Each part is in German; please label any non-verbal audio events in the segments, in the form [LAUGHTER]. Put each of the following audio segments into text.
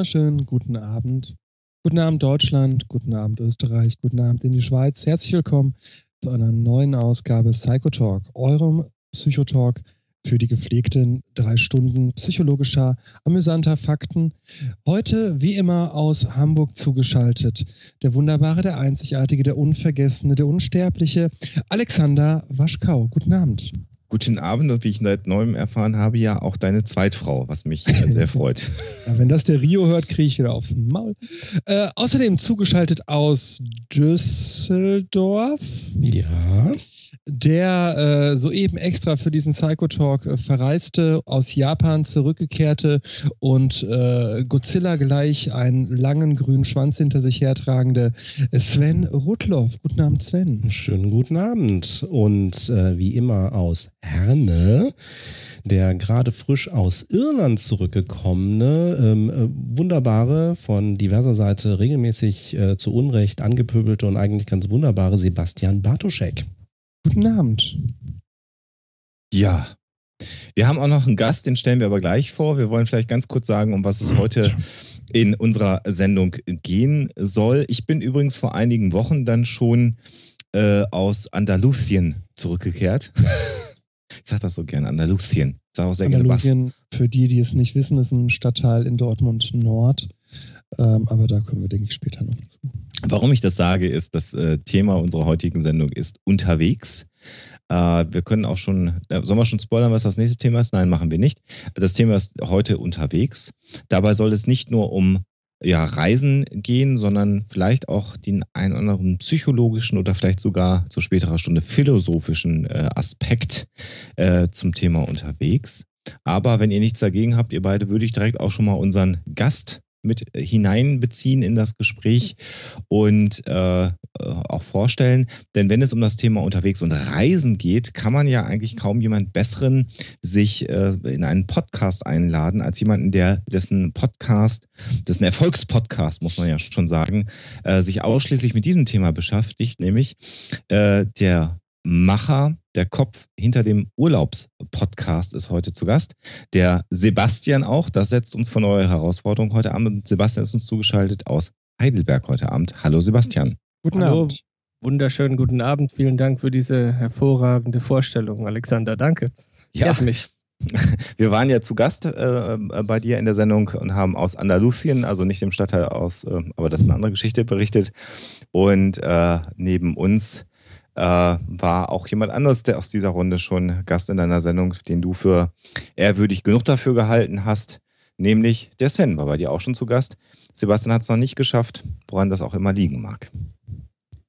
Wunderschönen guten Abend. Guten Abend Deutschland, guten Abend Österreich, guten Abend in die Schweiz. Herzlich willkommen zu einer neuen Ausgabe Psychotalk, eurem Psychotalk für die gepflegten drei Stunden psychologischer, amüsanter Fakten. Heute, wie immer, aus Hamburg zugeschaltet. Der wunderbare, der einzigartige, der unvergessene, der unsterbliche Alexander Waschkau. Guten Abend. Guten Abend und wie ich seit neuem erfahren habe, ja auch deine Zweitfrau, was mich sehr [LAUGHS] freut. ja, wenn das der Rio hört, kriege ich wieder aufs Maul. Äh, außerdem zugeschaltet aus Düsseldorf. Ja der äh, soeben extra für diesen Psychotalk äh, verreiste, aus Japan zurückgekehrte und äh, Godzilla gleich einen langen grünen Schwanz hinter sich hertragende Sven Rudloff. Guten Abend, Sven. Schönen guten Abend. Und äh, wie immer aus Herne der gerade frisch aus Irland zurückgekommene, ähm, äh, wunderbare, von diverser Seite regelmäßig äh, zu Unrecht angepöbelte und eigentlich ganz wunderbare Sebastian Bartoschek. Guten Abend. Ja. Wir haben auch noch einen Gast, den stellen wir aber gleich vor. Wir wollen vielleicht ganz kurz sagen, um was es heute in unserer Sendung gehen soll. Ich bin übrigens vor einigen Wochen dann schon äh, aus Andalusien zurückgekehrt. [LAUGHS] ich sag das so gerne, Andalusien. Ich sag auch sehr Andalusien, gerne für die, die es nicht wissen, ist ein Stadtteil in Dortmund Nord. Ähm, aber da kommen wir, denke ich, später noch zu. Warum ich das sage, ist, das äh, Thema unserer heutigen Sendung ist unterwegs. Äh, wir können auch schon, äh, sollen wir schon spoilern, was das nächste Thema ist? Nein, machen wir nicht. Das Thema ist heute unterwegs. Dabei soll es nicht nur um ja, Reisen gehen, sondern vielleicht auch den einen oder anderen psychologischen oder vielleicht sogar zu späterer Stunde philosophischen äh, Aspekt äh, zum Thema unterwegs. Aber wenn ihr nichts dagegen habt, ihr beide, würde ich direkt auch schon mal unseren Gast mit hineinbeziehen in das Gespräch und äh, auch vorstellen. Denn wenn es um das Thema unterwegs und Reisen geht, kann man ja eigentlich kaum jemand Besseren sich äh, in einen Podcast einladen, als jemanden, der dessen Podcast, dessen Erfolgspodcast, muss man ja schon sagen, äh, sich ausschließlich mit diesem Thema beschäftigt, nämlich äh, der Macher, der Kopf hinter dem Urlaubspodcast ist heute zu Gast. Der Sebastian auch, das setzt uns vor neue Herausforderungen heute Abend. Sebastian ist uns zugeschaltet aus Heidelberg heute Abend. Hallo Sebastian. Guten Hallo. Abend. Wunderschönen guten Abend. Vielen Dank für diese hervorragende Vorstellung, Alexander. Danke. Ja. mich. [LAUGHS] Wir waren ja zu Gast äh, bei dir in der Sendung und haben aus Andalusien, also nicht dem Stadtteil aus, äh, aber das ist eine andere Geschichte, berichtet. Und äh, neben uns äh, war auch jemand anderes, der aus dieser Runde schon Gast in deiner Sendung, den du für ehrwürdig genug dafür gehalten hast, nämlich der Sven war bei dir auch schon zu Gast. Sebastian hat es noch nicht geschafft, woran das auch immer liegen mag.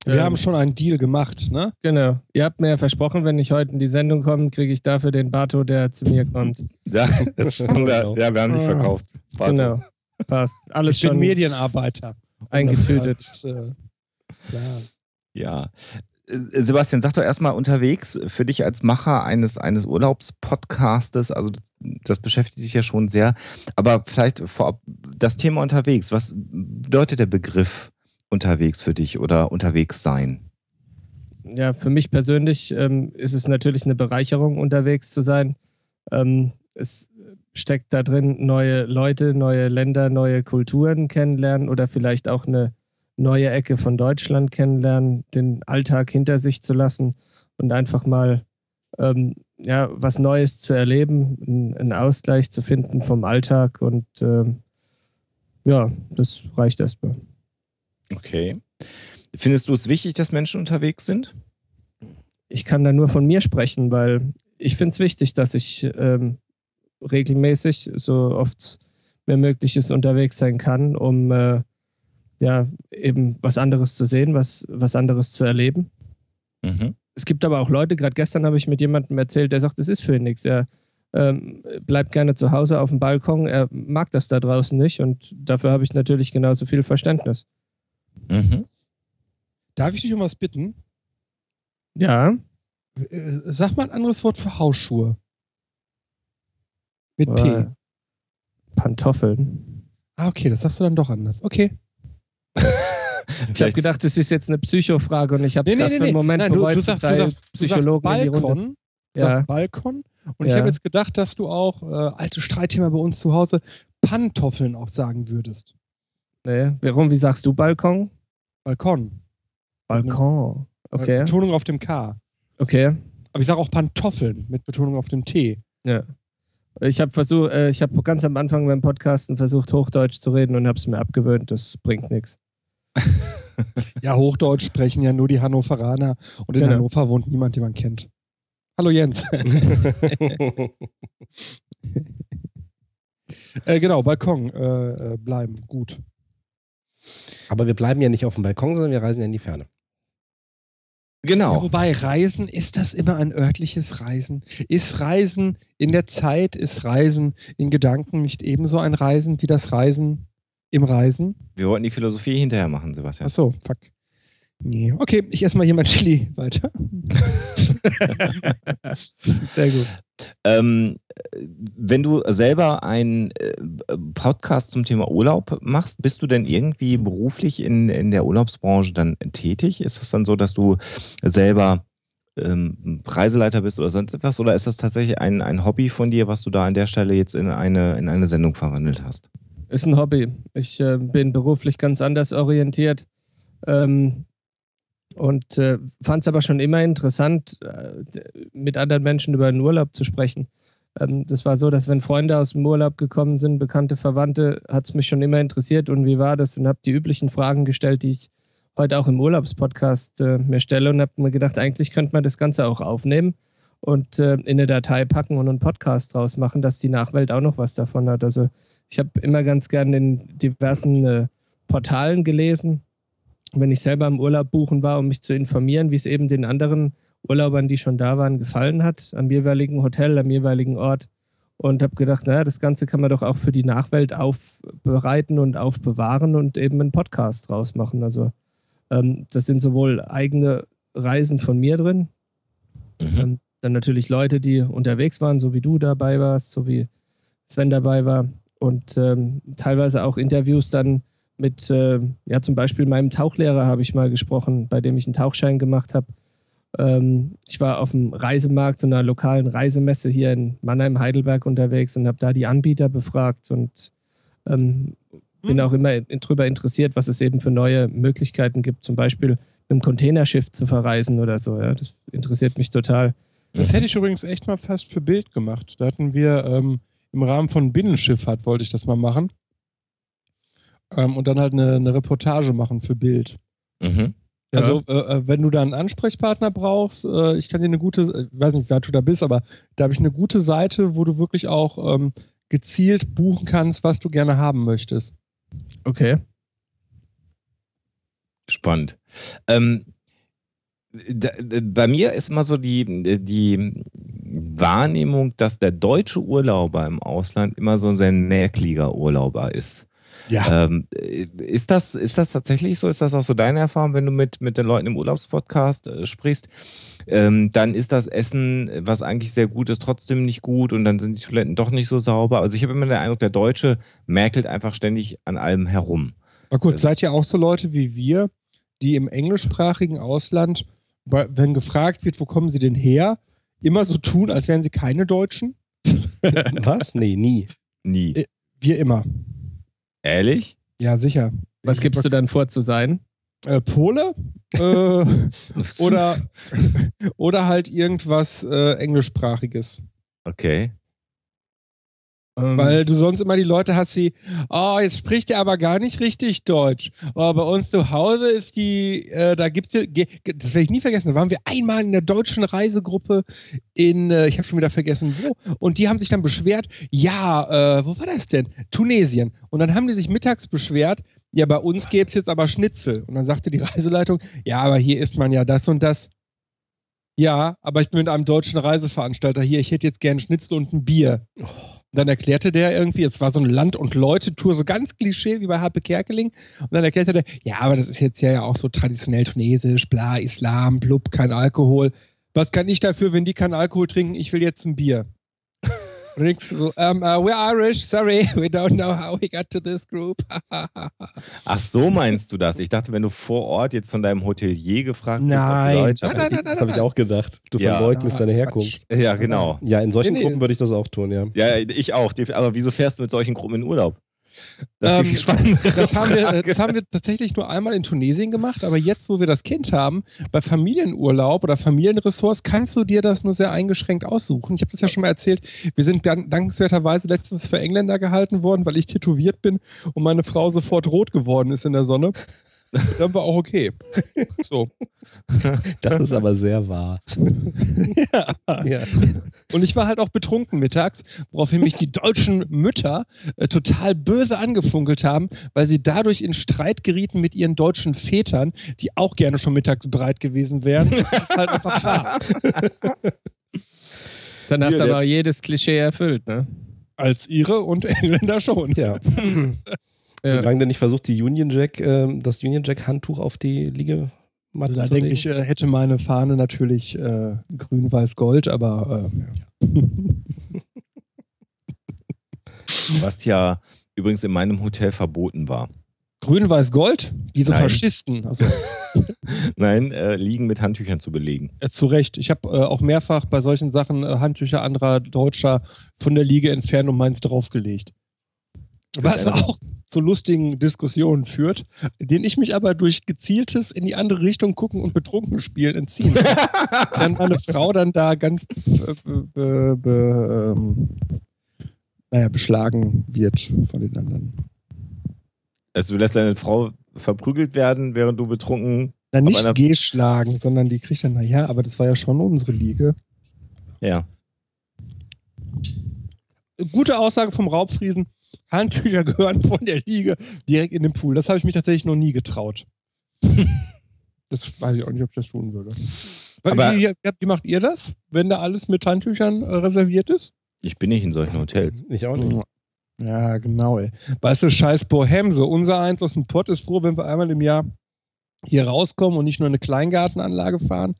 Wir ähm, haben schon einen Deal gemacht, ne? Genau. Ihr habt mir ja versprochen, wenn ich heute in die Sendung komme, kriege ich dafür den Bato, der zu mir kommt. Ja, [LAUGHS] haben wir, ja wir haben dich ah. verkauft. Bato. Genau. Passt. Alles ich schon bin Medienarbeiter. Eingetütet. Äh, ja. Äh, Sebastian, sag doch erstmal unterwegs für dich als Macher eines, eines Urlaubspodcastes, also das beschäftigt dich ja schon sehr, aber vielleicht vorab das Thema unterwegs. Was bedeutet der Begriff unterwegs für dich oder unterwegs sein? Ja, für mich persönlich ähm, ist es natürlich eine Bereicherung, unterwegs zu sein. Ähm, es steckt da drin, neue Leute, neue Länder, neue Kulturen kennenlernen oder vielleicht auch eine neue Ecke von Deutschland kennenlernen, den Alltag hinter sich zu lassen und einfach mal ähm, ja, was Neues zu erleben, einen Ausgleich zu finden vom Alltag und ähm, ja, das reicht erstmal. Okay. Findest du es wichtig, dass Menschen unterwegs sind? Ich kann da nur von mir sprechen, weil ich finde es wichtig, dass ich ähm, regelmäßig, so oft mir möglich ist, unterwegs sein kann, um äh, ja, eben was anderes zu sehen, was, was anderes zu erleben. Mhm. Es gibt aber auch Leute, gerade gestern habe ich mit jemandem erzählt, der sagt, das ist für ihn nichts. Er ähm, bleibt gerne zu Hause auf dem Balkon, er mag das da draußen nicht und dafür habe ich natürlich genauso viel Verständnis. Mhm. Darf ich dich um was bitten? Ja, Äh, Sag mal ein anderes Wort für Hausschuhe. Mit P. äh, Pantoffeln. Ah, okay, das sagst du dann doch anders. Okay. Ich habe gedacht, das ist jetzt eine Psychofrage und ich habe Nee, nee, das nee, nee. Moment Nein, du, bereut, du sagst, du sagst, du sagst Psychologen in die Runde. Balkon. Du Ja. sagst Balkon. Und ich Ja. habe jetzt gedacht, dass du auch, äh, altes Streitthema bei uns zu Hause, Pantoffeln auch sagen würdest. Nee, warum, wie sagst du Balkon? Balkon. Balkon. Äh, Okay, Betonung auf dem K. okay. Aber ich sage auch Pantoffeln mit Betonung auf dem T. Ja. Ich habe versucht, äh, ich habe ganz am Anfang beim Podcasten versucht, Hochdeutsch zu reden und habe es mir abgewöhnt. Das bringt nichts. [LAUGHS] Ja, Hochdeutsch sprechen ja nur die Hannoveraner und in Genau. Hannover wohnt niemand, den man kennt. Hallo Jens. [LAUGHS] äh, genau, Balkon äh, äh, bleiben. Gut. Aber wir bleiben ja nicht auf dem Balkon, sondern wir reisen ja in die Ferne. Ja, Genau. wobei Reisen, ist das immer ein örtliches Reisen? Ist Reisen in der Zeit, ist Reisen in Gedanken nicht ebenso ein Reisen wie das Reisen im Reisen? Wir wollten die Philosophie hinterher machen, Sebastian. Achso, fuck. Nee. Okay, ich esse mal hier mein Chili weiter. [LAUGHS] Sehr gut. Ähm, äh, wenn du selber einen äh, Podcast zum Thema Urlaub machst, bist du denn irgendwie beruflich in, in der Urlaubsbranche dann tätig? Ist es dann so, dass du selber ähm, Reiseleiter bist oder sonst etwas? Oder ist das tatsächlich ein, ein Hobby von dir, was du da an der Stelle jetzt in eine, in eine Sendung verwandelt hast? Ist ein Hobby. Ich äh, bin beruflich ganz anders orientiert ähm, und äh, fand es aber schon immer interessant, äh, mit anderen Menschen über den Urlaub zu sprechen. Ähm, das war so, dass wenn Freunde aus dem Urlaub gekommen sind, bekannte Verwandte, hat es mich schon immer interessiert und wie war das und habe die üblichen Fragen gestellt, die ich heute auch im Urlaubspodcast äh, mir stelle und habe mir gedacht, eigentlich könnte man das Ganze auch aufnehmen und äh, in eine Datei packen und einen Podcast draus machen, dass die Nachwelt auch noch was davon hat. Also ich habe immer ganz gern in diversen äh, Portalen gelesen, wenn ich selber im Urlaub buchen war, um mich zu informieren, wie es eben den anderen Urlaubern, die schon da waren, gefallen hat, am jeweiligen Hotel, am jeweiligen Ort. Und habe gedacht, naja, das Ganze kann man doch auch für die Nachwelt aufbereiten und aufbewahren und eben einen Podcast draus machen. Also ähm, das sind sowohl eigene Reisen von mir drin, Mhm. ähm, dann natürlich Leute, die unterwegs waren, so wie du dabei warst, so wie Sven dabei war. Und ähm, teilweise auch Interviews dann mit, äh, ja, zum Beispiel meinem Tauchlehrer habe ich mal gesprochen, bei dem ich einen Tauchschein gemacht habe. Ähm, ich war auf dem Reisemarkt, so einer lokalen Reisemesse hier in Mannheim, Heidelberg unterwegs und habe da die Anbieter befragt und ähm, bin auch immer in, drüber interessiert, was es eben für neue Möglichkeiten gibt, zum Beispiel mit einem Containerschiff zu verreisen oder so. Ja, das interessiert mich total. Das hätte ich übrigens echt mal fast für Bild gemacht. Da hatten wir ähm, im Rahmen von Binnenschifffahrt wollte ich das mal machen. Ähm, und dann halt eine, eine Reportage machen für Bild. Mhm. Ja. Also, äh, äh, wenn du da einen Ansprechpartner brauchst, äh, ich kann dir eine gute, äh, ich weiß nicht, wer du da bist, aber da habe ich eine gute Seite, wo du wirklich auch ähm, gezielt buchen kannst, was du gerne haben möchtest. Okay. Spannend. Ähm, da, da- bei mir ist immer so die, die Wahrnehmung, dass der deutsche Urlauber im Ausland immer so ein sehr merkliger Urlauber ist. Ja. Ähm, ist, das, ist das tatsächlich so? Ist das auch so deine Erfahrung, wenn du mit, mit den Leuten im Urlaubspodcast äh, sprichst? Ähm, dann ist das Essen, was eigentlich sehr gut ist, trotzdem nicht gut und dann sind die Toiletten doch nicht so sauber. Also ich habe immer den Eindruck, der Deutsche merkelt einfach ständig an allem herum. Na gut, Also- seid ihr auch so Leute wie wir, die im englischsprachigen Ausland, wenn gefragt wird, wo kommen sie denn her, immer so tun, als wären sie keine Deutschen? Was? Nee, nie. Nie. Äh, Wir immer. Ehrlich? Ja, sicher. Was Ich- gibst du dann vor zu sein? Äh, Pole? äh, [LAUGHS] oder, [LAUGHS] oder halt irgendwas äh, englischsprachiges. Okay. Ähm, Weil du sonst immer die Leute hast wie, oh, jetzt spricht er aber gar nicht richtig Deutsch. Oh, bei uns zu Hause ist die, äh, da gibt es, das werde ich nie vergessen, da waren wir einmal in der deutschen Reisegruppe in, äh, ich habe schon wieder vergessen wo, und die haben sich dann beschwert, ja, äh, wo war das denn? Tunesien. Und dann haben die sich mittags beschwert, ja, bei uns gäbe es jetzt aber Schnitzel. Und dann sagte die [LAUGHS] Reiseleitung, ja, aber hier isst man ja das und das. Ja, aber ich bin mit einem deutschen Reiseveranstalter hier, ich hätte jetzt gern Schnitzel und ein Bier. Oh. Und dann erklärte der irgendwie, es war so eine Land- und Leute-Tour, so ganz Klischee wie bei Harpe Kerkeling. Und dann erklärte der, ja, aber das ist jetzt ja auch so traditionell tunesisch, bla, Islam, blub, kein Alkohol. Was kann ich dafür, wenn die keinen Alkohol trinken? Ich will jetzt ein Bier. So, um, uh, we're Irish, sorry, [LAUGHS] we don't know how we got to this group. [LAUGHS] Ach, so meinst du das? Ich dachte, wenn du vor Ort jetzt von deinem Hotelier gefragt bist, ob Nein. du Deutsch Nein, bist. nein, Das habe ich auch gedacht. Du Ja. verleugnest deine Quatsch. Herkunft. Ja, genau. Ja, in solchen Nee, nee. Gruppen würde ich das auch tun, ja. Ja, ich auch. Aber wieso fährst du mit solchen Gruppen in Urlaub? Das Ähm, Das haben, wir, das [LAUGHS] haben wir tatsächlich nur einmal in Tunesien gemacht, aber jetzt, wo wir das Kind haben, bei Familienurlaub oder Familienressorts, kannst du dir das nur sehr eingeschränkt aussuchen. Ich habe das ja schon mal erzählt. Wir sind dankenswerterweise letztens für Engländer gehalten worden, weil ich tätowiert bin und meine Frau sofort rot geworden ist in der Sonne. [LAUGHS] Dann war auch okay. So. [LAUGHS] Das ist aber sehr wahr. Ja. Ja. Und ich war halt auch betrunken mittags, woraufhin mich die deutschen Mütter äh, total böse angefunkelt haben, weil sie dadurch in Streit gerieten mit ihren deutschen Vätern, die auch gerne schon mittags bereit gewesen wären. Das ist halt einfach wahr. Dann hast du aber jedes Klischee erfüllt, ne? Als ihre und Engländer schon. ja. [LAUGHS] Ja. Solange der nicht versucht, die Union Jack, ähm, das Union Jack Handtuch auf die Liegematte Also da zu denke legen. ich, äh, hätte meine Fahne natürlich äh, grün, weiß, gold, aber äh, ja. Was ja übrigens in meinem Hotel verboten war. grün, weiß, gold? Diese Nein. Faschisten. Also [LAUGHS] Nein, äh, Liegen mit Handtüchern zu belegen. Äh, zu Recht. Ich habe äh, auch mehrfach bei solchen Sachen äh, Handtücher anderer Deutscher von der Liege entfernt und meins draufgelegt. Was auch zu lustigen Diskussionen führt, denen ich mich aber durch gezieltes in die andere Richtung gucken und betrunken spielen entziehen kann. [LAUGHS] dann meine Frau dann da ganz be, be, be, ähm, naja, beschlagen wird von den anderen. Also du lässt deine Frau verprügelt werden, während du betrunken. Dann nicht geschlagen, sondern die kriegt dann, naja, aber das war ja schon unsere Liege. Ja. gute Aussage vom Raubfriesen. Handtücher [LAUGHS] gehören von der Liege direkt in den Pool. Das habe ich mich tatsächlich noch nie getraut. [LAUGHS] das weiß ich auch nicht, ob ich das tun würde. Aber- wie, wie, wie macht ihr das, wenn da alles mit Handtüchern äh, reserviert ist? Ich bin nicht in solchen Hotels. Ich auch nicht. Ja, genau, ey. Weißt du, scheiß Bohem, so unser Eins aus dem Pott ist froh, wenn wir einmal im Jahr hier rauskommen und nicht nur eine Kleingartenanlage fahren.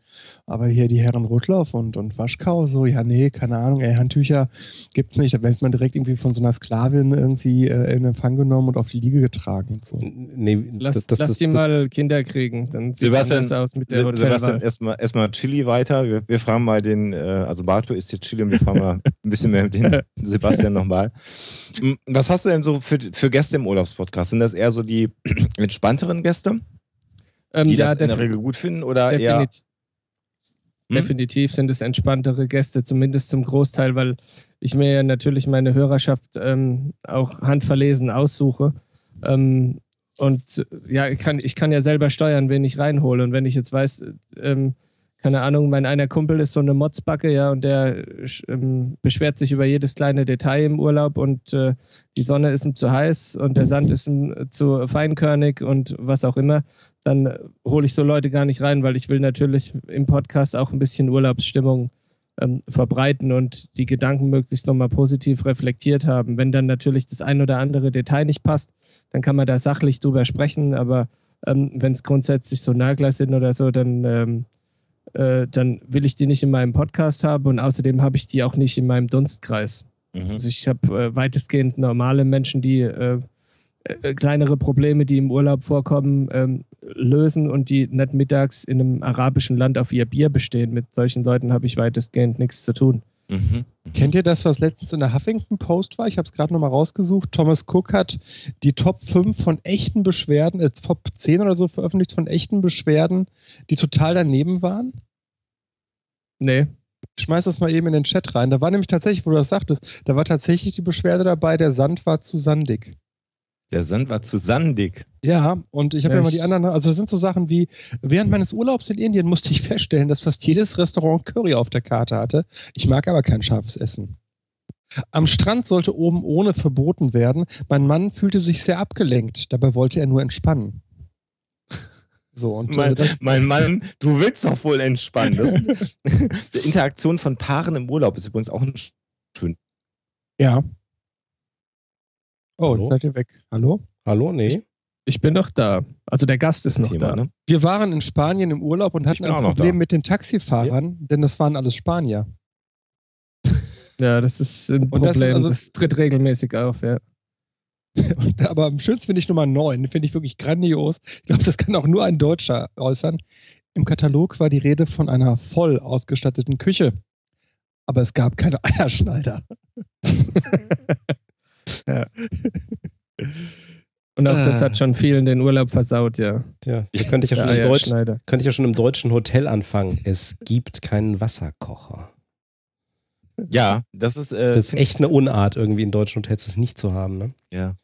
Aber hier die Herren Rutlauf und, und Waschkau, so, ja, nee, keine Ahnung, ey, Handtücher gibt's nicht. Da wird man direkt irgendwie von so einer Sklavin irgendwie äh, in Empfang genommen und auf die Liege getragen und so. Nee, Lass, das, das, lass das, die das, mal Kinder kriegen. Dann sieht Sebastian, anders aus mit der Se- Sebastian, Hotelwahl. erstmal erstmal Chili weiter. Wir, wir fragen mal den, äh, also Barto ist jetzt Chili und wir fragen mal [LAUGHS] ein bisschen mehr mit den Sebastian nochmal. Was hast du denn so für, für Gäste im Urlaubspodcast? Sind das eher so die [CLEARS THROAT] entspannteren Gäste, Ähm, die ja, das in der Regel gut finden? Oder eher. Definit Hm? Definitiv sind es entspanntere Gäste, zumindest zum Großteil, weil ich mir ja natürlich meine Hörerschaft ähm, auch handverlesen aussuche. Ähm, und äh, ja, ich kann, ich kann ja selber steuern, wen ich reinhole. Und wenn ich jetzt weiß, äh, ähm, keine Ahnung, mein einer Kumpel ist so eine Motzbacke, ja, und der äh, ähm, beschwert sich über jedes kleine Detail im Urlaub und äh, die Sonne ist ihm zu heiß und der Sand ist ihm zu feinkörnig und was auch immer, dann hole ich so Leute gar nicht rein, weil ich will natürlich im Podcast auch ein bisschen Urlaubsstimmung ähm, verbreiten und die Gedanken möglichst nochmal positiv reflektiert haben. Wenn dann natürlich das ein oder andere Detail nicht passt, dann kann man da sachlich drüber sprechen, aber ähm, wenn es grundsätzlich so Nagler sind oder so, dann, ähm, äh, dann will ich die nicht in meinem Podcast haben und außerdem habe ich die auch nicht in meinem Dunstkreis. Mhm. Also ich habe äh, weitestgehend normale Menschen, die äh, äh, kleinere Probleme, die im Urlaub vorkommen, ähm, lösen und die nicht mittags in einem arabischen Land auf ihr Bier bestehen. Mit solchen Leuten habe ich weitestgehend nichts zu tun. Mhm. Kennt ihr das, was letztens in der Huffington Post war? Ich habe es gerade nochmal rausgesucht. Thomas Cook hat die Top 5 von echten Beschwerden, äh, Top 10 oder so veröffentlicht von echten Beschwerden, die total daneben waren. Nee. Ich schmeiß das mal eben in den Chat rein. Da war nämlich tatsächlich, wo du das sagtest, da war tatsächlich die Beschwerde dabei, der Sand war zu sandig. Der Sand war zu sandig. Ja, und ich habe ja mal die anderen, also das sind so Sachen wie, während meines Urlaubs in Indien musste ich feststellen, dass fast jedes Restaurant Curry auf der Karte hatte. Ich mag aber kein scharfes Essen. Am Strand sollte oben ohne verboten werden. Mein Mann fühlte sich sehr abgelenkt. Dabei wollte er nur entspannen. So, und äh, Mein, das, mein Mann, du willst doch wohl entspannen. Das, [LAUGHS] die Interaktion von Paaren im Urlaub ist übrigens auch ein schön. ja. Oh, Hallo? jetzt seid ihr weg. Hallo? Hallo? Nee. Ich bin noch da. Also der Gast ist noch Thema, da. ne? Wir waren in Spanien im Urlaub und hatten ein Problem mit den Taxifahrern, denn das waren alles Spanier. Ja, das ist ein Und das ist Problem. Das, also- tritt regelmäßig auf, ja. [LAUGHS] Aber am schönsten finde ich Nummer 9, finde ich wirklich grandios. Ich glaube, das kann auch nur ein Deutscher äußern. Im Katalog war die Rede von einer voll ausgestatteten Küche. Aber es gab keine [LAUGHS] Eierschneider. [LAUGHS] [LAUGHS] Und auch das Ah. hat schon vielen den Urlaub versaut, ja. Tja, da könnte ich, ja schon im Deutsch, Eierschneider. könnte ich ja schon im deutschen Hotel anfangen. Es gibt keinen Wasserkocher. Ja, das ist. Äh, Das ist echt eine Unart, irgendwie in deutschen Hotels das nicht zu haben. Ne? Ja.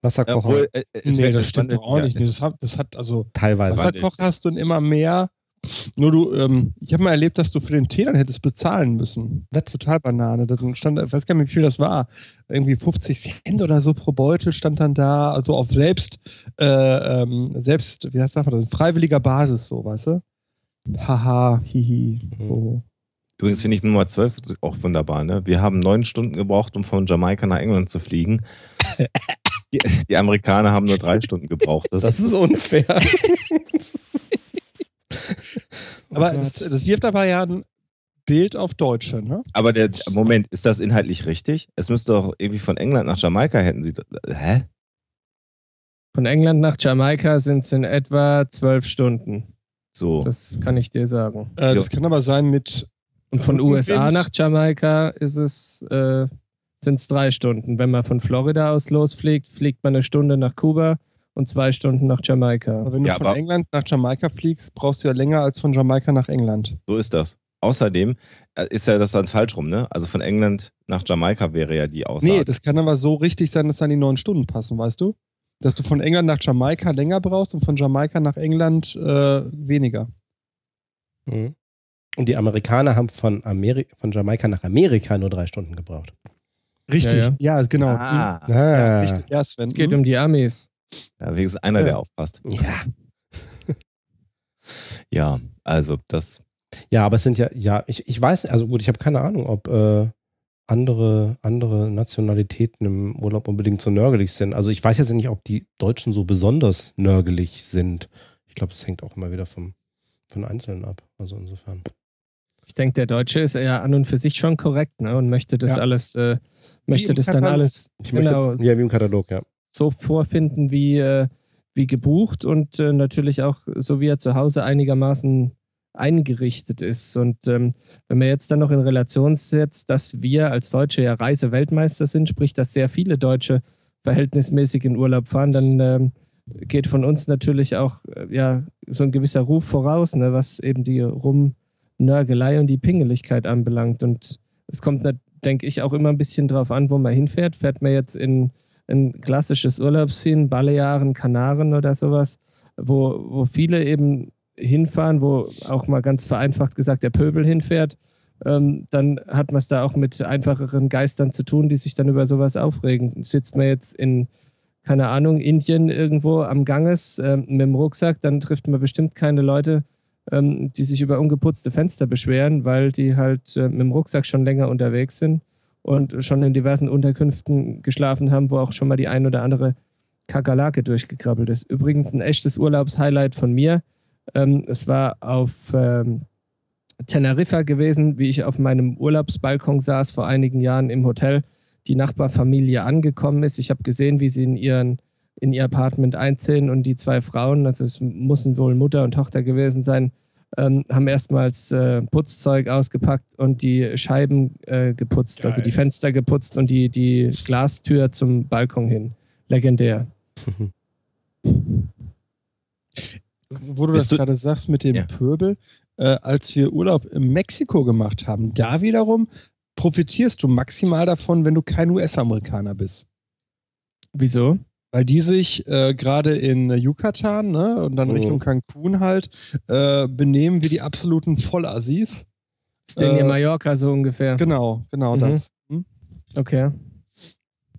Wasserkocher Obwohl, äh, es nee, das stimmt doch auch ja, nicht. Das hat, das hat also teilweise. Wasserkocher hast du immer mehr. Nur du, ähm, ich habe mal erlebt, dass du für den Tee dann hättest bezahlen müssen. Was? Total Banane. Das stand, ich weiß gar nicht, wie viel das war. Irgendwie 50 Cent oder so pro Beutel stand dann da. Also auf selbst, äh, ähm, selbst, wie heißt das, freiwilliger Basis, so, weißt du? Haha, hihi. Mhm. So. Übrigens finde ich Nummer 12 auch wunderbar. Ne? Wir haben neun Stunden gebraucht, um von Jamaika nach England zu fliegen. [LAUGHS] Die, die Amerikaner haben nur drei Stunden gebraucht. Das, Das ist unfair. [LAUGHS] Aber Oh das, das wirft aber ja ein Bild auf Deutsche, ne? aber der Moment, ist das inhaltlich richtig? Es müsste doch irgendwie von England nach Jamaika hätten sie. Hä? Von England nach Jamaika sind es in etwa zwölf Stunden. So. Das kann ich dir sagen. Äh, Ja. das kann aber sein mit. Und von Rückenwind. USA nach Jamaika ist es, äh, sind es drei Stunden. Wenn man von Florida aus losfliegt, fliegt man eine Stunde nach Kuba und zwei Stunden nach Jamaika. Aber wenn du Ja, von England nach Jamaika fliegst, brauchst du ja länger als von Jamaika nach England. So ist das. Außerdem äh, ist ja das dann falsch rum, ne? Also von England nach Jamaika wäre ja die Aussage. Nee, das kann aber so richtig sein, dass dann die neun Stunden passen, weißt du? Dass du von England nach Jamaika länger brauchst und von Jamaika nach England äh, weniger. Mhm. Und die Amerikaner haben von, Ameri von Jamaika nach Amerika nur drei Stunden gebraucht. Richtig. Ja, Ja, ja. genau. Ah, ja, Ah. richtig. Ja, Sven. Es geht hm? um die Amis. Ja, wenigstens einer, Ja. der aufpasst. Ja. [LAUGHS] Ja, also das. Ja, aber es sind ja, ja, ich, ich weiß, also gut, ich habe keine Ahnung, ob äh, andere, andere Nationalitäten im Urlaub unbedingt so nörgelig sind. Also ich weiß jetzt nicht, ob die Deutschen so besonders nörgelig sind. Ich glaube, es hängt auch immer wieder vom, von Einzelnen ab. Also insofern. Ich denke, der Deutsche ist ja an und für sich schon korrekt ne? und möchte das Ja. alles, äh, möchte das dann Katalog. alles Ich möchte, genau, ja, wie im Katalog, ja. So vorfinden wie, äh, wie gebucht und äh, natürlich auch so wie er zu Hause einigermaßen eingerichtet ist. Und ähm, wenn man jetzt dann noch in Relation setzt, dass wir als Deutsche ja Reiseweltmeister sind, sprich, dass sehr viele Deutsche verhältnismäßig in Urlaub fahren, dann ähm, geht von uns natürlich auch äh, ja, so ein gewisser Ruf voraus, ne, was eben die Rumnörgelei und die Pingeligkeit anbelangt. Und es kommt, denke ich, auch immer ein bisschen drauf an, wo man hinfährt. Fährt man jetzt in ein klassisches Urlaubsziel, Balearen, Kanaren oder sowas, wo, wo viele eben hinfahren, wo auch mal ganz vereinfacht gesagt der Pöbel hinfährt, ähm, dann hat man es da auch mit einfacheren Geistern zu tun, die sich dann über sowas aufregen. Sitzt man jetzt in, keine Ahnung, Indien irgendwo am Ganges ähm, mit dem Rucksack, dann trifft man bestimmt keine Leute, ähm, die sich über ungeputzte Fenster beschweren, weil die halt äh, mit dem Rucksack schon länger unterwegs sind und schon in diversen Unterkünften geschlafen haben, wo auch schon mal die ein oder andere Kakerlake durchgekrabbelt ist. Übrigens ein echtes Urlaubshighlight von mir. Ähm, es war auf ähm, Teneriffa gewesen, wie ich auf meinem Urlaubsbalkon saß vor einigen Jahren im Hotel, die Nachbarfamilie angekommen ist. Ich habe gesehen, wie sie in, ihren, in ihr Apartment einziehen und die zwei Frauen, also es müssen wohl Mutter und Tochter gewesen sein, ähm, haben erstmals äh, Putzzeug ausgepackt und die Scheiben äh, geputzt, also Geil. die Fenster geputzt und die, die Glastür zum Balkon hin. Legendär. [LAUGHS] Wo du Bist das du- gerade sagst mit dem Ja. Pöbel, äh, als wir Urlaub in Mexiko gemacht haben, da wiederum profitierst du maximal davon, wenn du kein US-Amerikaner bist. Wieso? Weil die sich äh, gerade in Yucatan ne, und dann Mhm. Richtung Cancun halt äh, benehmen wie die absoluten Vollassis. Ist denn hier Äh, Mallorca so ungefähr? Genau, genau Mhm. das. Hm? Okay.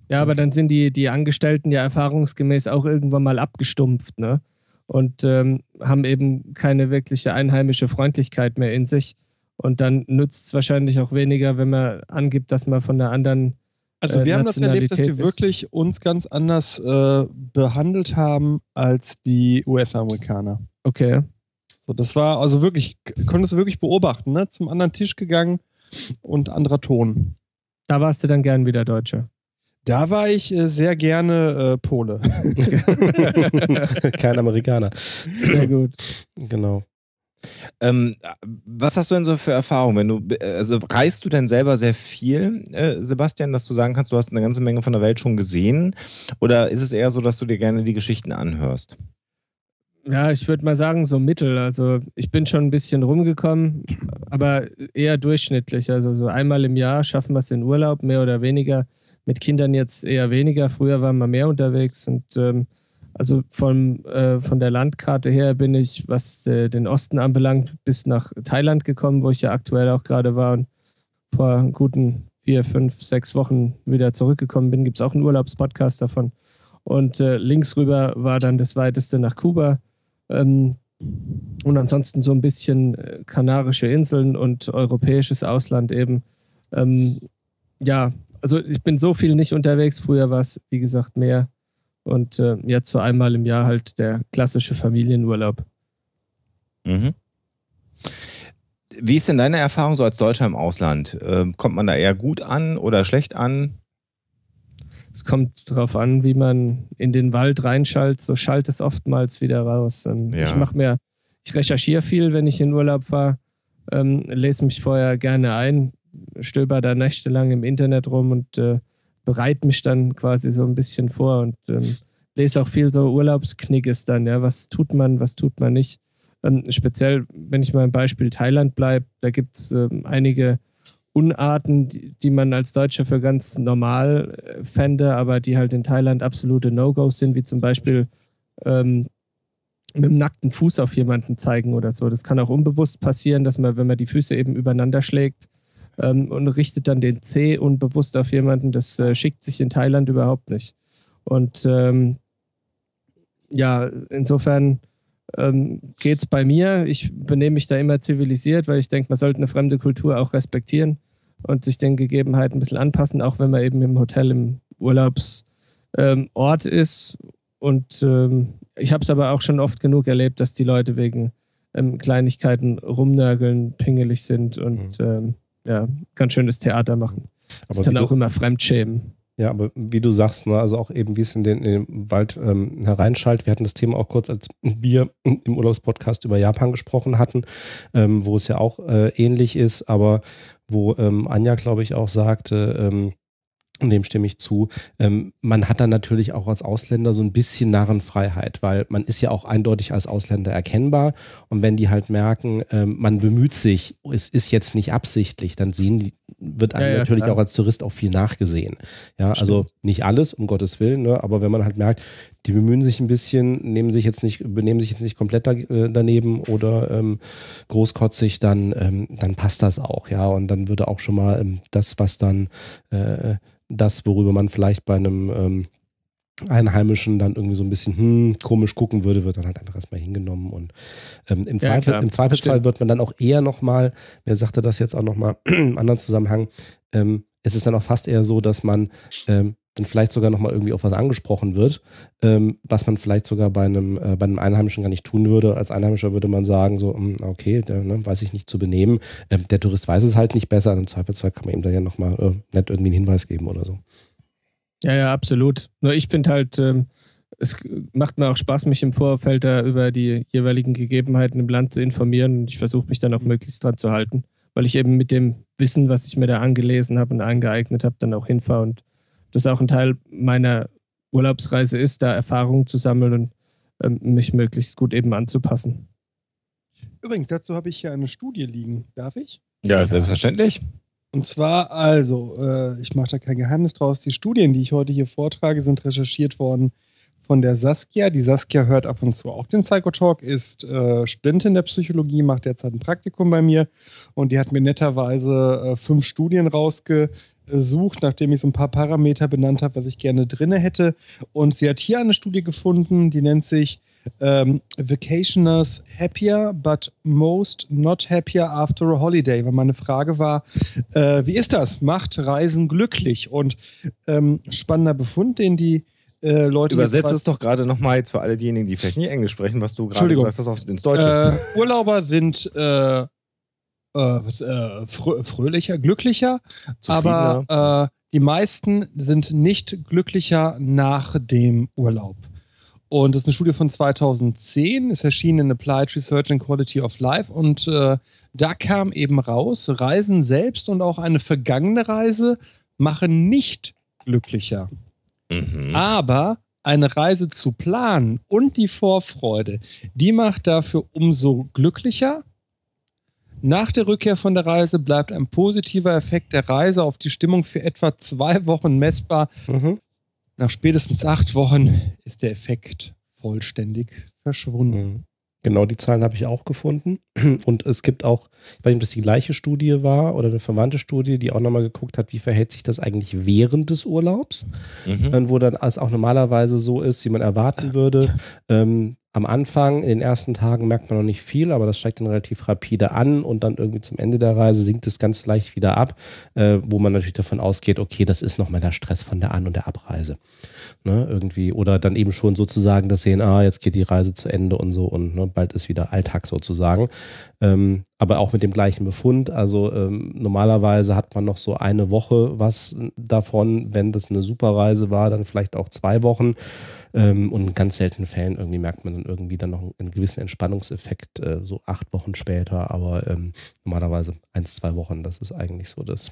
Ja, aber dann sind die, die Angestellten ja erfahrungsgemäß auch irgendwann mal abgestumpft, ne? Und ähm, haben eben keine wirkliche einheimische Freundlichkeit mehr in sich. Und dann nützt es wahrscheinlich auch weniger, wenn man angibt, dass man von der anderen. Also äh, wir haben das erlebt, dass die wirklich uns ganz anders äh, behandelt haben als die US-Amerikaner. Okay. So, das war also wirklich, konntest du wirklich beobachten, ne? Zum anderen Tisch gegangen und anderer Ton. Da warst du dann gern wieder Deutsche. Da war ich äh, sehr gerne äh, Pole. [LAUGHS] [LAUGHS] [LAUGHS] Kein Amerikaner. Sehr gut. Genau. Ähm, was hast du denn so für Erfahrungen? Wenn du, also reist du denn selber sehr viel, äh, Sebastian, dass du sagen kannst, du hast eine ganze Menge von der Welt schon gesehen? Oder ist es eher so, dass du dir gerne die Geschichten anhörst? Ja, ich würde mal sagen, so mittel. Also ich bin schon ein bisschen rumgekommen, aber eher durchschnittlich. Also so einmal im Jahr schaffen wir es in Urlaub, mehr oder weniger. Mit Kindern jetzt eher weniger. Früher waren wir mehr unterwegs. Und ähm, also von, äh, von der Landkarte her bin ich, was äh, den Osten anbelangt, bis nach Thailand gekommen, wo ich ja aktuell auch gerade war und vor guten vier, fünf, sechs Wochen wieder zurückgekommen bin. Gibt es auch einen Urlaubspodcast davon. Und äh, links rüber war dann das weiteste nach Kuba. Ähm, und ansonsten so ein bisschen äh, Kanarische Inseln und europäisches Ausland eben. Ähm, ja, also ich bin so viel nicht unterwegs. Früher war es, wie gesagt, mehr. Und äh, jetzt so einmal im Jahr halt der klassische Familienurlaub. Mhm. Wie ist denn deine Erfahrung so als Deutscher im Ausland? Ähm, kommt man da eher gut an oder schlecht an? Es kommt darauf an, wie man in den Wald reinschaltet. So schallt es oftmals wieder raus. Ähm, Ja. Ich mache mir, ich recherchiere viel, wenn ich in Urlaub fahre, ähm, lese mich vorher gerne ein, stöber da nächtelang im Internet rum und äh, bereite mich dann quasi so ein bisschen vor und ähm, lese auch viel so Urlaubsknickes dann, ja, was tut man, was tut man nicht. Ähm, speziell, wenn ich mal im Beispiel Thailand bleibe, da gibt es ähm, einige Unarten, die, die man als Deutscher für ganz normal äh, fände, aber die halt in Thailand absolute No-Gos sind, wie zum Beispiel ähm, mit dem nackten Fuß auf jemanden zeigen oder so. Das kann auch unbewusst passieren, dass man, wenn man die Füße eben übereinander schlägt ähm, und richtet dann den Zeh unbewusst auf jemanden, das äh, schickt sich in Thailand überhaupt nicht. Und ähm, ja, insofern ähm, geht es bei mir. Ich benehme mich da immer zivilisiert, weil ich denke, man sollte eine fremde Kultur auch respektieren und sich den Gegebenheiten ein bisschen anpassen, auch wenn man eben im Hotel im Urlaubsort ähm, ist. Und ähm, ich habe es aber auch schon oft genug erlebt, dass die Leute wegen ähm, Kleinigkeiten rumnörgeln, pingelig sind und ähm, ja, ganz schönes Theater machen. Aber ist dann auch du- immer Fremdschämen. Ja, aber wie du sagst, ne, also auch eben, wie es in den, in den Wald ähm, hereinschallt. Wir hatten das Thema auch kurz, als wir im Urlaubspodcast über Japan gesprochen hatten, ähm, wo es ja auch äh, ähnlich ist, aber wo ähm, Anja, glaube ich, auch sagte, ähm, und dem stimme ich zu. Ähm, man hat dann natürlich auch als Ausländer so ein bisschen Narrenfreiheit, weil man ist ja auch eindeutig als Ausländer erkennbar. Und wenn die halt merken, ähm, man bemüht sich, es ist jetzt nicht absichtlich, dann sehen die, wird einem Ja, ja, natürlich klar. auch als Tourist auch viel nachgesehen. Ja, also nicht alles, um Gottes Willen, ne? aber wenn man halt merkt, die bemühen sich ein bisschen, nehmen sich jetzt nicht, benehmen sich jetzt nicht komplett da, äh, daneben oder ähm, großkotzig, dann, ähm, dann passt das auch, ja. Und dann würde auch schon mal ähm, das, was dann äh, das, worüber man vielleicht bei einem ähm, Einheimischen dann irgendwie so ein bisschen hm, komisch gucken würde, wird dann halt einfach erstmal hingenommen. Und ähm, im, Zweifel, im Zweifelsfall stimmt. wird man dann auch eher nochmal, wer sagte das jetzt auch nochmal [CLEARS THROAT] im anderen Zusammenhang, ähm, es ist dann auch fast eher so, dass man ähm, dann vielleicht sogar nochmal irgendwie auf was angesprochen wird, ähm, was man vielleicht sogar bei einem, äh, bei einem Einheimischen gar nicht tun würde. Als Einheimischer würde man sagen, so, hm, okay, der ne, weiß ich nicht zu benehmen. Ähm, der Tourist weiß es halt nicht besser. Im Zweifelsfall kann man ihm dann ja nochmal äh, nett irgendwie einen Hinweis geben oder so. Ja, ja, absolut. Nur ich finde halt, ähm, es macht mir auch Spaß, mich im Vorfeld da über die jeweiligen Gegebenheiten im Land zu informieren und ich versuche mich dann auch möglichst dran zu halten, weil ich eben mit dem Wissen, was ich mir da angelesen habe und angeeignet habe, dann auch hinfahre und das auch ein Teil meiner Urlaubsreise ist, da Erfahrungen zu sammeln und ähm, mich möglichst gut eben anzupassen. Übrigens, dazu habe ich hier eine Studie liegen. Darf ich? Ja, selbstverständlich. Und zwar, also, äh, ich mache da kein Geheimnis draus. Die Studien, die ich heute hier vortrage, sind recherchiert worden von der Saskia. Die Saskia hört ab und zu auch den Psychotalk, ist äh, Studentin der Psychologie, macht derzeit ein Praktikum bei mir und die hat mir netterweise äh, fünf Studien rausgesucht, gesucht, nachdem ich so ein paar Parameter benannt habe, was ich gerne drinne hätte. Und sie hat hier eine Studie gefunden, die nennt sich ähm, Vacationers Happier, but most not happier after a holiday. Weil meine Frage war, äh, wie ist das? Macht Reisen glücklich? Und ähm, spannender Befund, den die äh, Leute. Übersetzt es doch gerade nochmal jetzt für alle diejenigen, die vielleicht nicht Englisch sprechen, was du gerade gesagt hast, auf, ins Deutsche. Äh, Urlauber sind äh, äh, äh, frö fröhlicher, glücklicher, aber die meisten sind nicht glücklicher nach dem Urlaub. Und das ist eine Studie von 2010, ist erschienen in Applied Research and Quality of Life. Und äh, da kam eben raus, Reisen selbst und auch eine vergangene Reise machen nicht glücklicher. Mhm. Aber eine Reise zu planen und die Vorfreude, die macht dafür umso glücklicher. Nach der Rückkehr von der Reise bleibt ein positiver Effekt der Reise auf die Stimmung für etwa zwei Wochen messbar. Mhm. Nach spätestens acht Wochen ist der Effekt vollständig verschwunden. Genau die Zahlen habe ich auch gefunden. [CLEARS THROAT] Und es gibt auch, ich weiß nicht, ob das die gleiche Studie war oder eine verwandte Studie, die auch nochmal geguckt hat, wie verhält sich das eigentlich während des Urlaubs, mhm. wo dann es auch normalerweise so ist, wie man erwarten würde. Ähm, am Anfang, in den ersten Tagen merkt man noch nicht viel, aber das steigt dann relativ rapide an und dann irgendwie zum Ende der Reise sinkt es ganz leicht wieder ab, äh, wo man natürlich davon ausgeht, okay, das ist nochmal der Stress von der An- und der Abreise. Ne, irgendwie. Oder dann eben schon sozusagen das sehen, ah, jetzt geht die Reise zu Ende und so und ne, bald ist wieder Alltag sozusagen. Ähm, aber auch mit dem gleichen Befund. Also ähm, normalerweise hat man noch so eine Woche was davon, wenn das eine super Reise war, dann vielleicht auch zwei Wochen. Ähm, und in ganz seltenen Fällen irgendwie merkt man dann irgendwie dann noch einen gewissen Entspannungseffekt, äh, so acht Wochen später, aber ähm, normalerweise eins, zwei Wochen, das ist eigentlich so das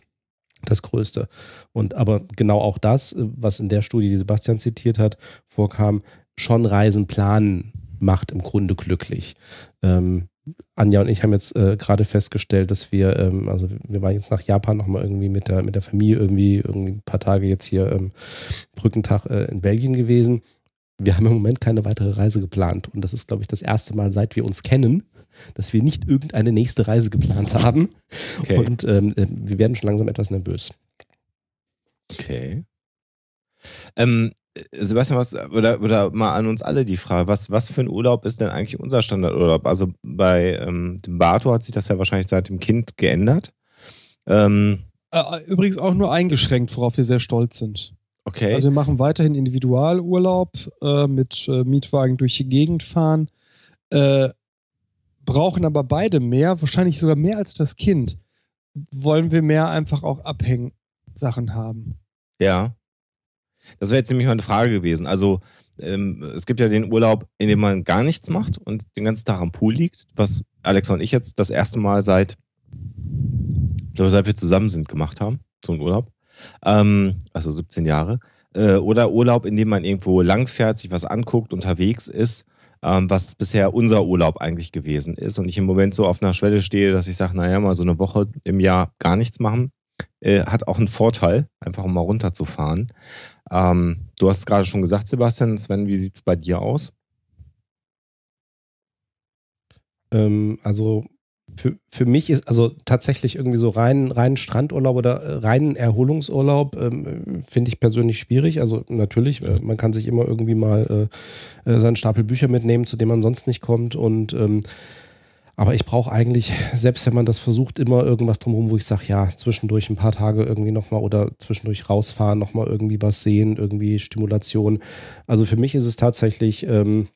das Größte. Und aber genau auch das, äh, was in der Studie, die Sebastian zitiert hat, vorkam, schon Reisen planen macht im Grunde glücklich. Ähm, Anja und ich haben jetzt äh, gerade festgestellt, dass wir, ähm, also wir waren jetzt nach Japan nochmal irgendwie mit der, mit der Familie irgendwie, irgendwie ein paar Tage jetzt hier ähm, Brückentag äh, in Belgien gewesen wir haben im Moment keine weitere Reise geplant. Und das ist, glaube ich, das erste Mal, seit wir uns kennen, dass wir nicht irgendeine nächste Reise geplant haben. Okay. Und ähm, äh, wir werden schon langsam etwas nervös. Okay. Ähm, Sebastian, was, oder, oder mal an uns alle die Frage, was, was für ein Urlaub ist denn eigentlich unser Standardurlaub? Also bei ähm, dem Bato hat sich das ja wahrscheinlich seit dem Kind geändert. Ähm, äh, übrigens auch nur eingeschränkt, worauf wir sehr stolz sind. Okay. Also wir machen weiterhin Individualurlaub äh, mit äh, Mietwagen durch die Gegend fahren, äh, brauchen aber beide mehr, wahrscheinlich sogar mehr als das Kind. Wollen wir mehr einfach auch Abhängsachen haben? Ja. Das wäre jetzt nämlich mal eine Frage gewesen. Also ähm, es gibt ja den Urlaub, in dem man gar nichts macht und den ganzen Tag am Pool liegt, was Alexa und ich jetzt das erste Mal seit, ich glaube, seit wir zusammen sind, gemacht haben, so einen Urlaub ähm, also 17 Jahre. Äh, oder Urlaub, in dem man irgendwo langfährt, sich was anguckt, unterwegs ist, ähm, was bisher unser Urlaub eigentlich gewesen ist. Und ich im Moment so auf einer Schwelle stehe, dass ich sage, naja, mal so eine Woche im Jahr gar nichts machen, äh, hat auch einen Vorteil, einfach um mal runterzufahren. Ähm, du hast es gerade schon gesagt, Sebastian, Sven, wie sieht es bei dir aus? Ähm, also für, für mich ist also tatsächlich irgendwie so rein, rein Strandurlaub oder äh, rein Erholungsurlaub ähm, finde ich persönlich schwierig. Also natürlich, äh, man kann sich immer irgendwie mal äh, äh, seinen Stapel Bücher mitnehmen, zu dem man sonst nicht kommt. Und ähm, aber ich brauche eigentlich, selbst wenn man das versucht, immer irgendwas drumherum, wo ich sage, ja, zwischendurch ein paar Tage irgendwie nochmal oder zwischendurch rausfahren, nochmal irgendwie was sehen, irgendwie Stimulation. Also für mich ist es tatsächlich ähm,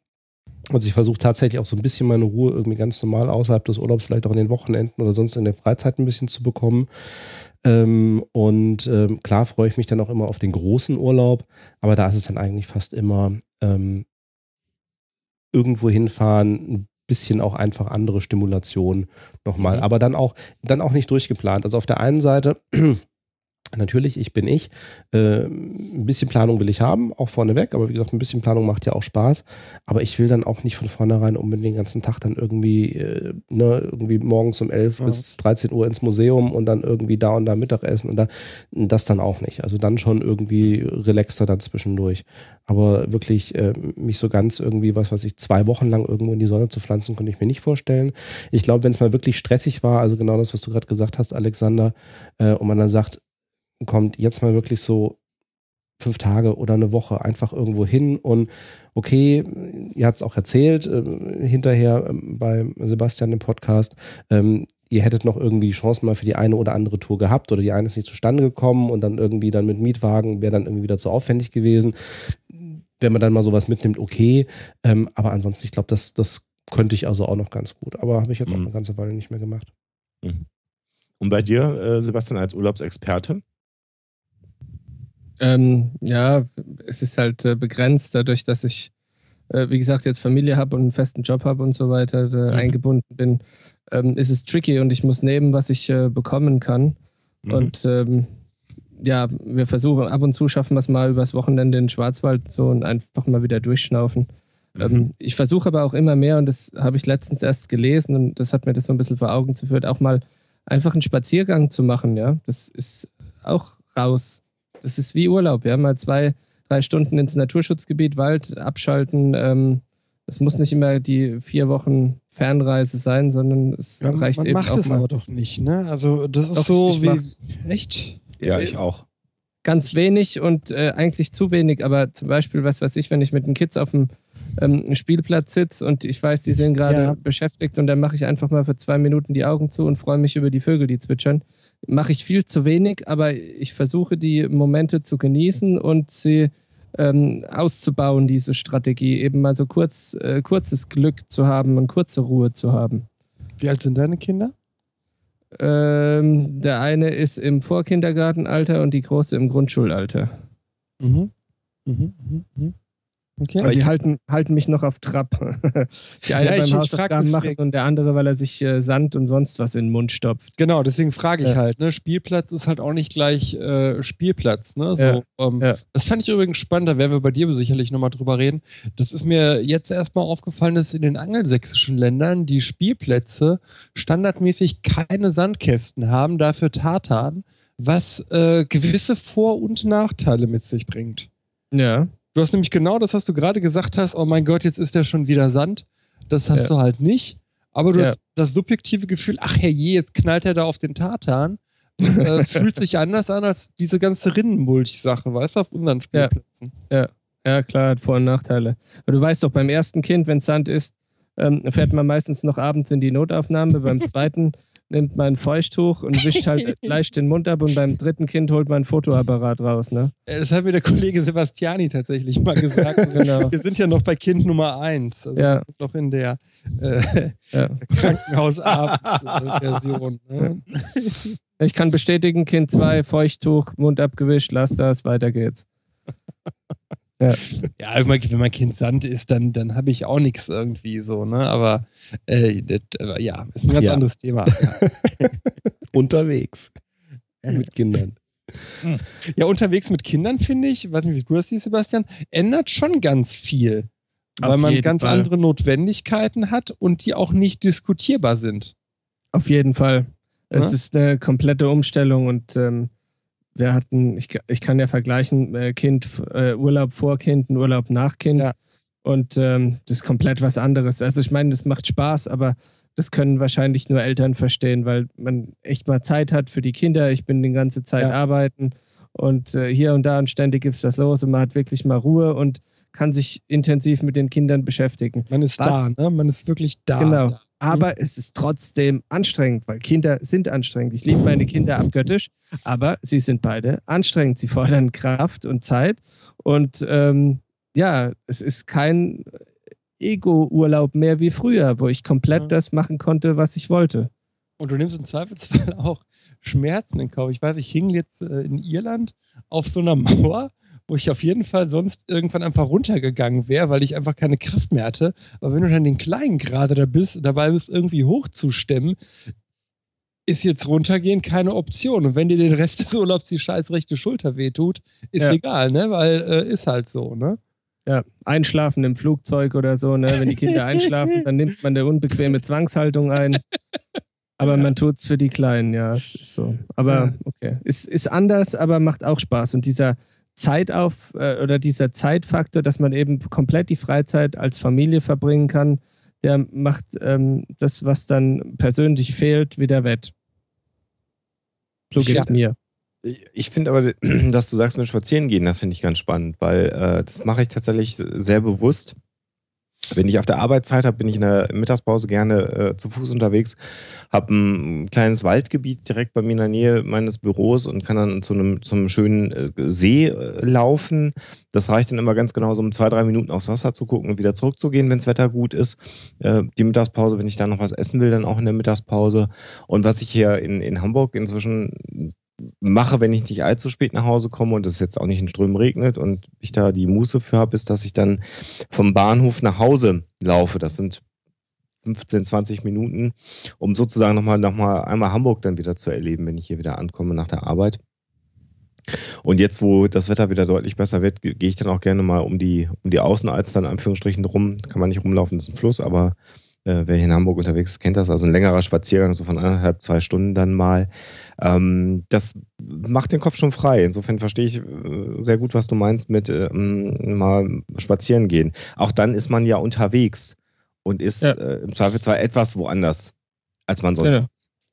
also ich versuche tatsächlich auch so ein bisschen meine Ruhe irgendwie ganz normal außerhalb des Urlaubs, vielleicht auch in den Wochenenden oder sonst in der Freizeit ein bisschen zu bekommen. Ähm, und ähm, klar freue ich mich dann auch immer auf den großen Urlaub, aber da ist es dann eigentlich fast immer ähm, irgendwo hinfahren, ein bisschen auch einfach andere Stimulation nochmal, mhm. aber dann auch, dann auch nicht durchgeplant. Also auf der einen Seite Natürlich, ich bin ich. Äh, ein bisschen Planung will ich haben, auch vorneweg, aber wie gesagt, ein bisschen Planung macht ja auch Spaß. Aber ich will dann auch nicht von vornherein unbedingt den ganzen Tag dann irgendwie, äh, ne, irgendwie morgens um 11 ja. bis 13 Uhr ins Museum und dann irgendwie da und da Mittagessen und da, das dann auch nicht. Also dann schon irgendwie relaxter dann zwischendurch. Aber wirklich äh, mich so ganz irgendwie, was weiß ich, zwei Wochen lang irgendwo in die Sonne zu pflanzen, konnte ich mir nicht vorstellen. Ich glaube, wenn es mal wirklich stressig war, also genau das, was du gerade gesagt hast, Alexander, äh, und man dann sagt, kommt, jetzt mal wirklich so fünf Tage oder eine Woche einfach irgendwo hin und okay, ihr habt es auch erzählt, äh, hinterher ähm, bei Sebastian im Podcast, ähm, ihr hättet noch irgendwie die Chance mal für die eine oder andere Tour gehabt oder die eine ist nicht zustande gekommen und dann irgendwie dann mit Mietwagen wäre dann irgendwie wieder zu aufwendig gewesen. Wenn man dann mal sowas mitnimmt, okay. Ähm, aber ansonsten, ich glaube, das, das könnte ich also auch noch ganz gut. Aber habe ich jetzt mhm. auch eine ganze Weile nicht mehr gemacht. Mhm. Und bei dir, äh, Sebastian, als Urlaubsexperte? Ähm, ja, es ist halt äh, begrenzt, dadurch, dass ich, äh, wie gesagt, jetzt Familie habe und einen festen Job habe und so weiter, mhm. eingebunden bin, ähm, ist es tricky und ich muss nehmen, was ich äh, bekommen kann. Mhm. Und ähm, ja, wir versuchen ab und zu schaffen wir es mal übers Wochenende in den Schwarzwald so und einfach mal wieder durchschnaufen. Mhm. Ähm, ich versuche aber auch immer mehr und das habe ich letztens erst gelesen und das hat mir das so ein bisschen vor Augen geführt, auch mal einfach einen Spaziergang zu machen. Ja, das ist auch raus das ist wie Urlaub, ja, mal zwei, drei Stunden ins Naturschutzgebiet, Wald abschalten. Ähm, es muss nicht immer die vier Wochen Fernreise sein, sondern es ja, reicht man eben macht auch es mal. aber doch nicht, ne? Also das ist doch, so wie echt. Ja, ich auch. Ganz wenig und äh, eigentlich zu wenig, aber zum Beispiel, was weiß ich, wenn ich mit den Kids auf dem ähm, Spielplatz sitze und ich weiß, die sind gerade ja. beschäftigt und dann mache ich einfach mal für zwei Minuten die Augen zu und freue mich über die Vögel, die zwitschern mache ich viel zu wenig, aber ich versuche die Momente zu genießen und sie ähm, auszubauen, diese Strategie, eben mal so kurz, äh, kurzes Glück zu haben und kurze Ruhe zu haben. Wie alt sind deine Kinder? Ähm, der eine ist im Vorkindergartenalter und die große im Grundschulalter. Mhm. Mhm, mhm, mhm. Okay. Also die halten, halten mich noch auf Trab. [LAUGHS] Die eine ja, beim Hausaufgaben machen und der andere, weil er sich äh, Sand und sonst was in den Mund stopft. Genau, deswegen frage ich ja. halt. Ne? Spielplatz ist halt auch nicht gleich äh, Spielplatz. Ne? So, ja. Ähm, das fand ich übrigens spannend, da werden wir bei dir sicherlich nochmal drüber reden. Das ist mir jetzt erstmal aufgefallen, dass in den angelsächsischen Ländern die Spielplätze standardmäßig keine Sandkästen haben, dafür Tartan, was äh, gewisse Vor- und Nachteile mit sich bringt. Ja. Du hast nämlich genau das, was du gerade gesagt hast, oh mein Gott, jetzt ist der schon wieder Sand. Das hast ja. du halt nicht. Aber du ja. hast das subjektive Gefühl, ach herrje, jetzt knallt er da auf den Tartan. äh, [LAUGHS] fühlt sich anders an als diese ganze Rinnenmulch-Sache, weißt du, auf unseren Spielplätzen. Ja. ja, ja, klar, hat Vor- und Nachteile. Aber du weißt doch, beim ersten Kind, wenn Sand ist, ähm, fährt man meistens noch abends in die Notaufnahme. beim zweiten nimmt man ein Feuchttuch und wischt halt [LAUGHS] leicht den Mund ab und beim dritten Kind holt man ein Fotoapparat raus, ne? Das hat mir der Kollege Sebastiani tatsächlich mal gesagt. [LAUGHS] genau. Wir sind ja noch bei Kind Nummer eins. Also ja. noch in der äh, ja. Krankenhausabends-Version. [LAUGHS] Ne? Ich kann bestätigen, Kind 2, Feuchttuch, Mund abgewischt, lass das, weiter geht's. Ja, ja wenn mein Kind Sand ist, dann, dann habe ich auch nichts irgendwie so, ne? Aber äh, das, äh, ja, ist ein ganz ja. anderes Thema. [LAUGHS] Ja. unterwegs mit Kindern. Hm. Ja, unterwegs mit Kindern finde ich, weiß nicht, wie du das siehst, Sebastian, ändert schon ganz viel. Auf weil man ganz Fall. andere Notwendigkeiten hat und die auch nicht diskutierbar sind. Auf jeden Fall. Es ja? ist eine komplette Umstellung und ähm, wir hatten, ich, ich kann ja vergleichen, äh, Kind, äh, Urlaub vor Kind, Urlaub nach Kind. Ja. Und ähm, das ist komplett was anderes. Also ich meine, das macht Spaß, aber das können wahrscheinlich nur Eltern verstehen, weil man echt mal Zeit hat für die Kinder. Ich bin die ganze Zeit ja. arbeiten und äh, hier und da und ständig gibt es das los und man hat wirklich mal Ruhe und kann sich intensiv mit den Kindern beschäftigen. Man ist was, da, ne? Man ist wirklich da. Genau. Da. Aber mhm. es ist trotzdem anstrengend, weil Kinder sind anstrengend. Ich liebe meine Kinder abgöttisch, aber sie sind beide anstrengend. Sie fordern Kraft und Zeit. Und ähm, ja, es ist kein Ego-Urlaub mehr wie früher, wo ich komplett ja. das machen konnte, was ich wollte. Und du nimmst im Zweifelsfall [LAUGHS] auch Schmerzen in Kauf. Ich weiß, ich hing jetzt äh, in Irland auf so einer [LAUGHS] Mauer wo ich auf jeden Fall sonst irgendwann einfach runtergegangen wäre, weil ich einfach keine Kraft mehr hatte. Aber wenn du dann den Kleinen gerade da bist, dabei bist, irgendwie hochzustemmen, ist jetzt runtergehen keine Option. Und wenn dir den Rest des Urlaubs die scheiß rechte Schulter wehtut, ist ja. egal, ne? Weil äh, ist halt so, ne? Ja, einschlafen im Flugzeug oder so, ne? Wenn die Kinder einschlafen, dann nimmt man eine unbequeme Zwangshaltung ein. Aber ja. man tut es für die Kleinen, ja, es ist so. Aber okay. Ist, ist anders, aber macht auch Spaß. Und dieser, Zeit auf äh, oder dieser Zeitfaktor, dass man eben komplett die Freizeit als Familie verbringen kann, der macht ähm, das, was dann persönlich fehlt, wieder wett. So geht es ja. mir. Ich finde aber, [CLEARS THROAT] dass du sagst mit Spazieren gehen, das finde ich ganz spannend, weil äh, das mache ich tatsächlich sehr bewusst. Wenn ich auf der Arbeitszeit habe, bin ich in der Mittagspause gerne äh, zu Fuß unterwegs, habe ein kleines Waldgebiet direkt bei mir in der Nähe meines Büros und kann dann zu einem, zum schönen äh, See äh, laufen. Das reicht dann immer ganz genau, so um zwei, drei Minuten aufs Wasser zu gucken und wieder zurückzugehen, wenn das Wetter gut ist. Äh, die Mittagspause, wenn ich dann noch was essen will, dann auch in der Mittagspause. Und was ich hier in, in Hamburg inzwischen mache, wenn ich nicht allzu spät nach Hause komme und es jetzt auch nicht in Strömen regnet und ich da die Muße für habe, ist, dass ich dann vom Bahnhof nach Hause laufe. Das sind 15, 20 Minuten, um sozusagen nochmal noch mal einmal Hamburg dann wieder zu erleben, wenn ich hier wieder ankomme nach der Arbeit. Und jetzt, wo das Wetter wieder deutlich besser wird, gehe ich dann auch gerne mal um die, um die Außenalster in Anführungsstrichen rum. Kann man nicht rumlaufen, das ist ein Fluss, aber äh, wer hier in Hamburg unterwegs ist, kennt das. Also ein längerer Spaziergang, so von anderthalb, zwei Stunden dann mal. Ähm, das macht den Kopf schon frei. Insofern verstehe ich äh, sehr gut, was du meinst mit ähm, mal spazieren gehen. Auch dann ist man ja unterwegs und ist ja. äh, im Zweifelsfall etwas woanders, als man sonst genau.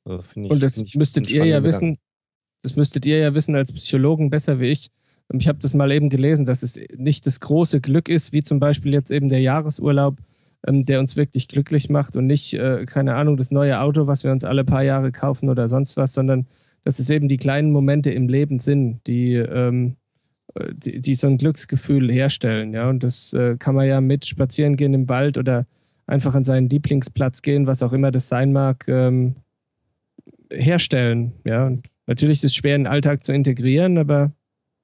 Also ich, und das müsstet ihr ja wissen, Gedanken. das müsstet ihr ja wissen als Psychologen besser wie ich. Ich habe das mal eben gelesen, dass es nicht das große Glück ist, wie zum Beispiel jetzt eben der Jahresurlaub, ähm, der uns wirklich glücklich macht und nicht, äh, keine Ahnung, das neue Auto, was wir uns alle paar Jahre kaufen oder sonst was, sondern dass es eben die kleinen Momente im Leben sind, die, ähm, äh, die, die, so ein Glücksgefühl herstellen. Ja? Und das äh, kann man ja mit spazieren gehen im Wald oder einfach an seinen Lieblingsplatz gehen, was auch immer das sein mag, ähm, herstellen. Ja? Und natürlich ist es schwer, in den Alltag zu integrieren, aber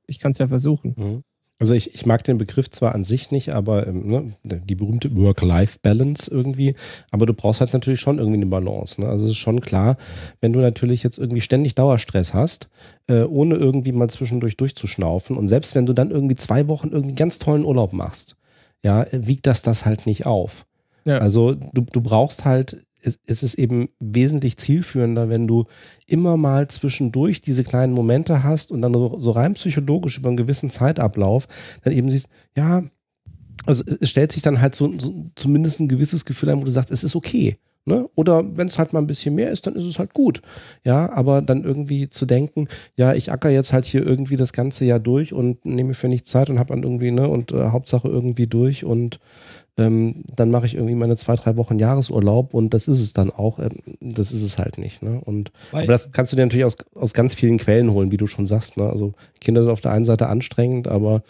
ich kann es ja versuchen. Mhm. Also ich, ich mag den Begriff zwar an sich nicht, aber ähm, ne, die berühmte Work-Life-Balance irgendwie, aber du brauchst halt natürlich schon irgendwie eine Balance. Ne? Also es ist schon klar, wenn du natürlich jetzt irgendwie ständig Dauerstress hast, äh, ohne irgendwie mal zwischendurch durchzuschnaufen und selbst wenn du dann irgendwie zwei Wochen irgendwie ganz tollen Urlaub machst, ja, wiegt das das halt nicht auf. Ja. Also du, du brauchst halt es, es ist eben wesentlich zielführender, wenn du immer mal zwischendurch diese kleinen Momente hast und dann so, so rein psychologisch über einen gewissen Zeitablauf dann eben siehst, ja, also es stellt sich dann halt so, so zumindest ein gewisses Gefühl ein, wo du sagst, es ist okay. Ne? Oder wenn es halt mal ein bisschen mehr ist, dann ist es halt gut. Ja, aber dann irgendwie zu denken, ja, ich acker jetzt halt hier irgendwie das ganze Jahr durch und nehme für nichts Zeit und habe dann irgendwie, ne, und äh, Hauptsache irgendwie durch und ähm, dann mache ich irgendwie meine zwei, drei Wochen Jahresurlaub und das ist es dann auch. Ähm, das ist es halt nicht. Ne? Und, aber das kannst du dir natürlich aus, aus ganz vielen Quellen holen, wie du schon sagst. Ne? Also Kinder sind auf der einen Seite anstrengend, aber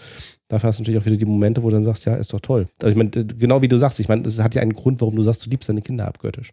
dafür hast du natürlich auch wieder die Momente, wo du dann sagst, ja, ist doch toll. Also ich meine, genau wie du sagst, ich meine, das hat ja einen Grund, warum du sagst, du liebst deine Kinder abgöttisch.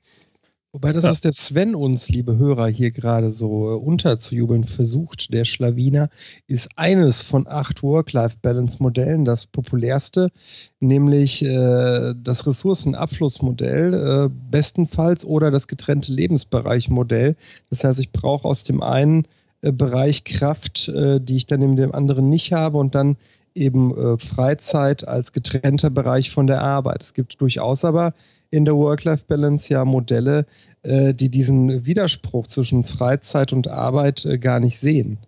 Wobei das, ja. was der Sven uns, liebe Hörer, hier gerade so äh, unterzujubeln versucht, der Schlawiner, ist eines von acht Work-Life-Balance-Modellen, das populärste, nämlich äh, das Ressourcenabflussmodell, äh, bestenfalls, oder das getrennte Lebensbereich-Modell. Das heißt, ich brauche aus dem einen äh, Bereich Kraft, äh, die ich dann in dem anderen nicht habe, und dann eben Freizeit als getrennter Bereich von der Arbeit. Es gibt durchaus aber in der Work-Life-Balance ja Modelle, äh, die diesen Widerspruch zwischen Freizeit und Arbeit äh, gar nicht sehen.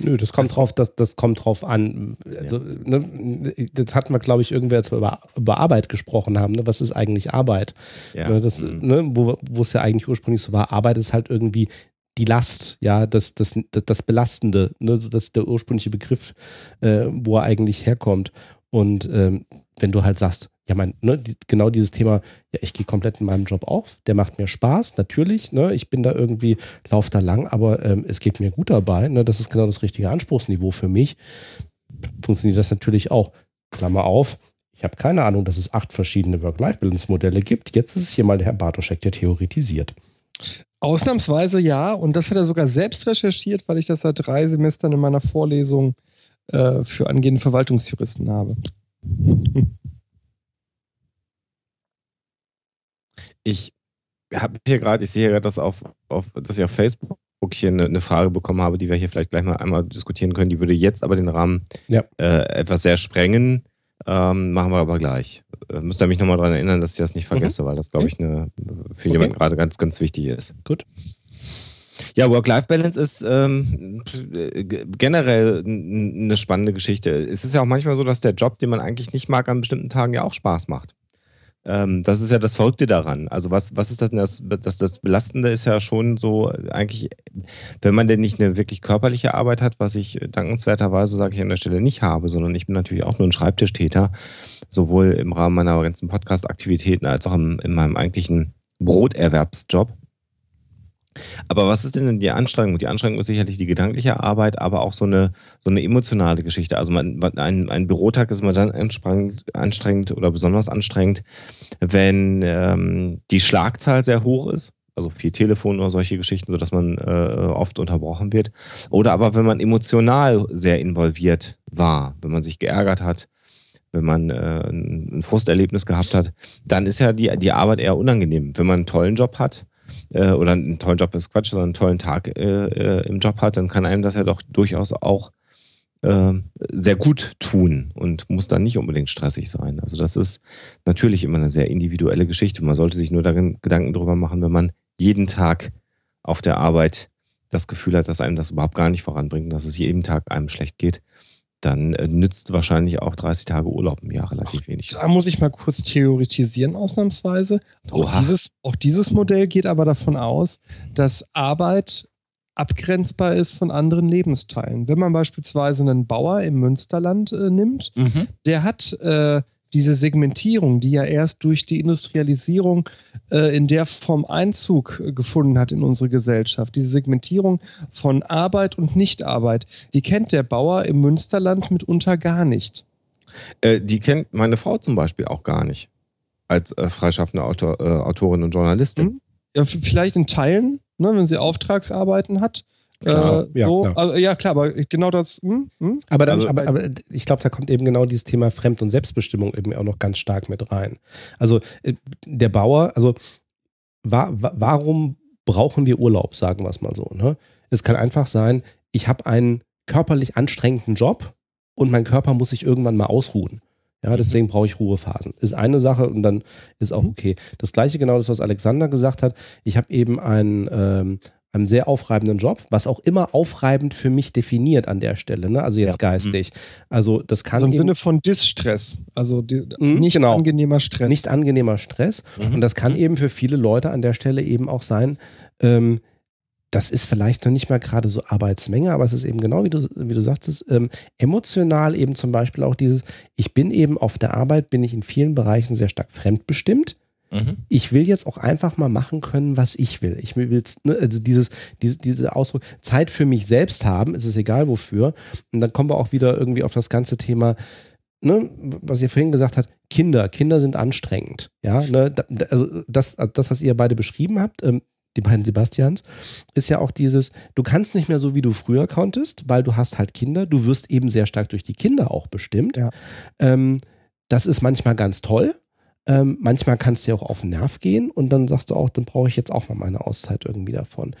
Nö, das kommt drauf, das, das kommt drauf an. Also, ja. ne, das hatten wir, glaube ich, irgendwer, als wir über, über Arbeit gesprochen haben. Ne? Was ist eigentlich Arbeit? Ja. Ne, das, mhm. ne, wo, es ja eigentlich ursprünglich so war, Arbeit ist halt irgendwie die Last, ja, das, das, das Belastende, ne? das ist der ursprüngliche Begriff, äh, wo er eigentlich herkommt. Und ähm, wenn du halt sagst, ja, mein, ne, die, genau dieses Thema, ja, ich gehe komplett in meinem Job auf, der macht mir Spaß, natürlich, ne, ich bin da irgendwie, lauf da lang, aber ähm, es geht mir gut dabei, ne, das ist genau das richtige Anspruchsniveau für mich. Funktioniert das natürlich auch. Klammer auf, ich habe keine Ahnung, dass es acht verschiedene Work-Life-Balance-Modelle gibt. Jetzt ist es hier mal der Herr Bartoschek, der theoretisiert. Ausnahmsweise ja, und das hat er sogar selbst recherchiert, weil ich das seit drei Semestern in meiner Vorlesung äh, für angehende Verwaltungsjuristen habe. Ich habe hier gerade, ich sehe gerade, dass, auf, auf, dass ich auf Facebook hier eine, eine, Frage bekommen habe, die wir hier vielleicht gleich mal einmal diskutieren können. Die würde jetzt aber den Rahmen ja. äh, etwas sehr sprengen. Ähm, machen wir aber gleich. Äh, müsst ihr mich nochmal daran erinnern, dass ich das nicht mhm. vergesse, mhm. weil das, glaube ich, eine, für okay. jemanden gerade ganz, ganz wichtig ist. Gut. Ja, Work-Life-Balance ist ähm, generell eine spannende Geschichte. Es ist ja auch manchmal so, dass der Job, den man eigentlich nicht mag, an bestimmten Tagen ja auch Spaß macht. Ähm, das ist ja das Verrückte daran. Also was, was ist das denn? Das, das, das Belastende ist ja schon so eigentlich, wenn man denn nicht eine wirklich körperliche Arbeit hat, was ich dankenswerterweise, sage ich an der Stelle, nicht habe, sondern ich bin natürlich auch nur ein Schreibtischtäter, sowohl im Rahmen meiner ganzen Podcast-Aktivitäten als auch im, in meinem eigentlichen Broterwerbsjob. Aber was ist denn die Anstrengung? Die Anstrengung ist sicherlich die gedankliche Arbeit, aber auch so eine, so eine emotionale Geschichte. Also man, ein, ein Bürotag ist immer dann anstrengend oder besonders anstrengend, wenn ähm, die Schlagzahl sehr hoch ist. Also viel Telefon oder solche Geschichten, sodass man äh, oft unterbrochen wird. Oder aber wenn man emotional sehr involviert war, wenn man sich geärgert hat, wenn man äh, ein Frusterlebnis gehabt hat, dann ist ja die, die Arbeit eher unangenehm. Wenn man einen tollen Job hat, äh, oder einen tollen Job ist Quatsch, sondern einen tollen Tag äh, äh, im Job hat, dann kann einem das ja doch durchaus auch äh, sehr gut tun und muss dann nicht unbedingt stressig sein. Also das ist natürlich immer eine sehr individuelle Geschichte. Man sollte sich nur darin Gedanken darüber machen, wenn man jeden Tag auf der Arbeit das Gefühl hat, dass einem das überhaupt gar nicht voranbringt, dass es jeden Tag einem schlecht geht, dann äh, nützt wahrscheinlich auch 30 Tage Urlaub im Jahr relativ Ach, wenig. Da muss ich mal kurz theoretisieren, ausnahmsweise. Auch dieses, auch dieses Modell geht aber davon aus, dass Arbeit abgrenzbar ist von anderen Lebensteilen. Wenn man beispielsweise einen Bauer im Münsterland äh, nimmt, mhm. der hat äh, diese Segmentierung, die ja erst durch die Industrialisierung äh, in der Form Einzug äh, gefunden hat in unsere Gesellschaft, diese Segmentierung von Arbeit und Nichtarbeit, die kennt der Bauer im Münsterland mitunter gar nicht. Äh, die kennt meine Frau zum Beispiel auch gar nicht, als äh, freischaffende Autor, äh, Autorin und Journalistin. Mhm. Ja, vielleicht in Teilen, ne, wenn sie Auftragsarbeiten hat. Klar, äh, ja, so, klar. Also, ja, klar, aber genau das. Hm, hm? Aber, dann, also, aber, aber ich glaube, da kommt eben genau dieses Thema Fremd- und Selbstbestimmung eben auch noch ganz stark mit rein. Also äh, der Bauer, also wa warum brauchen wir Urlaub, sagen wir es mal so. Ne? Es kann einfach sein, ich habe einen körperlich anstrengenden Job und mein Körper muss sich irgendwann mal ausruhen. Ja, deswegen brauche ich Ruhephasen. Ist eine Sache und dann ist auch mhm. okay. Das gleiche genau das, was Alexander gesagt hat. Ich habe eben einen, ähm, einem sehr aufreibenden Job, was auch immer aufreibend für mich definiert an der Stelle, ne? also jetzt ja. geistig. Also das kann. Also im Sinne von Distress, also die, mhm, nicht genau. angenehmer Stress. Nicht angenehmer Stress. Mhm. Und das kann mhm. eben für viele Leute an der Stelle eben auch sein, ähm, das ist vielleicht noch nicht mal gerade so Arbeitsmenge, aber es ist eben genau wie du, wie du sagtest, ähm, emotional eben zum Beispiel auch dieses, ich bin eben auf der Arbeit, bin ich in vielen Bereichen sehr stark fremdbestimmt Mhm. Ich will jetzt auch einfach mal machen können, was ich will. Ich will, ne, also dieses, diese, diese Ausdruck, Zeit für mich selbst haben, ist es egal wofür. Und dann kommen wir auch wieder irgendwie auf das ganze Thema, ne, was ihr vorhin gesagt habt, Kinder. Kinder sind anstrengend. Ja, ne, also das, das, was ihr beide beschrieben habt, ähm, die beiden Sebastians, ist ja auch dieses, du kannst nicht mehr so, wie du früher konntest, weil du hast halt Kinder, du wirst eben sehr stark durch die Kinder auch bestimmt. Ja. Ähm, das ist manchmal ganz toll, ähm, manchmal kann es dir auch auf den Nerv gehen und dann sagst du auch, dann brauche ich jetzt auch mal meine Auszeit irgendwie davon.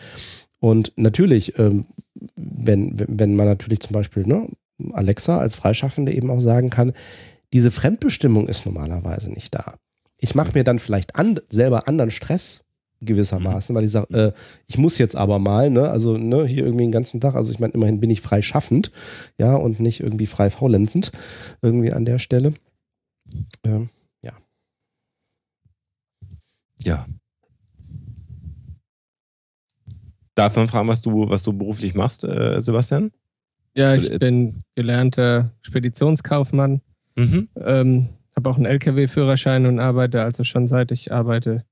Und natürlich, ähm, wenn, wenn man natürlich zum Beispiel ne, Alexa als Freischaffende eben auch sagen kann, diese Fremdbestimmung ist normalerweise nicht da. Ich mache mir dann vielleicht an, selber anderen Stress gewissermaßen, weil ich sage, äh, ich muss jetzt aber mal, ne, also ne, hier irgendwie den ganzen Tag, also ich meine, immerhin bin ich freischaffend, ja, und nicht irgendwie frei faulenzend irgendwie an der Stelle. Ähm, ja. Darf man fragen, was du, was du beruflich machst, äh, Sebastian? Ja, ich bin gelernter Speditionskaufmann. Mhm. Ähm, habe auch einen LKW-Führerschein und arbeite also schon seit ich arbeite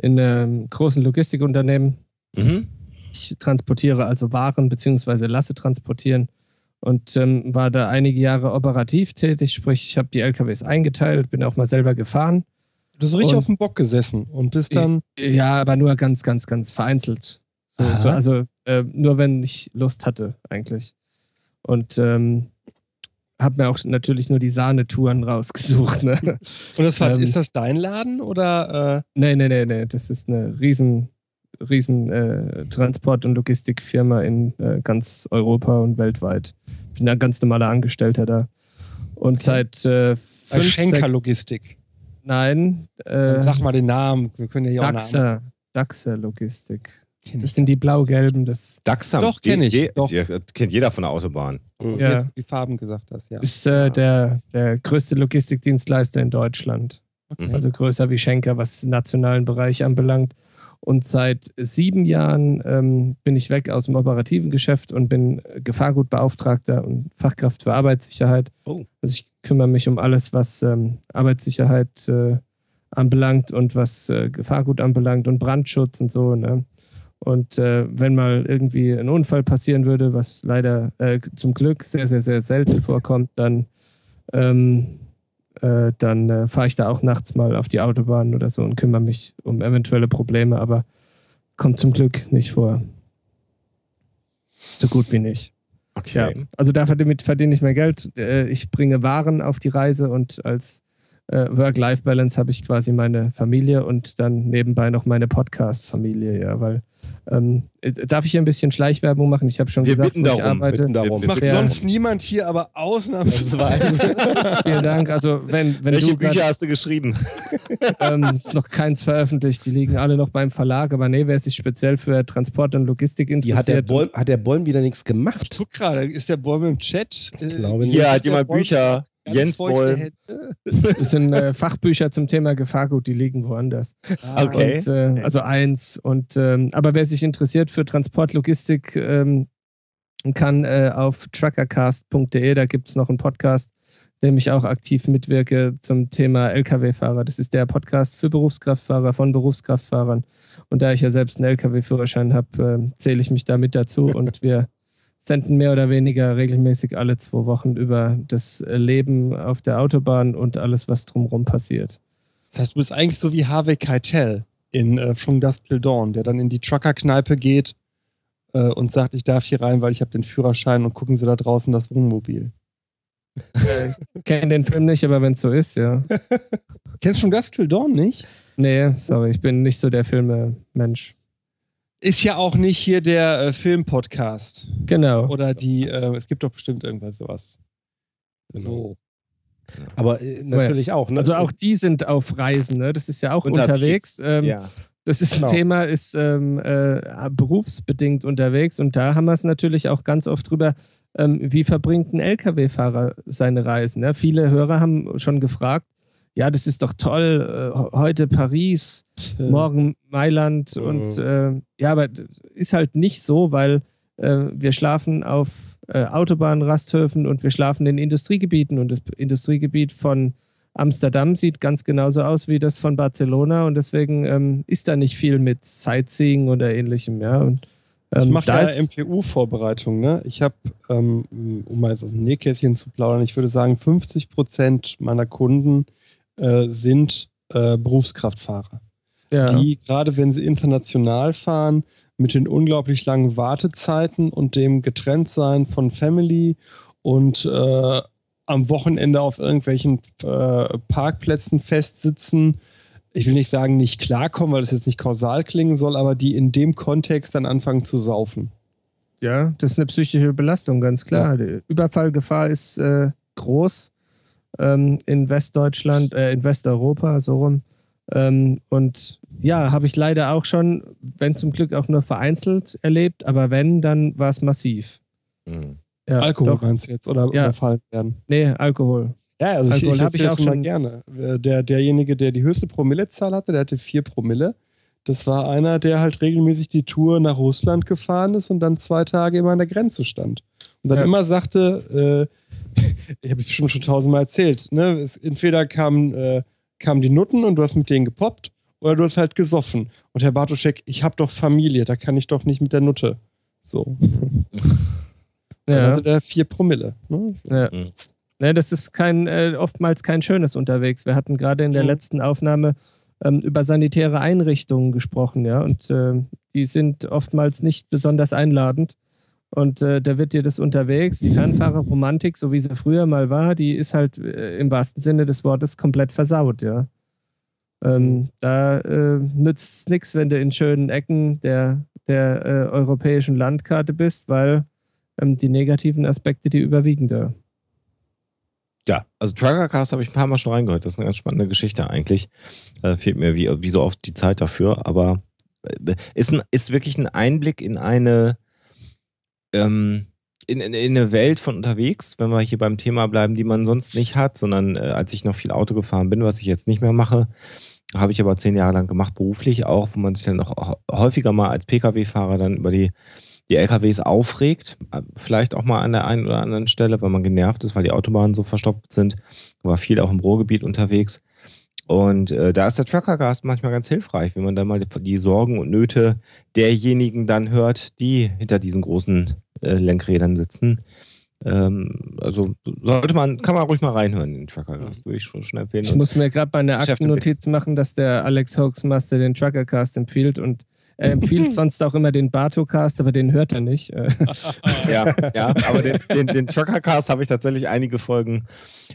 in einem großen Logistikunternehmen. Mhm. Ich transportiere also Waren bzw. lasse transportieren und ähm, war da einige Jahre operativ tätig, sprich ich habe die LKWs eingeteilt, bin auch mal selber gefahren Du hast richtig und, auf dem Bock gesessen und bist dann. Ja, aber nur ganz, ganz, ganz vereinzelt. So, so, also äh, nur wenn ich Lust hatte, eigentlich. Und ähm, habe mir auch natürlich nur die Sahnetouren rausgesucht. Ne? Und das war, ähm, ist das dein Laden oder? Äh? Nee, nee, nee, nee. Das ist eine riesen, riesen äh, Transport- und Logistikfirma in äh, ganz Europa und weltweit. Ich bin ein ganz normaler Angestellter da. Und okay. seit äh, fünf, Schenker Logistik. Nein. Äh, sag mal den Namen. Wir können ja Daxa. Daxa Logistik. Das sind die blau-gelben. Das Daxa. Doch, kenne ich. Je, Doch. kennt jeder von der Autobahn. Mhm. Ja. Jetzt die Farben gesagt hast, ja. Ist äh, der, der größte Logistikdienstleister in Deutschland. Mhm. also größer wie Schenker, was den nationalen Bereich anbelangt. Und seit sieben Jahren ähm, bin ich weg aus dem operativen Geschäft und bin Gefahrgutbeauftragter und Fachkraft für Arbeitssicherheit. Oh. Also ich kümmere mich um alles, was ähm, Arbeitssicherheit äh, anbelangt und was äh, Gefahrgut anbelangt und Brandschutz und so. Ne? Und äh, wenn mal irgendwie ein Unfall passieren würde, was leider äh, zum Glück sehr, sehr, sehr selten vorkommt, dann, ähm, äh, dann äh, fahre ich da auch nachts mal auf die Autobahn oder so und kümmere mich um eventuelle Probleme, aber kommt zum Glück nicht vor. So gut wie nicht. Ja, Okay. also damit verdiene ich mehr Geld. Äh, Ich bringe Waren auf die Reise und als äh, Work-Life-Balance habe ich quasi meine Familie und dann nebenbei noch meine Podcast-Familie, ja, weil ähm, äh, darf ich hier ein bisschen Schleichwerbung machen? Ich habe schon Wir gesagt, bitten wo ich darum, arbeite. bitten darum. Wir- Macht Ja. sonst niemand hier, aber ausnahmsweise. [LAUGHS] Vielen Dank. Also wenn, wenn Welche du grad- Bücher hast du geschrieben? [LAUGHS] ähm, ist noch keins veröffentlicht, die liegen alle noch beim Verlag, aber nee, wer sich speziell für Transport und Logistik Die hat der, interessiert, Boll, hat der Bäum wieder nichts Ich gemacht. guck gerade, ist der Bäume im Chat? Ich glaube nicht. Hier hat jemand Bücher. Jens Boll. Das sind äh, Fachbücher zum Thema Gefahrgut, die liegen woanders. Ah, Okay. Und, äh, also eins. Und ähm, aber wer sich interessiert für Transportlogistik, ähm, kann äh, auf truckercast.de, da gibt es noch einen Podcast, dem ich auch aktiv mitwirke zum Thema Lkw-Fahrer. Das ist der Podcast für Berufskraftfahrer von Berufskraftfahrern. Und da ich ja selbst einen Lkw-Führerschein habe, äh, zähle ich mich da mit dazu [LAUGHS] und wir senden mehr oder weniger regelmäßig alle zwei Wochen über das Leben auf der Autobahn und alles, was drumherum passiert. Das heißt, du bist eigentlich so wie Harvey Keitel in äh, From Dusk Till Dawn, der dann in die Trucker-Kneipe geht äh, und sagt, ich darf hier rein, weil ich habe den Führerschein und gucken sie da draußen das Wohnmobil. [LAUGHS] Äh, Kenne den Film nicht, aber wenn es so ist, ja. [LAUGHS] Kennst du From Dusk Till Dawn nicht? Nee, sorry, ich bin nicht so der Filme-Mensch. Ist ja auch nicht hier der äh, Film-Podcast. Genau. Oder die, äh, es gibt doch bestimmt irgendwas sowas. So. Aber äh, natürlich auch. Ne? Also auch die sind auf Reisen, ne? Das ist ja auch unterwegs. Ähm, ja. Das ist Genau. ein Thema, ist ähm, äh, berufsbedingt unterwegs und da haben wir es natürlich auch ganz oft drüber, ähm, wie verbringt ein Lkw-Fahrer seine Reisen. Ne? Viele Hörer haben schon gefragt, ja, das ist doch toll, äh, heute Paris, Äh, morgen Mailand Mhm. und äh, ja, aber ist halt nicht so, weil äh, wir schlafen auf äh, Autobahnrasthöfen und wir schlafen in Industriegebieten und das Industriegebiet von Amsterdam sieht ganz genauso aus wie das von Barcelona und deswegen ähm, ist da nicht viel mit Sightseeing oder ähnlichem, ja. Und, Ich ähm, mache da ja MPU-Vorbereitung. Ne? Ich habe, ähm, um mal jetzt aus dem Nähkästchen zu plaudern, ich würde sagen, 50 Prozent meiner Kunden äh, sind äh, Berufskraftfahrer, ja, die gerade wenn sie international fahren, mit den unglaublich langen Wartezeiten und dem Getrenntsein von Family und äh, am Wochenende auf irgendwelchen äh, Parkplätzen festsitzen. Ich will nicht sagen, nicht klarkommen, weil das jetzt nicht kausal klingen soll, aber die in dem Kontext dann anfangen zu saufen. ja, das ist eine psychische Belastung, ganz klar. Die Überfallgefahr ist äh, groß ähm, in Westdeutschland, äh, in Westeuropa, so rum. Ähm, und ja, habe ich leider auch schon, wenn zum Glück auch nur vereinzelt erlebt, aber wenn, dann war es massiv. Mhm. Ja, Alkohol Doch. meinst du jetzt oder Ja. überfallen werden? Nee, Alkohol. Ja, also Alkohol ich, ich, ich auch schon- gerne. Der, derjenige, der die höchste Promillezahl hatte, der hatte vier Promille. Das war einer, der halt regelmäßig die Tour nach Russland gefahren ist und dann zwei Tage immer an der Grenze stand. Und dann Ja. immer sagte, äh, [LAUGHS] ich habe es bestimmt schon tausendmal erzählt, ne? es, entweder kamen, äh, kamen die Nutten und du hast mit denen gepoppt oder du hast halt gesoffen. Und Herr Bartoschek, ich habe doch Familie, da kann ich doch nicht mit der Nutte. So. Dann Ja. hatte der vier Promille. Ne? Ja. Mhm. Ne, das ist kein, äh, oftmals kein schönes unterwegs. Wir hatten gerade in der Mhm. letzten Aufnahme ähm, über sanitäre Einrichtungen gesprochen, ja, und ähm, die sind oftmals nicht besonders einladend. Und äh, da wird dir das unterwegs, die Fernfahrerromantik, so wie sie früher mal war, die ist halt äh, im wahrsten Sinne des Wortes komplett versaut, ja. Ähm, da äh, nützt es nichts, wenn du in schönen Ecken der, der äh, europäischen Landkarte bist, weil ähm, die negativen Aspekte, die überwiegen da. Ja, also Truckercast habe ich ein paar Mal schon reingehört. Das ist eine ganz spannende Geschichte eigentlich. Äh, fehlt mir wie, wie so oft die Zeit dafür, aber äh, ist, ein, ist wirklich ein Einblick in eine, ähm, in, in, in eine Welt von unterwegs, wenn wir hier beim Thema bleiben, die man sonst nicht hat, sondern äh, als ich noch viel Auto gefahren bin, was ich jetzt nicht mehr mache, habe ich aber zehn Jahre lang gemacht, beruflich auch, wo man sich dann auch häufiger mal als Pkw-Fahrer dann über die, die LKWs aufregt. Vielleicht auch mal an der einen oder anderen Stelle, weil man genervt ist, weil die Autobahnen so verstopft sind. War viel auch im Ruhrgebiet unterwegs. Und äh, da ist der Truckercast manchmal ganz hilfreich, wenn man dann mal die, die Sorgen und Nöte derjenigen dann hört, die hinter diesen großen äh, Lenkrädern sitzen. Ähm, also sollte man, kann man ruhig mal reinhören in den Truckercast, würde ich schon, schon empfehlen. Ich muss mir gerade bei einer Aktennotiz machen, dass der Alex Hoaxmaster den Truckercast empfiehlt und er empfiehlt [LAUGHS] sonst auch immer den Bartocast, aber den hört er nicht. [LAUGHS] ja, ja, aber den, den, den Truckercast habe ich tatsächlich einige Folgen.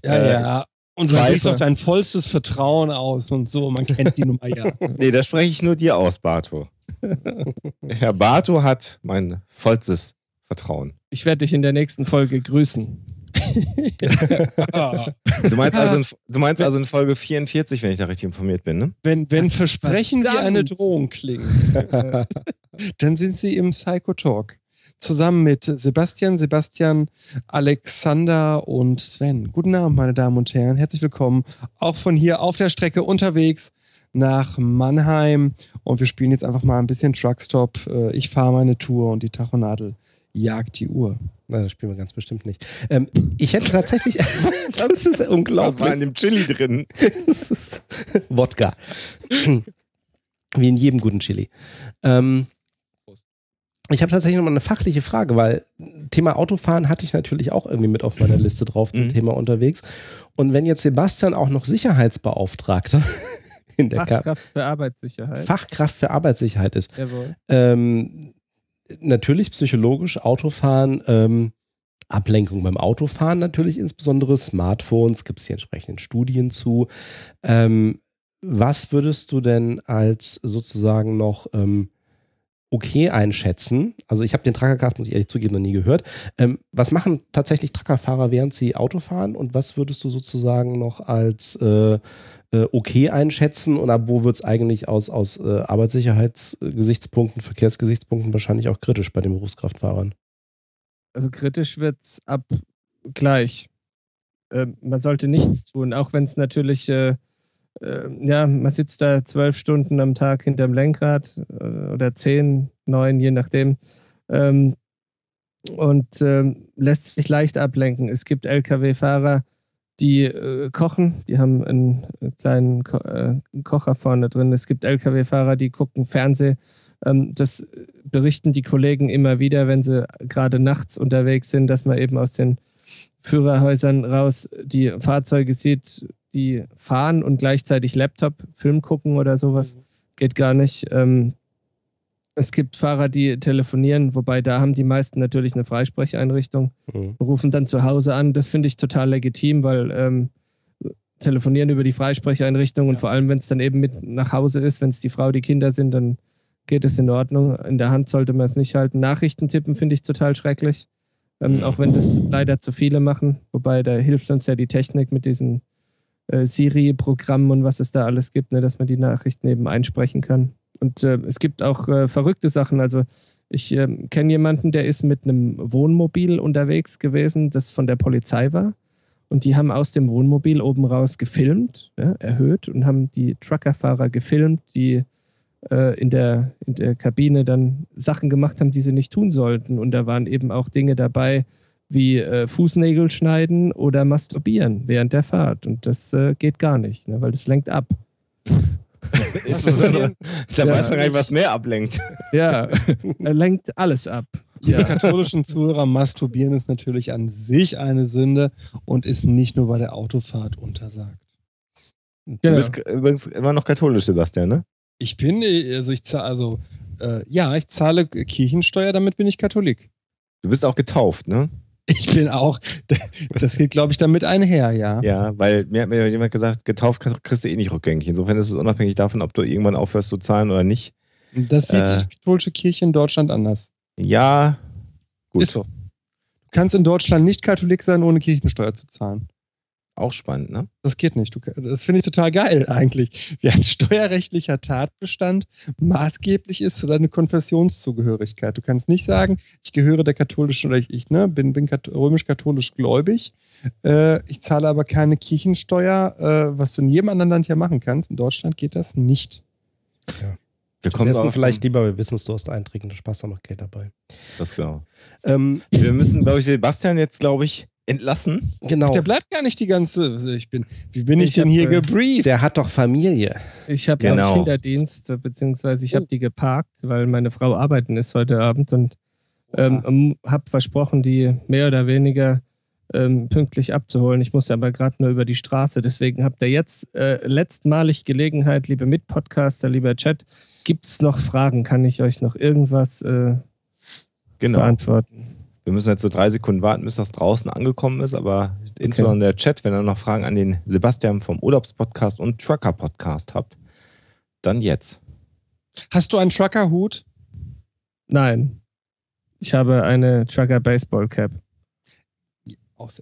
Ja, äh, ja. Und du hast doch dein vollstes Vertrauen aus und so. Man kennt die Nummer ja. [LAUGHS] nee, da spreche ich nur dir aus, Barto. Herr Barto hat mein vollstes Vertrauen. Ich werde dich in der nächsten Folge grüßen. [LAUGHS] du, meinst also in, du meinst also in Folge 44, wenn ich da richtig informiert bin, ne? Wenn, wenn Versprechen wie eine Drohung klingen, [LAUGHS] dann sind sie im Psycho Talk zusammen mit Sebastian, Sebastian, Alexander und Sven. Guten Abend, meine Damen und Herren. Herzlich willkommen. Auch von hier auf der Strecke unterwegs nach Mannheim. Und wir spielen jetzt einfach mal ein bisschen Truckstop. Äh, ich fahre meine Tour und die Tachonadel jagt die Uhr. Nein, das spielen wir ganz bestimmt nicht. Ähm, ich hätte tatsächlich. [LAUGHS] das ist unglaublich. Was war in dem Chili drin? [LAUGHS] das ist Wodka. Wie in jedem guten Chili. Ähm, ich habe tatsächlich noch mal eine fachliche Frage, weil Thema Autofahren hatte ich natürlich auch irgendwie mit auf meiner Liste drauf, zum mhm. Thema unterwegs. Und wenn jetzt Sebastian auch noch Sicherheitsbeauftragter [LAUGHS] in der Fachkraft für Arbeitssicherheit. Fachkraft für Arbeitssicherheit ist. Jawohl. Ähm, natürlich psychologisch Autofahren, ähm, Ablenkung beim Autofahren natürlich, insbesondere Smartphones, gibt es hier entsprechenden Studien zu. Ähm, was würdest du denn als sozusagen noch ähm, okay einschätzen. Also ich habe den Truckercast, muss ich ehrlich zugeben, noch nie gehört. Ähm, was machen tatsächlich Truckerfahrer, während sie Auto fahren? Und was würdest du sozusagen noch als äh, äh, okay einschätzen? Oder wo wird es eigentlich aus, aus äh, Arbeitssicherheitsgesichtspunkten, Verkehrsgesichtspunkten wahrscheinlich auch kritisch bei den Berufskraftfahrern? Also kritisch wird es ab gleich. Ähm, man sollte nichts tun, auch wenn es natürlich äh, äh, ja, man sitzt da zwölf Stunden am Tag hinterm Lenkrad äh, oder zehn, neun, je nachdem. Ähm, und äh, lässt sich leicht ablenken. Es gibt Lkw-Fahrer, die äh, kochen, die haben einen kleinen Ko äh, Kocher vorne drin. Es gibt Lkw-Fahrer, die gucken Fernsehen. Ähm, das berichten die Kollegen immer wieder, wenn sie gerade nachts unterwegs sind, dass man eben aus den Führerhäusern raus die Fahrzeuge sieht, die fahren und gleichzeitig Laptop, Film gucken oder sowas. Mhm. Geht gar nicht. Ähm, es gibt Fahrer, die telefonieren, wobei da haben die meisten natürlich eine Freisprecheinrichtung, mhm. rufen dann zu Hause an. Das finde ich total legitim, weil ähm, telefonieren über die Freisprecheinrichtung und vor allem, wenn es dann eben mit nach Hause ist, wenn es die Frau, die Kinder sind, dann geht es in Ordnung. In der Hand sollte man es nicht halten. Nachrichten tippen finde ich total schrecklich, ähm, mhm. auch wenn das leider zu viele machen. Wobei da hilft uns ja die Technik mit diesen äh, Siri-Programm und was es da alles gibt, ne, dass man die Nachrichten eben einsprechen kann. Und äh, es gibt auch äh, verrückte Sachen. Also ich äh, kenne jemanden, der ist mit einem Wohnmobil unterwegs gewesen, das von der Polizei war. Und die haben aus dem Wohnmobil oben raus gefilmt, ja, erhöht und haben die Truckerfahrer gefilmt, die äh, in, der, in der Kabine dann Sachen gemacht haben, die sie nicht tun sollten. Und da waren eben auch Dinge dabei, wie äh, Fußnägel schneiden oder masturbieren während der Fahrt. Und das äh, geht gar nicht, ne, weil das lenkt ab. [LAUGHS] da ja. weiß man gar nicht, was mehr ablenkt. [LAUGHS] Ja, er lenkt alles ab. Ja. Die katholischen Zuhörer, Masturbieren ist natürlich an sich eine Sünde und ist nicht nur bei der Autofahrt untersagt. Du genau. bist übrigens immer noch katholisch, Sebastian, ne? Ich bin, also ich zahle, also, äh, ja, ich zahle Kirchensteuer, damit bin ich Katholik. Du bist auch getauft, ne? Ich bin auch, das geht, glaube ich, damit einher, ja. Ja, weil mir hat mir jemand gesagt, getauft kriegst du eh nicht rückgängig. Insofern ist es unabhängig davon, ob du irgendwann aufhörst zu zahlen oder nicht. Das sieht äh, die katholische Kirche in Deutschland anders. Ja, gut. Ist so. Du kannst in Deutschland nicht Katholik sein, ohne Kirchensteuer zu zahlen. Auch spannend, ne? Das geht nicht. Du, das finde ich total geil [LAUGHS] eigentlich. Wie ein steuerrechtlicher Tatbestand maßgeblich ist für deine Konfessionszugehörigkeit. Du kannst nicht sagen, ich gehöre der katholischen oder ich, ich ne, bin, bin römisch-katholisch gläubig. Äh, ich zahle aber keine Kirchensteuer, äh, was du in jedem anderen Land ja machen kannst. In Deutschland geht das nicht. Ja. Wir kommen vielleicht lieber bei Wissensdurst eintrinken, da Spaß noch Geld dabei. Das genau. Ähm, wir müssen, glaube ich, Sebastian jetzt, glaube ich, entlassen. Genau. Der bleibt gar nicht die ganze. Also ich bin, wie bin ich, ich denn hab, hier äh, gebrieft? Der hat doch Familie. Ich habe genau. Kinderdienst, beziehungsweise ich habe oh. die geparkt, weil meine Frau arbeiten ist heute Abend und ähm, habe versprochen, die mehr oder weniger ähm, pünktlich abzuholen. Ich musste aber gerade nur über die Straße. Deswegen habt ihr jetzt äh, letztmalig Gelegenheit, liebe Mitpodcaster, lieber Chat. Gibt es noch Fragen? Kann ich euch noch irgendwas äh, genau. beantworten? Wir müssen jetzt so drei Sekunden warten, bis das draußen angekommen ist, aber okay. insbesondere der Chat, wenn ihr noch Fragen an den Sebastian vom Urlaubspodcast und Trucker Podcast habt, dann jetzt. Hast du einen Trucker-Hut? Nein. Ich habe eine Trucker Baseball Cap.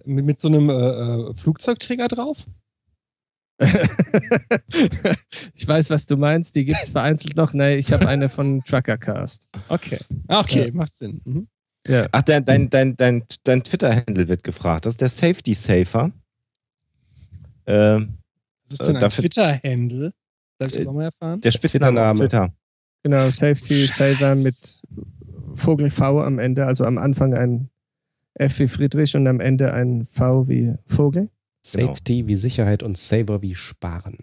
Mit, so einem äh, äh Flugzeugträger drauf? [LAUGHS] ich weiß, was du meinst. Die gibt es vereinzelt noch. Nee, ich habe eine von Truckercast. Okay. Okay, ja. macht Sinn. Mhm. Ja. Ach, dein, dein, dein, dein, dein Twitter-Handle wird gefragt. Das ist der Safety Safer. Ähm, was ist denn ein Twitter-Handle? Darf ich das auch mal erfahren? Der Spitzname Twitter. Genau, Safety Saver mit Vogel V am Ende, also am Anfang ein F wie Friedrich und am Ende ein V wie Vogel. Safety genau. wie Sicherheit und Saver wie Sparen.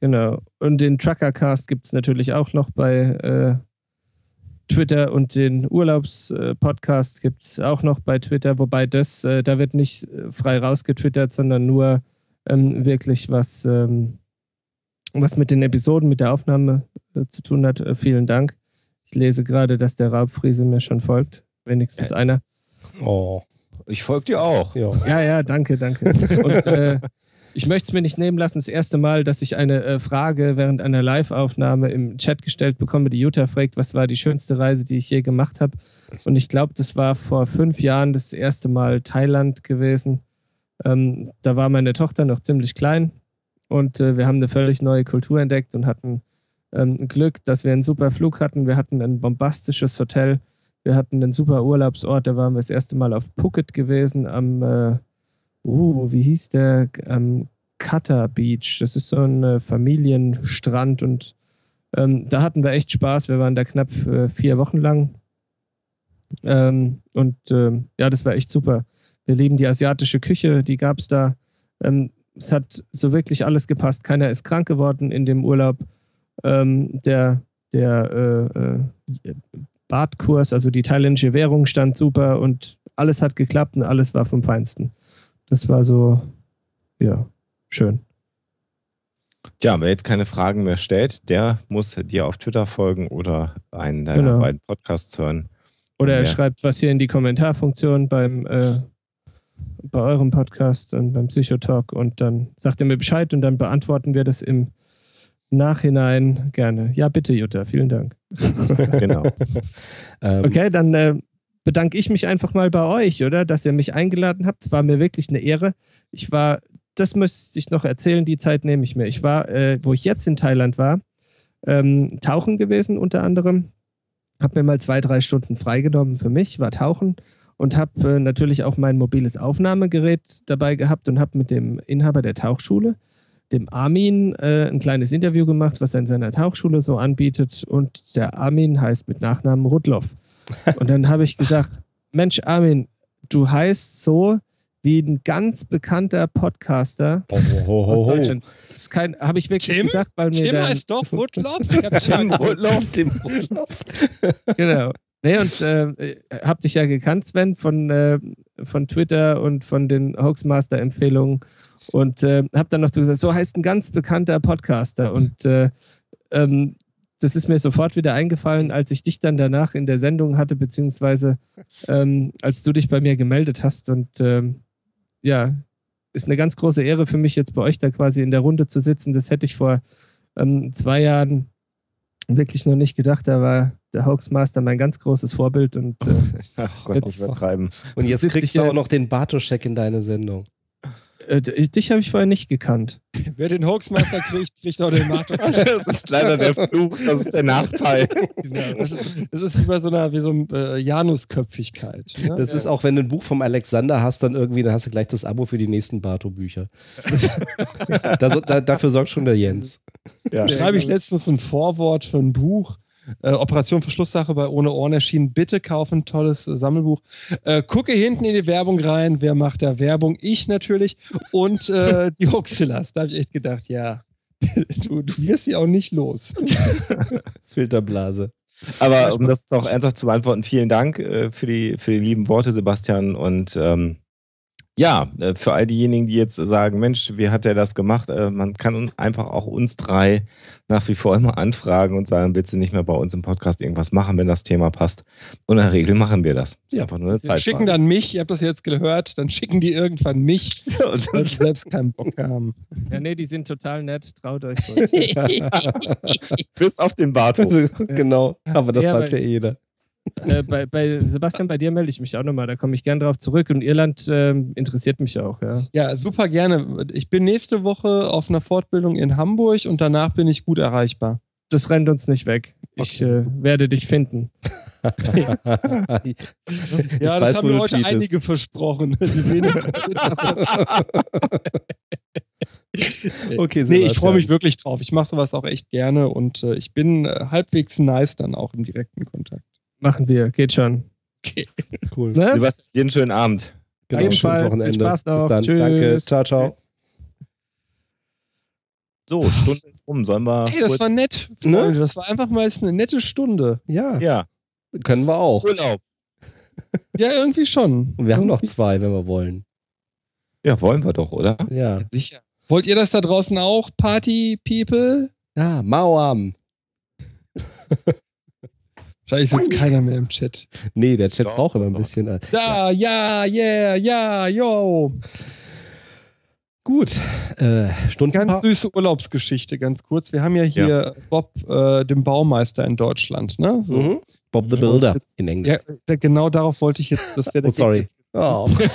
Genau. Und den Truckercast gibt es natürlich auch noch bei äh, Twitter und den Urlaubspodcast gibt es auch noch bei Twitter, wobei das, äh, da wird nicht äh, frei rausgetwittert, sondern nur ähm, wirklich was, ähm, was mit den Episoden, mit der Aufnahme äh, zu tun hat. Äh, vielen Dank. Ich lese gerade, dass der Raubfriese mir schon folgt. Wenigstens einer. Oh. Ich folge dir auch. Ja. ja, ja, danke, danke. Und äh, ich möchte es mir nicht nehmen lassen, das erste Mal, dass ich eine äh, Frage während einer Live-Aufnahme im Chat gestellt bekomme. Die Jutta fragt, was war die schönste Reise, die ich je gemacht habe. Und ich glaube, das war vor fünf Jahren das erste Mal Thailand gewesen. Ähm, da war meine Tochter noch ziemlich klein und äh, wir haben eine völlig neue Kultur entdeckt und hatten ähm, Glück, dass wir einen super Flug hatten. Wir hatten ein bombastisches Hotel wir hatten einen super Urlaubsort, da waren wir das erste Mal auf Phuket gewesen, am, äh, uh, wie hieß der, am Kata Beach. Das ist so ein äh, Familienstrand und ähm, da hatten wir echt Spaß. Wir waren da knapp äh, vier Wochen lang. Ähm, und ähm, ja, das war echt super. Wir lieben die asiatische Küche, die gab es da. Ähm, es hat so wirklich alles gepasst. Keiner ist krank geworden in dem Urlaub. Ähm, der der äh, äh Bartkurs, also die thailändische Währung stand super und alles hat geklappt und alles war vom Feinsten. Das war so, ja, schön. Tja, wer jetzt keine Fragen mehr stellt, der muss dir auf Twitter folgen oder einen deiner genau. beiden Podcasts hören. Oder er schreibt was hier in die Kommentarfunktion beim äh, bei eurem Podcast und beim Psychotalk und dann sagt er mir Bescheid und dann beantworten wir das im Nachhinein gerne. Ja, bitte, Jutta, vielen Dank. [LAUGHS] genau. [LAUGHS] Ähm, okay, dann äh, bedanke ich mich einfach mal bei euch, oder? Dass ihr mich eingeladen habt. Es war mir wirklich eine Ehre. Ich war, das müsste ich noch erzählen, die Zeit nehme ich mir. Ich war, äh, wo ich jetzt in Thailand war, ähm, tauchen gewesen unter anderem. Habe mir mal zwei, drei Stunden freigenommen für mich, war tauchen und habe äh, natürlich auch mein mobiles Aufnahmegerät dabei gehabt und habe mit dem Inhaber der Tauchschule dem Armin äh, ein kleines Interview gemacht, was er in seiner Tauchschule so anbietet. Und der Armin heißt mit Nachnamen Rudloff. Und dann habe ich gesagt, Mensch, Armin, du heißt so wie ein ganz bekannter Podcaster oh, oh, oh, aus Deutschland. Das habe ich wirklich Tim? gesagt, weil mir Tim dann, heißt doch Rudloff. Tim Rudloff, Tim Rudloff. genau. Nee, und äh, hab dich ja gekannt, Sven, von, äh, von Twitter und von den Hoaxmaster-Empfehlungen. Und äh, habe dann noch so gesagt, so heißt ein ganz bekannter Podcaster. Und äh, ähm, das ist mir sofort wieder eingefallen, als ich dich dann danach in der Sendung hatte, beziehungsweise ähm, als du dich bei mir gemeldet hast. Und ähm, ja, ist eine ganz große Ehre für mich, jetzt bei euch da quasi in der Runde zu sitzen. Das hätte ich vor ähm, zwei Jahren wirklich noch nicht gedacht. Da war der Hoaxmaster mein ganz großes Vorbild. Und, äh, [LAUGHS] Ach Gott, jetzt, übertreiben. Und jetzt kriegst du auch noch den Bartoschek in deine Sendung. Äh, dich habe ich vorher nicht gekannt. Wer den Hoaxmaster kriegt, kriegt auch den Markt. [LAUGHS] das ist leider der Fluch, das ist der Nachteil. Genau, das, ist, das ist wie bei so einer wie so ein, äh, Janusköpfigkeit. Ne? Das ist auch, wenn du ein Buch vom Alexander hast, dann irgendwie, dann hast du gleich das Abo für die nächsten Barto-Bücher. [LAUGHS] da, da, dafür sorgt schon der Jens. Ja. Da schreibe ich letztens ein Vorwort für ein Buch. Äh, Operation Verschlusssache bei Ohne Ohren erschienen. Bitte kaufen, tolles äh, Sammelbuch. Äh, gucke hinten in die Werbung rein. Wer macht da Werbung? Ich natürlich. Und äh, [LAUGHS] die Hoxillas. Da habe ich echt gedacht, ja, [LAUGHS] du, du wirst sie auch nicht los. [LAUGHS] Filterblase. Aber um das auch ernsthaft zu beantworten, vielen Dank äh, für, die, für die lieben Worte, Sebastian. Und ähm, ja, äh, für all diejenigen, die jetzt sagen, Mensch, wie hat er das gemacht? Äh, man kann einfach auch uns drei nach wie vor immer anfragen und sagen, bitte nicht mehr bei uns im Podcast irgendwas machen, wenn das Thema passt. Und in der Regel machen wir das. Ist einfach nur eine Zeit. schicken dann mich, ihr habt das jetzt gehört, dann schicken die irgendwann mich, [LAUGHS] weil sie selbst keinen Bock haben. Ja, nee, die sind total nett, traut euch. [LAUGHS] [LAUGHS] Bis auf den Barthof. genau, aber das ja, weiß ja jeder. Äh, bei, bei, Sebastian, bei dir melde ich mich auch nochmal. Da komme ich gerne drauf zurück. Und Irland äh, interessiert mich auch, ja. Ja, super gerne. Ich bin nächste Woche auf einer Fortbildung in Hamburg und danach bin ich gut erreichbar. Das rennt uns nicht weg. Ich okay. äh, werde dich finden. [LAUGHS] ja, ich das weiß, haben mir heute einige versprochen. [LAUGHS] okay, nee, ich freue mich wirklich drauf. Ich mache sowas auch echt gerne und äh, ich bin äh, halbwegs nice dann auch im direkten Kontakt. Machen wir, geht schon. Okay. Cool. Ne? Sebastian, dir einen schönen Abend. Genau, Ebenfalls. schönes Wochenende. Viel Spaß noch. Bis dann. Tschüss. Danke. Ciao, ciao. So, Stunde ist rum. Sollen wir. Hey, das war nett. Ne? Das war einfach mal eine nette Stunde. Ja. Ja. Können wir auch. Urlaub. Ja, irgendwie schon. Und wir haben noch zwei, wenn wir wollen. Ja, wollen wir doch, oder? Ja. Sicher. Wollt ihr das da draußen auch, Party People? Ja, Mauam. Wahrscheinlich ist jetzt keiner mehr im Chat. Nee, der Chat doch, braucht immer ein doch. bisschen. Äh, da, ja, yeah, ja, yo. Gut, äh, Stunden. Ganz süße Urlaubsgeschichte, ganz kurz. Wir haben ja hier ja. Bob, äh, den Baumeister in Deutschland, ne? So. Mhm. Bob the Builder jetzt, in Englisch. Ja, genau darauf wollte ich jetzt, das wäre Oh, sorry. [LAUGHS] Oh. [LAUGHS] wir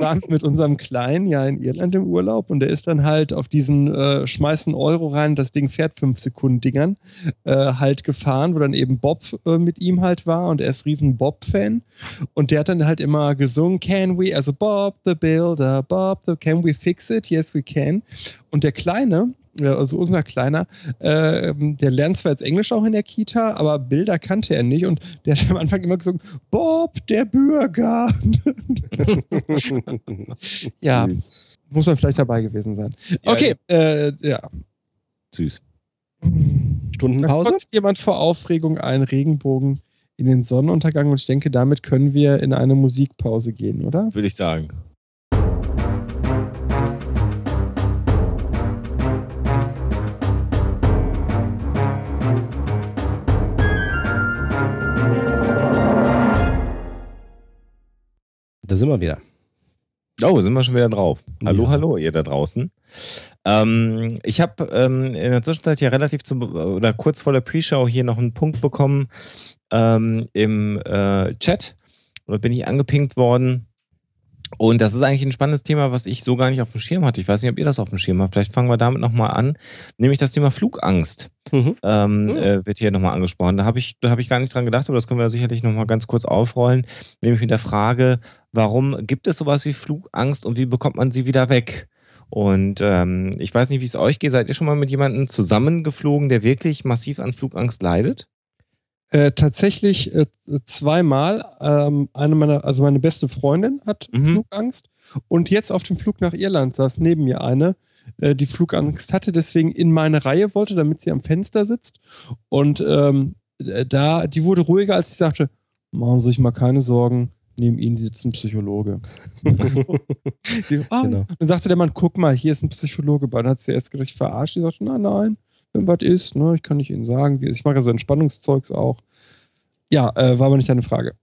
waren mit unserem Kleinen ja in Irland im Urlaub und der ist dann halt auf diesen äh, schmeißen Euro rein, das Ding fährt fünf Sekunden Dingern, äh, halt gefahren, wo dann eben Bob äh, mit ihm halt war und er ist riesen Bob-Fan und der hat dann halt immer gesungen, can we, also Bob the Builder, Bob the, can we fix it? Yes we can. Und der Kleine, also unser Kleiner, äh, der lernt zwar jetzt Englisch auch in der Kita, aber Bilder kannte er nicht und der hat am Anfang immer gesagt, Bob, der Bürger. [LAUGHS] ja, muss man vielleicht dabei gewesen sein. Okay, ja, äh, ja. Süß. Stundenpause? Da jemand vor Aufregung einen Regenbogen in den Sonnenuntergang und ich denke, damit können wir in eine Musikpause gehen, oder? Würde ich sagen. Da sind wir wieder. Oh, sind wir schon wieder drauf. Hallo, ja. hallo, ihr da draußen. Ähm, ich habe ähm, in der Zwischenzeit ja relativ zum, oder kurz vor der Pre-Show hier noch einen Punkt bekommen ähm, im äh, Chat. Da bin ich angepinkt worden und das ist eigentlich ein spannendes Thema, was ich so gar nicht auf dem Schirm hatte. Ich weiß nicht, ob ihr das auf dem Schirm habt. Vielleicht fangen wir damit nochmal an. Nämlich das Thema Flugangst mhm. Ähm. Äh, wird hier nochmal angesprochen. Da habe ich, hab ich gar nicht dran gedacht, aber das können wir sicherlich nochmal ganz kurz aufrollen. Nämlich mit der Frage, warum gibt es sowas wie Flugangst und wie bekommt man sie wieder weg? Und ähm, ich weiß nicht, wie es euch geht. Seid ihr schon mal mit jemandem zusammengeflogen, der wirklich massiv an Flugangst leidet? Äh, tatsächlich äh, zweimal. Ähm, eine meiner, also meine beste Freundin hat mhm. Flugangst und jetzt auf dem Flug nach Irland saß neben mir eine, äh, die Flugangst hatte, deswegen in meine Reihe wollte, damit sie am Fenster sitzt. Und ähm, äh, da, die wurde ruhiger, als ich sagte, machen Sie sich mal keine Sorgen, neben Ihnen sitzt ein Psychologe. [LAUGHS] die, ah, genau. Dann sagte der Mann, guck mal, hier ist ein Psychologe bei. Dann hat sie erst gleich verarscht. Die sagte, nein, nein, wenn was ist, ne, ich kann nicht Ihnen sagen, ich mache ja so Entspannungszeugs auch. Ja, äh, war aber nicht deine Frage.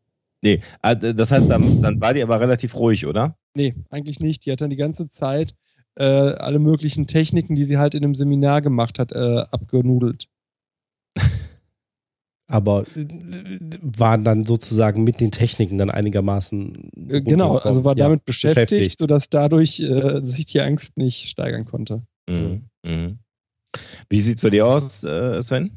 Nee, ah, das heißt, dann, dann war die aber relativ ruhig, oder? Nee, eigentlich nicht. Die hat dann die ganze Zeit äh, alle möglichen Techniken, die sie halt in einem Seminar gemacht hat, äh, abgenudelt. [LAUGHS] aber äh, waren dann sozusagen mit den Techniken dann einigermaßen. Äh, Genau, also war ja, damit beschäftigt, sodass dadurch äh, sich die Angst nicht steigern konnte. Mhm. Mhm. Wie sieht es bei dir aus, äh, Sven?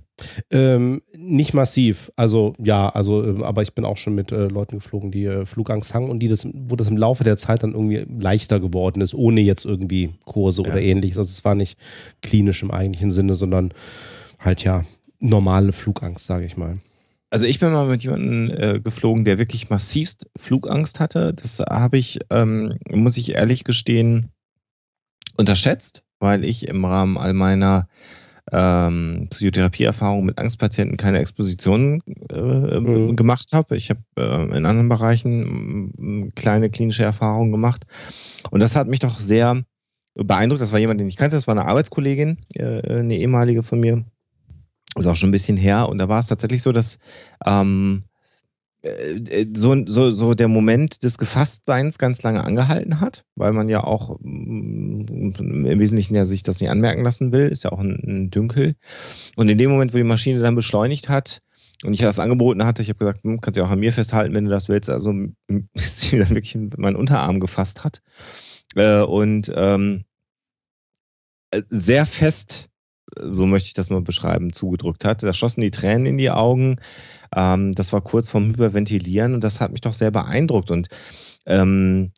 Ähm, nicht massiv. Also ja, also, ähm, aber ich bin auch schon mit äh, Leuten geflogen, die äh, Flugangst haben und die das, wo das im Laufe der Zeit dann irgendwie leichter geworden ist, ohne jetzt irgendwie Kurse Ja. oder ähnliches. Also es war nicht klinisch im eigentlichen Sinne, sondern halt ja normale Flugangst, sage ich mal. Also ich bin mal mit jemandem äh, geflogen, der wirklich massivst Flugangst hatte. Das habe ich, ähm, muss ich ehrlich gestehen, unterschätzt, weil ich im Rahmen all meiner ähm, Psychotherapieerfahrung mit Angstpatienten keine Expositionen äh, Mhm. gemacht habe. Ich habe äh, in anderen Bereichen mm, kleine klinische Erfahrungen gemacht. Und das hat mich doch sehr beeindruckt. Das war jemand, den ich kannte. Das war eine Arbeitskollegin, äh, eine ehemalige von mir. ist auch schon ein bisschen her. Und da war es tatsächlich so, dass ähm, äh, so, so, so der Moment des Gefasstseins ganz lange angehalten hat, weil man ja auch mm, im Wesentlichen ja sich das nicht anmerken lassen will, ist ja auch ein, ein Dünkel. Und in dem Moment, wo die Maschine dann beschleunigt hat und ich das angeboten hatte, ich habe gesagt, hm, kannst du ja auch an mir festhalten, wenn du das willst, also bis [LAUGHS] sie dann wirklich meinen Unterarm gefasst hat äh, und ähm, äh, sehr fest, äh, so möchte ich das mal beschreiben, zugedrückt hat. Da schossen die Tränen in die Augen. Ähm, das war kurz vorm Hyperventilieren und das hat mich doch sehr beeindruckt und ähm,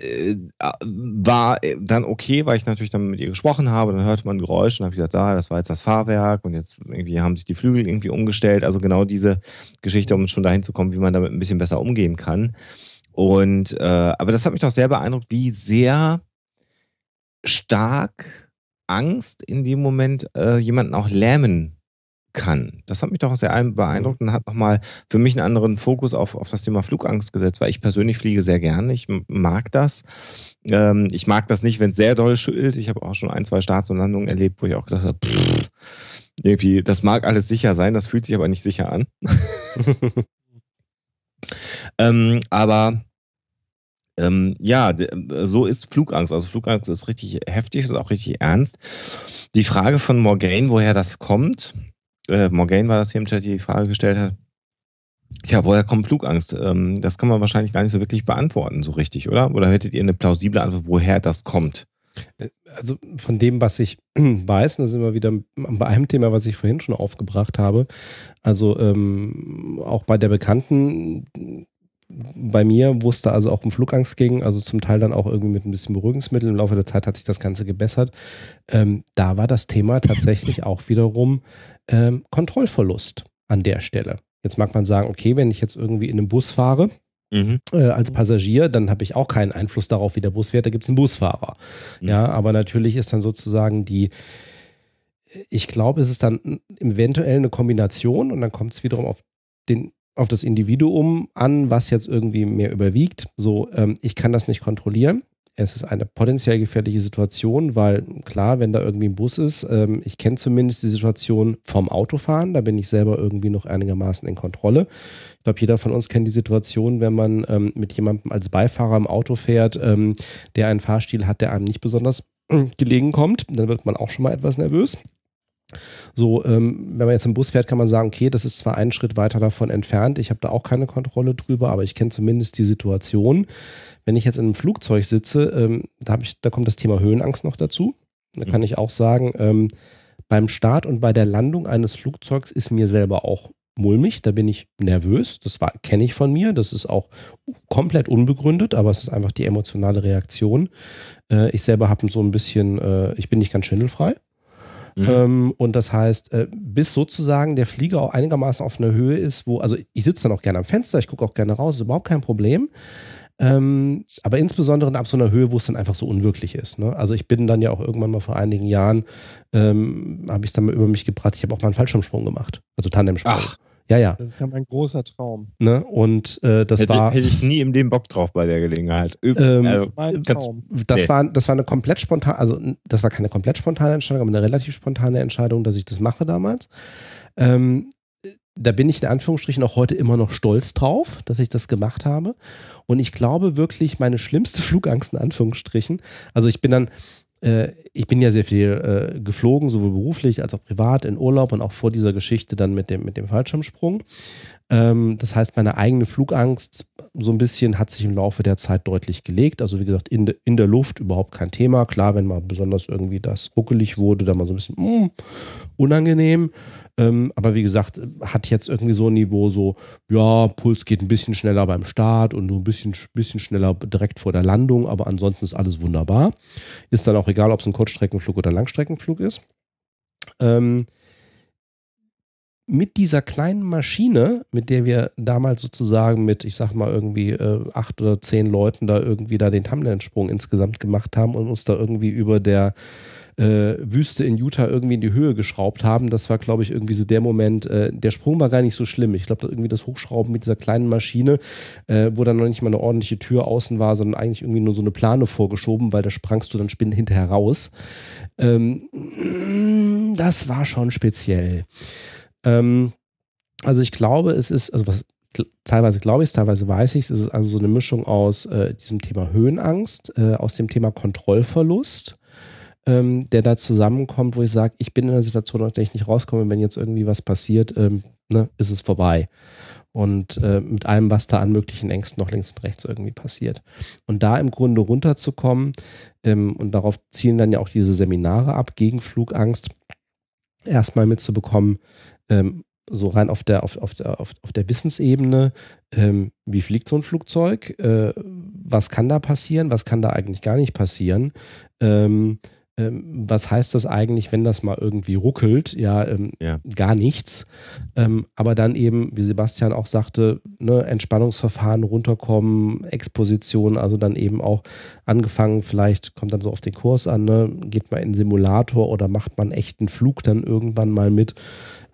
äh, war dann okay, weil ich natürlich dann mit ihr gesprochen habe, dann hörte man ein Geräusch und habe gesagt, ah, das war jetzt das Fahrwerk und jetzt irgendwie haben sich die Flügel irgendwie umgestellt. Also genau diese Geschichte, um schon dahin zu kommen, wie man damit ein bisschen besser umgehen kann. Und äh, aber das hat mich doch sehr beeindruckt, wie sehr stark Angst in dem Moment äh, jemanden auch lähmen kann. Das hat mich doch sehr ein- beeindruckt und hat nochmal für mich einen anderen Fokus auf, auf das Thema Flugangst gesetzt, weil ich persönlich fliege sehr gerne. Ich mag das. Ähm, ich mag das nicht, wenn es sehr doll schüttelt. Ich habe auch schon ein, zwei Starts und Landungen erlebt, wo ich auch gedacht habe, pff, irgendwie, das mag alles sicher sein, das fühlt sich aber nicht sicher an. [LAUGHS] ähm, aber ähm, ja, d- so ist Flugangst. Also Flugangst ist richtig heftig, ist auch richtig ernst. Die Frage von Morgaine, woher das kommt, äh, Morgaine war das hier im Chat, die die Frage gestellt hat. Tja, woher kommt Flugangst? Ähm, das kann man wahrscheinlich gar nicht so wirklich beantworten, so richtig, oder? Oder hättet ihr eine plausible Antwort, woher das kommt? Also von dem, was ich [CLEARS THROAT] weiß, und da sind wir wieder bei einem Thema, was ich vorhin schon aufgebracht habe. Also ähm, auch bei der Bekannten, bei mir, wo es da also auch um Flugangst ging, also zum Teil dann auch irgendwie mit ein bisschen Beruhigungsmittel. Im Laufe der Zeit hat sich das Ganze gebessert. Ähm, da war das Thema tatsächlich auch wiederum ähm, Kontrollverlust an der Stelle. Jetzt mag man sagen, okay, wenn ich jetzt irgendwie in einem Bus fahre, Mhm. äh, als Passagier, dann habe ich auch keinen Einfluss darauf, wie der Bus fährt, da gibt es einen Busfahrer. Mhm. Ja, aber natürlich ist dann sozusagen die, ich glaube, es ist dann eventuell eine Kombination und dann kommt es wiederum auf den auf das Individuum an, was jetzt irgendwie mehr überwiegt. So, ähm, ich kann das nicht kontrollieren. Es ist eine potenziell gefährliche Situation, weil klar, wenn da irgendwie ein Bus ist, ähm, ich kenne zumindest die Situation vom Autofahren, da bin ich selber irgendwie noch einigermaßen in Kontrolle. Ich glaube, jeder von uns kennt die Situation, wenn man ähm, mit jemandem als Beifahrer im Auto fährt, ähm, der einen Fahrstil hat, der einem nicht besonders [CLEARS THROAT] gelegen kommt, dann wird man auch schon mal etwas nervös. So, ähm, wenn man jetzt im Bus fährt, kann man sagen, okay, das ist zwar einen Schritt weiter davon entfernt, ich habe da auch keine Kontrolle drüber, aber ich kenne zumindest die Situation. Wenn ich jetzt in einem Flugzeug sitze, ähm, da, ich, da kommt das Thema Höhenangst noch dazu. Da kann ich auch sagen, ähm, beim Start und bei der Landung eines Flugzeugs ist mir selber auch mulmig, da bin ich nervös, das kenne ich von mir, das ist auch komplett unbegründet, aber es ist einfach die emotionale Reaktion. Äh, ich selber habe so ein bisschen, äh, ich bin nicht ganz schwindelfrei. Mhm. Ähm, und das heißt, äh, bis sozusagen der Flieger auch einigermaßen auf einer Höhe ist, wo, also ich sitze dann auch gerne am Fenster, ich gucke auch gerne raus, ist überhaupt kein Problem. Ähm, aber insbesondere ab so einer Höhe, wo es dann einfach so unwirklich ist. Ne? Also ich bin dann ja auch irgendwann mal vor einigen Jahren, ähm, habe ich es dann mal über mich gebracht, ich habe auch mal einen Fallschirmsprung gemacht, also Tandemsprung. Ach. Ja, ja. Das ist ja mein großer Traum. Ne? Und äh, das hätte, war. hätte ich nie im Leben Bock drauf bei der Gelegenheit. Üb Ähm, also, Mein Traum. Das, Nee. war, das war eine komplett spontan, also das war keine komplett spontane Entscheidung, aber eine relativ spontane Entscheidung, dass ich das mache damals. Ähm, da bin ich in Anführungsstrichen auch heute immer noch stolz drauf, dass ich das gemacht habe. Und ich glaube wirklich, meine schlimmste [LAUGHS] Flugangst in Anführungsstrichen, also ich bin dann, ich bin ja sehr viel äh, geflogen, sowohl beruflich als auch privat in Urlaub und auch vor dieser Geschichte dann mit dem, mit dem Fallschirmsprung. Ähm, das heißt, meine eigene Flugangst so ein bisschen hat sich im Laufe der Zeit deutlich gelegt. Also wie gesagt, in, de, in der Luft überhaupt kein Thema. Klar, wenn mal besonders irgendwie das buckelig wurde, dann mal so ein bisschen mm, unangenehm. Ähm, aber wie gesagt, hat jetzt irgendwie so ein Niveau so, ja, Puls geht ein bisschen schneller beim Start und nur ein bisschen, bisschen schneller direkt vor der Landung, aber ansonsten ist alles wunderbar. Ist dann auch egal, ob es ein Kurzstreckenflug oder Langstreckenflug ist. Ähm, mit dieser kleinen Maschine, mit der wir damals sozusagen mit, ich sag mal, irgendwie äh, acht oder zehn Leuten da irgendwie da den Tumblersprung insgesamt gemacht haben und uns da irgendwie über der äh, Wüste in Utah irgendwie in die Höhe geschraubt haben. Das war, glaube ich, irgendwie so der Moment. Äh, der Sprung war gar nicht so schlimm. Ich glaube, irgendwie das Hochschrauben mit dieser kleinen Maschine, äh, wo dann noch nicht mal eine ordentliche Tür außen war, sondern eigentlich irgendwie nur so eine Plane vorgeschoben, weil da sprangst du dann spinnen hinterher raus. Ähm, das war schon speziell. Ähm, also ich glaube, es ist, also was teilweise glaube ich es, teilweise weiß ich es, es ist also so eine Mischung aus äh, diesem Thema Höhenangst, äh, aus dem Thema Kontrollverlust, ähm, der da zusammenkommt, wo ich sage, ich bin in einer Situation, aus der ich nicht rauskomme, wenn jetzt irgendwie was passiert, ähm, ne, ist es vorbei. Und äh, mit allem, was da an möglichen Ängsten noch links und rechts irgendwie passiert. Und da im Grunde runterzukommen, ähm, und darauf zielen dann ja auch diese Seminare ab gegen Flugangst, erstmal mitzubekommen, ähm, so rein auf der, auf, auf der, auf, auf der Wissensebene, ähm, wie fliegt so ein Flugzeug, äh, was kann da passieren, was kann da eigentlich gar nicht passieren, ähm, ähm, was heißt das eigentlich, wenn das mal irgendwie ruckelt? Ja, ähm, ja. gar nichts. Ähm, aber dann eben, wie Sebastian auch sagte, ne, Entspannungsverfahren runterkommen, Exposition, also dann eben auch angefangen, vielleicht kommt dann so auf den Kurs an, ne, geht mal in einen Simulator oder macht man echten Flug dann irgendwann mal mit.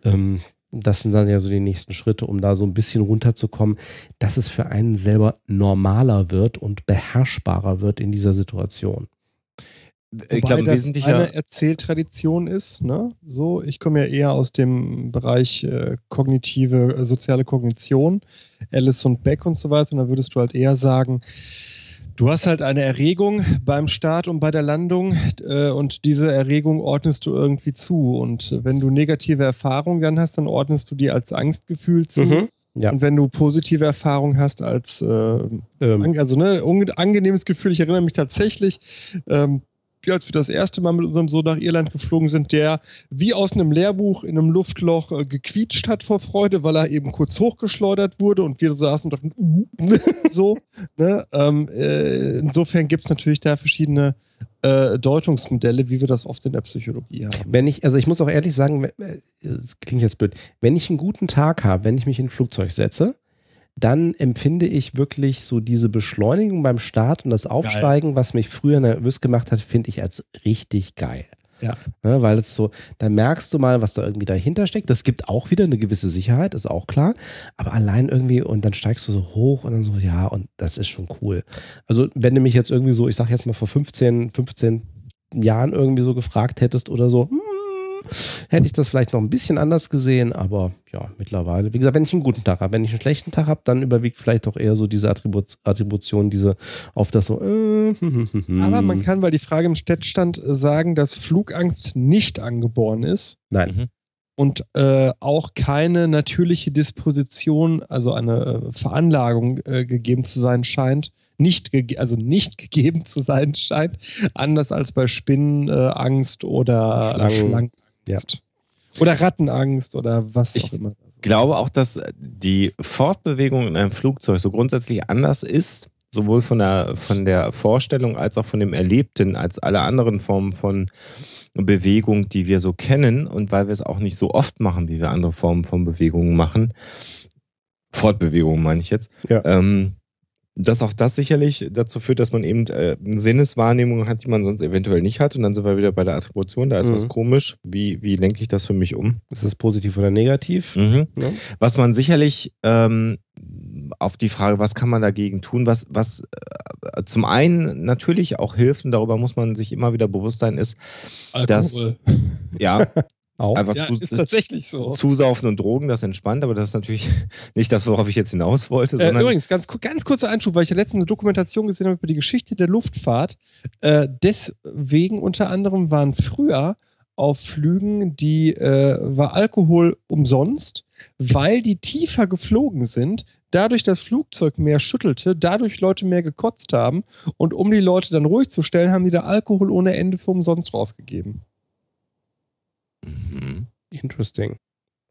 Ähm, das sind dann ja so die nächsten Schritte, um da so ein bisschen runterzukommen, dass es für einen selber normaler wird und beherrschbarer wird in dieser Situation. Ich glaube, wesentlicher eine Erzähltradition ist. Ne? So, ich komme ja eher aus dem Bereich äh, kognitive, äh, soziale Kognition, Alice und Beck und so weiter. Und da würdest du halt eher sagen, Du hast halt eine Erregung beim Start und bei der Landung äh, und diese Erregung ordnest du irgendwie zu. Und wenn du negative Erfahrungen dann hast, dann ordnest du die als Angstgefühl zu. Mhm, ja. Und wenn du positive Erfahrungen hast als äh, ähm. also ne, angenehmes Gefühl, ich erinnere mich tatsächlich, ähm, als wir das erste Mal mit unserem Sohn nach Irland geflogen sind, der wie aus einem Lehrbuch in einem Luftloch äh, gequietscht hat vor Freude, weil er eben kurz hochgeschleudert wurde und wir saßen und dachten, uh, [LAUGHS] so. Ne? Ähm, äh, insofern gibt es natürlich da verschiedene äh, Deutungsmodelle, wie wir das oft in der Psychologie haben. Wenn ich, also ich muss auch ehrlich sagen, das klingt jetzt blöd, wenn ich einen guten Tag habe, wenn ich mich in ein Flugzeug setze, dann empfinde ich wirklich so diese Beschleunigung beim Start und das Aufsteigen, geil. was mich früher nervös gemacht hat, finde ich als richtig geil. Ja. Ne, weil es so, da merkst du mal, was da irgendwie dahinter steckt. Das gibt auch wieder eine gewisse Sicherheit, ist auch klar. Aber allein irgendwie, und dann steigst du so hoch und dann so, ja, und das ist schon cool. Also, wenn du mich jetzt irgendwie so, ich sag jetzt mal vor 15, 15 Jahren irgendwie so gefragt hättest oder so, hm, hätte ich das vielleicht noch ein bisschen anders gesehen, aber ja, mittlerweile. Wie gesagt, wenn ich einen guten Tag habe, wenn ich einen schlechten Tag habe, dann überwiegt vielleicht auch eher so diese Attribut Attribution, diese auf das so. Äh, [LAUGHS] aber man kann, weil die Frage im Städtstand sagen, dass Flugangst nicht angeboren ist. Nein. Mhm. Und äh, auch keine natürliche Disposition, also eine äh, Veranlagung äh, gegeben zu sein scheint, nicht, also nicht [LAUGHS] gegeben zu sein scheint, anders als bei Spinnenangst oder Schlangen. Ja. Oder Rattenangst oder was ich auch immer. Ich glaube auch, dass die Fortbewegung in einem Flugzeug so grundsätzlich anders ist, sowohl von der, von der Vorstellung als auch von dem Erlebten, als alle anderen Formen von Bewegung, die wir so kennen und weil wir es auch nicht so oft machen, wie wir andere Formen von Bewegungen machen. Fortbewegungen meine ich jetzt. Ja. Ähm, dass auch das sicherlich dazu führt, dass man eben äh, Sinneswahrnehmungen hat, die man sonst eventuell nicht hat. Und dann sind wir wieder bei der Attribution. Da ist mhm. was komisch. Wie, wie lenke ich das für mich um? Ist das positiv oder negativ? Mhm. Ja. Was man sicherlich ähm, auf die Frage, was kann man dagegen tun, was, was äh, zum einen natürlich auch hilft, und darüber muss man sich immer wieder bewusst sein, ist, Alkohol. dass ja, [LAUGHS] Auch? Einfach Ja, zu, ist tatsächlich so. zusaufen und Drogen, das entspannt, aber das ist natürlich [LAUGHS] nicht das, worauf ich jetzt hinaus wollte, Äh, sondern übrigens, ganz, ganz kurzer Einschub, weil ich ja letztens eine Dokumentation gesehen habe über die Geschichte der Luftfahrt. Äh, deswegen unter anderem waren früher auf Flügen, die äh, war Alkohol umsonst, weil die tiefer geflogen sind, dadurch das Flugzeug mehr schüttelte, dadurch Leute mehr gekotzt haben und um die Leute dann ruhig zu stellen, haben die da Alkohol ohne Ende für umsonst rausgegeben. Mhm. Interesting.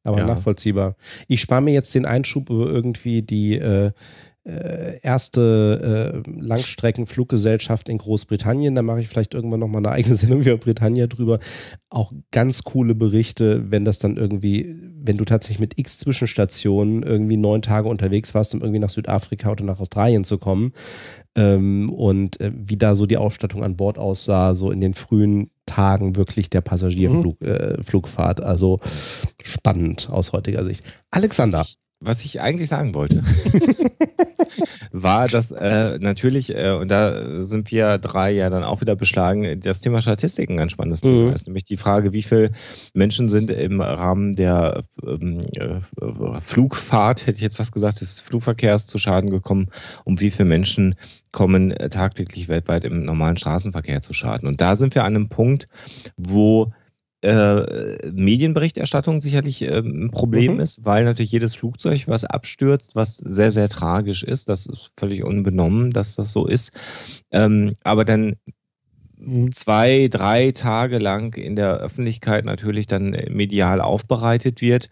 Aber Ja. nachvollziehbar. Ich spare mir jetzt den Einschub über irgendwie die äh, äh, erste äh, Langstreckenfluggesellschaft in Großbritannien. Da mache ich vielleicht irgendwann nochmal eine eigene [LAUGHS] Sendung über Britannia drüber. Auch ganz coole Berichte, wenn das dann irgendwie, wenn du tatsächlich mit x Zwischenstationen irgendwie neun Tage unterwegs warst, um irgendwie nach Südafrika oder nach Australien zu kommen. Ähm, und äh, wie da so die Ausstattung an Bord aussah, so in den frühen Tagen wirklich der Passagierflug, äh, Flugfahrt. Also spannend aus heutiger Sicht. Alexander. Was ich, eigentlich sagen wollte, [LAUGHS] war, dass äh, natürlich, äh, und da sind wir drei ja dann auch wieder beschlagen, das Thema Statistik ein ganz spannendes Thema Mhm. ist. Nämlich die Frage, wie viele Menschen sind im Rahmen der ähm, äh, Flugfahrt, hätte ich jetzt fast gesagt, des Flugverkehrs zu Schaden gekommen und wie viele Menschen kommen tagtäglich weltweit im normalen Straßenverkehr zu Schaden. Und da sind wir an einem Punkt, wo äh, Medienberichterstattung sicherlich ähm, ein Problem Mhm. ist, weil natürlich jedes Flugzeug, was abstürzt, was sehr, sehr tragisch ist, das ist völlig unbenommen, dass das so ist, ähm, aber dann zwei, drei Tage lang in der Öffentlichkeit natürlich dann äh, medial aufbereitet wird,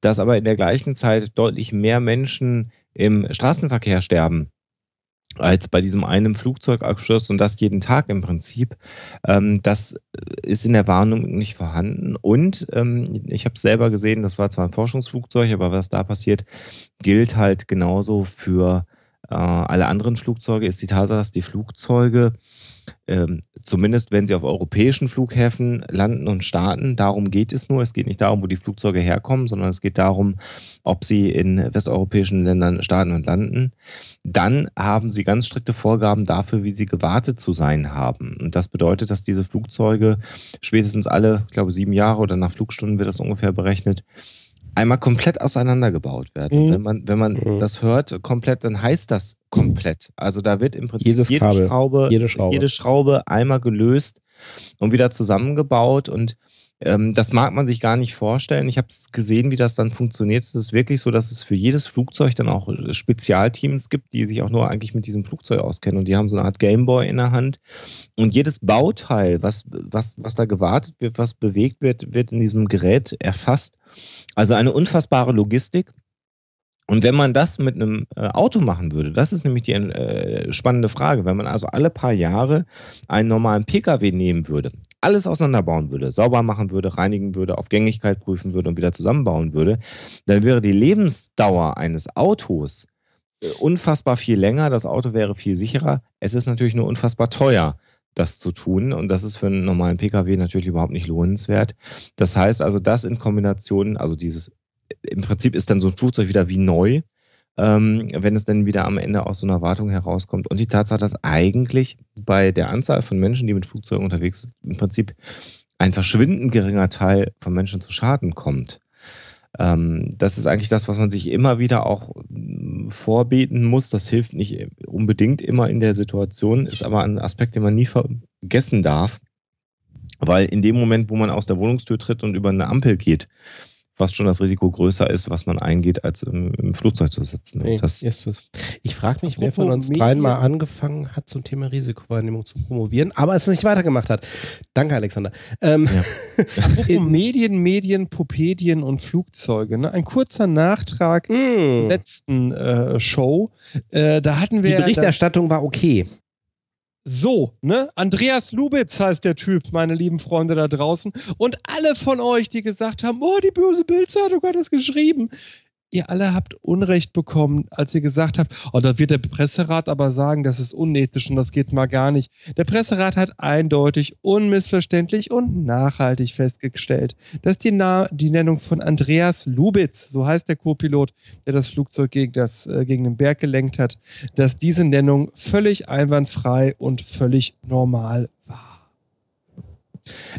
dass aber in der gleichen Zeit deutlich mehr Menschen im Straßenverkehr sterben als bei diesem einen Flugzeugabsturz und das jeden Tag im Prinzip. Ähm, das ist in der Warnung nicht vorhanden. Und ähm, ich habe selber gesehen, das war zwar ein Forschungsflugzeug, aber was da passiert, gilt halt genauso für äh, alle anderen Flugzeuge, ist die Tatsache, dass die Flugzeuge ähm, zumindest wenn sie auf europäischen Flughäfen landen und starten, darum geht es nur. Es geht nicht darum, wo die Flugzeuge herkommen, sondern es geht darum, ob sie in westeuropäischen Ländern starten und landen. Dann haben sie ganz strikte Vorgaben dafür, wie sie gewartet zu sein haben. Und das bedeutet, dass diese Flugzeuge spätestens alle, ich glaube, sieben Jahre oder nach Flugstunden wird das ungefähr berechnet, einmal komplett auseinandergebaut werden. Mhm. Wenn man, wenn man Mhm. das hört, komplett, dann heißt das komplett. Also da wird im Prinzip Jedes jede, Kabel, Schraube, jede Schraube. jede Schraube einmal gelöst und wieder zusammengebaut. Und ähm, das mag man sich gar nicht vorstellen. Ich habe gesehen, wie das dann funktioniert. Es ist wirklich so, dass es für jedes Flugzeug dann auch Spezialteams gibt, die sich auch nur eigentlich mit diesem Flugzeug auskennen. Und die haben so eine Art Gameboy in der Hand. Und jedes Bauteil, was, was, was da gewartet wird, was bewegt wird, wird in diesem Gerät erfasst. Also eine unfassbare Logistik. Und wenn man das mit einem äh, Auto machen würde, das ist nämlich die äh, spannende Frage, wenn man also alle paar Jahre einen normalen Pkw nehmen würde, alles auseinanderbauen würde, sauber machen würde, reinigen würde, auf Gängigkeit prüfen würde und wieder zusammenbauen würde, dann wäre die Lebensdauer eines Autos äh, unfassbar viel länger, das Auto wäre viel sicherer. Es ist natürlich nur unfassbar teuer, das zu tun und das ist für einen normalen Pkw natürlich überhaupt nicht lohnenswert. Das heißt also, das in Kombination, also dieses im Prinzip ist dann so ein Flugzeug wieder wie neu, ähm, wenn es dann wieder am Ende aus so einer Wartung herauskommt. Und die Tatsache, dass eigentlich bei der Anzahl von Menschen, die mit Flugzeugen unterwegs sind, im Prinzip ein verschwindend geringer Teil von Menschen zu Schaden kommt. Ähm, das ist eigentlich das, was man sich immer wieder auch mm, vorbeten muss. Das hilft nicht unbedingt immer in der Situation, ist aber ein Aspekt, den man nie vergessen darf. Weil in dem Moment, wo man aus der Wohnungstür tritt und über eine Ampel geht, fast schon das Risiko größer ist, was man eingeht, als im, im Flugzeug zu sitzen. Nee, Und das. Ich frage mich, wer von uns dreien mal angefangen hat, zum Thema Risikowahrnehmung zu promovieren, aber es nicht weitergemacht hat. Danke, Alexander. Ähm, [LAUGHS] In- Medien, Medien, Popedien und Flugzeuge. Ne? Ein kurzer Nachtrag zur mh, letzten äh, Show. Äh, da hatten wir die das- Berichterstattung war okay. So, ne? Andreas Lubitz heißt der Typ, meine lieben Freunde da draußen. Und alle von euch, die gesagt haben, oh, die böse Bildzeitung hat das geschrieben. Ihr alle habt Unrecht bekommen, als ihr gesagt habt, oh, da wird der Presserat aber sagen, das ist unethisch und das geht mal gar nicht. Der Presserat hat eindeutig, unmissverständlich und nachhaltig festgestellt, dass die, Na die Nennung von Andreas Lubitz, so heißt der Co-Pilot, der das Flugzeug gegen, das, äh, gegen den Berg gelenkt hat, dass diese Nennung völlig einwandfrei und völlig normal.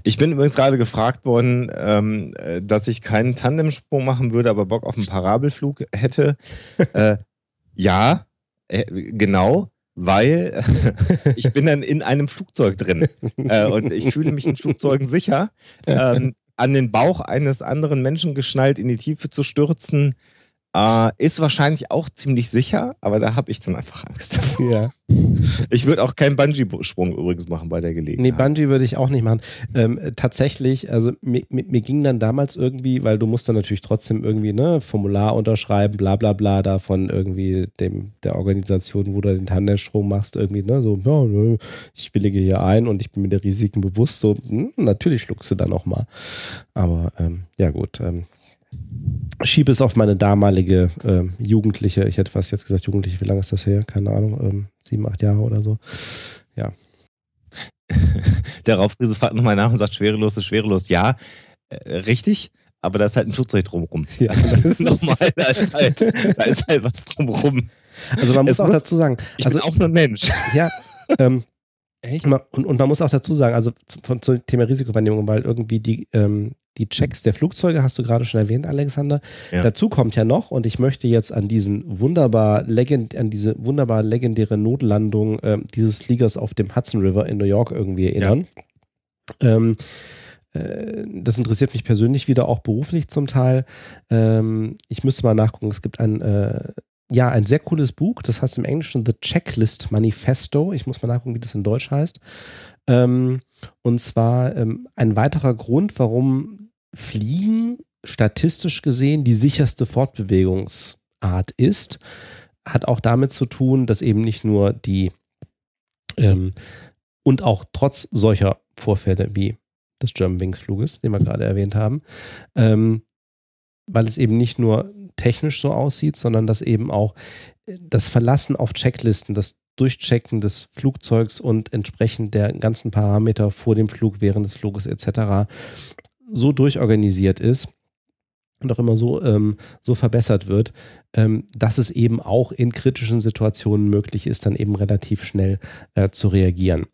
Ich bin übrigens gerade gefragt worden, ähm, äh, dass ich keinen Tandemsprung machen würde, aber Bock auf einen Parabelflug hätte. [LAUGHS] äh, ja, äh, genau, weil [LAUGHS] ich bin dann in einem Flugzeug drin äh, und ich fühle mich in Flugzeugen sicher. [LAUGHS] Ähm, an den Bauch eines anderen Menschen geschnallt in die Tiefe zu stürzen, äh, ist wahrscheinlich auch ziemlich sicher, aber da habe ich dann einfach Angst davor. Ja. Ich würde auch keinen Bungee-Sprung übrigens machen bei der Gelegenheit. Nee, Bungee würde ich auch nicht machen. Ähm, tatsächlich, also mir, mir, ging dann damals irgendwie, weil du musst dann natürlich trotzdem irgendwie ne Formular unterschreiben, bla bla bla, da von irgendwie dem, der Organisation, wo du den Tandemsprung machst, irgendwie, ne, so, ja, ich willige hier ein und ich bin mir der Risiken bewusst, so, hm, natürlich schluckst du dann auch mal. Aber ähm, ja gut, ähm, schiebe es auf meine damalige äh, Jugendliche, ich hätte fast jetzt gesagt Jugendliche, wie lange ist das her? Keine Ahnung, ähm, sieben, acht Jahre oder so. Ja. [LAUGHS] Der Raufriese fragt nochmal nach und sagt, schwerelos ist schwerelos. Ja, äh, richtig, aber da ist halt ein Flugzeug drumherum. [LAUGHS] Ja, das [LAUGHS] ist nochmal, da ist halt, da ist halt was drumherum. Also man muss Es auch muss- dazu sagen, Ich also bin auch nur ein Mensch. ja, ähm, Echt? und, und man muss auch dazu sagen, also zu- von, zum Thema Risikowahrnehmung, weil irgendwie die, ähm, die Checks der Flugzeuge hast du gerade schon erwähnt, Alexander. Ja. Dazu kommt ja noch, und ich möchte jetzt an diesen wunderbar legend, an diese wunderbar legendäre Notlandung ähm, dieses Fliegers auf dem Hudson River in New York irgendwie erinnern. Ähm, äh, das interessiert mich persönlich wieder, auch beruflich zum Teil. Ähm, ich müsste mal nachgucken, es gibt ein, äh, ja, ein sehr cooles Buch, das heißt im Englischen The Checklist Manifesto. Ich muss mal nachgucken, wie das in Deutsch heißt. Ähm, und zwar ähm, ein weiterer Grund, warum Fliegen statistisch gesehen die sicherste Fortbewegungsart ist, hat auch damit zu tun, dass eben nicht nur die ähm, und auch trotz solcher Vorfälle wie des German Wings Fluges, den wir gerade erwähnt haben, ähm, weil es eben nicht nur technisch so aussieht, sondern dass eben auch das Verlassen auf Checklisten, das Durchchecken des Flugzeugs und entsprechend der ganzen Parameter vor dem Flug, während des Fluges etc. so durchorganisiert ist und auch immer so, ähm, so verbessert wird, ähm, dass es eben auch in kritischen Situationen möglich ist, dann eben relativ schnell äh, zu reagieren.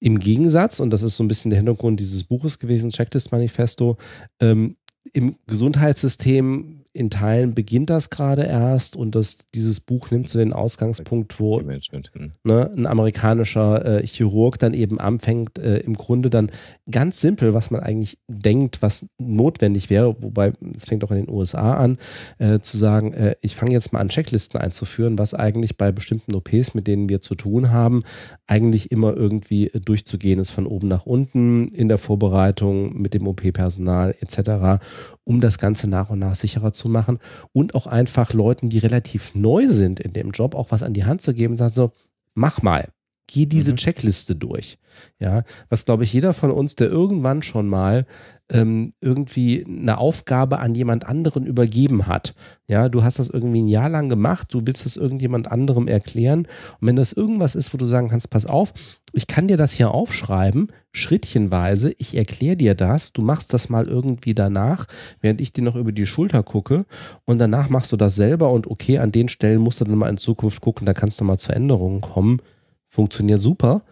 Im Gegensatz, und das ist so ein bisschen der Hintergrund dieses Buches gewesen, Checklist Manifesto, ähm, im Gesundheitssystem in Teilen beginnt das gerade erst und das, dieses Buch nimmt so den Ausgangspunkt, wo. Hm. ne, ein amerikanischer äh, Chirurg dann eben anfängt, äh, im Grunde dann ganz simpel, was man eigentlich denkt, was notwendig wäre, wobei es fängt auch in den USA an, äh, zu sagen, äh, ich fange jetzt mal an, Checklisten einzuführen, was eigentlich bei bestimmten OPs, mit denen wir zu tun haben, eigentlich immer irgendwie äh, durchzugehen ist, von oben nach unten, in der Vorbereitung mit dem OP-Personal etc., um das Ganze nach und nach sicherer zu machen und auch einfach Leuten, die relativ neu sind in dem Job, auch was an die Hand zu geben und sagen so, mach mal, geh diese Mhm. Checkliste durch. Ja, was glaube ich jeder von uns, der irgendwann schon mal ähm, irgendwie eine Aufgabe an jemand anderen übergeben hat. Ja, du hast das irgendwie ein Jahr lang gemacht, du willst das irgendjemand anderem erklären und wenn das irgendwas ist, wo du sagen kannst, pass auf, ich kann dir das hier aufschreiben, schrittchenweise, ich erkläre dir das, du machst das mal irgendwie danach, während ich dir noch über die Schulter gucke und danach machst du das selber und okay, an den Stellen musst du dann mal in Zukunft gucken, da kannst du mal zu Änderungen kommen. Funktioniert super.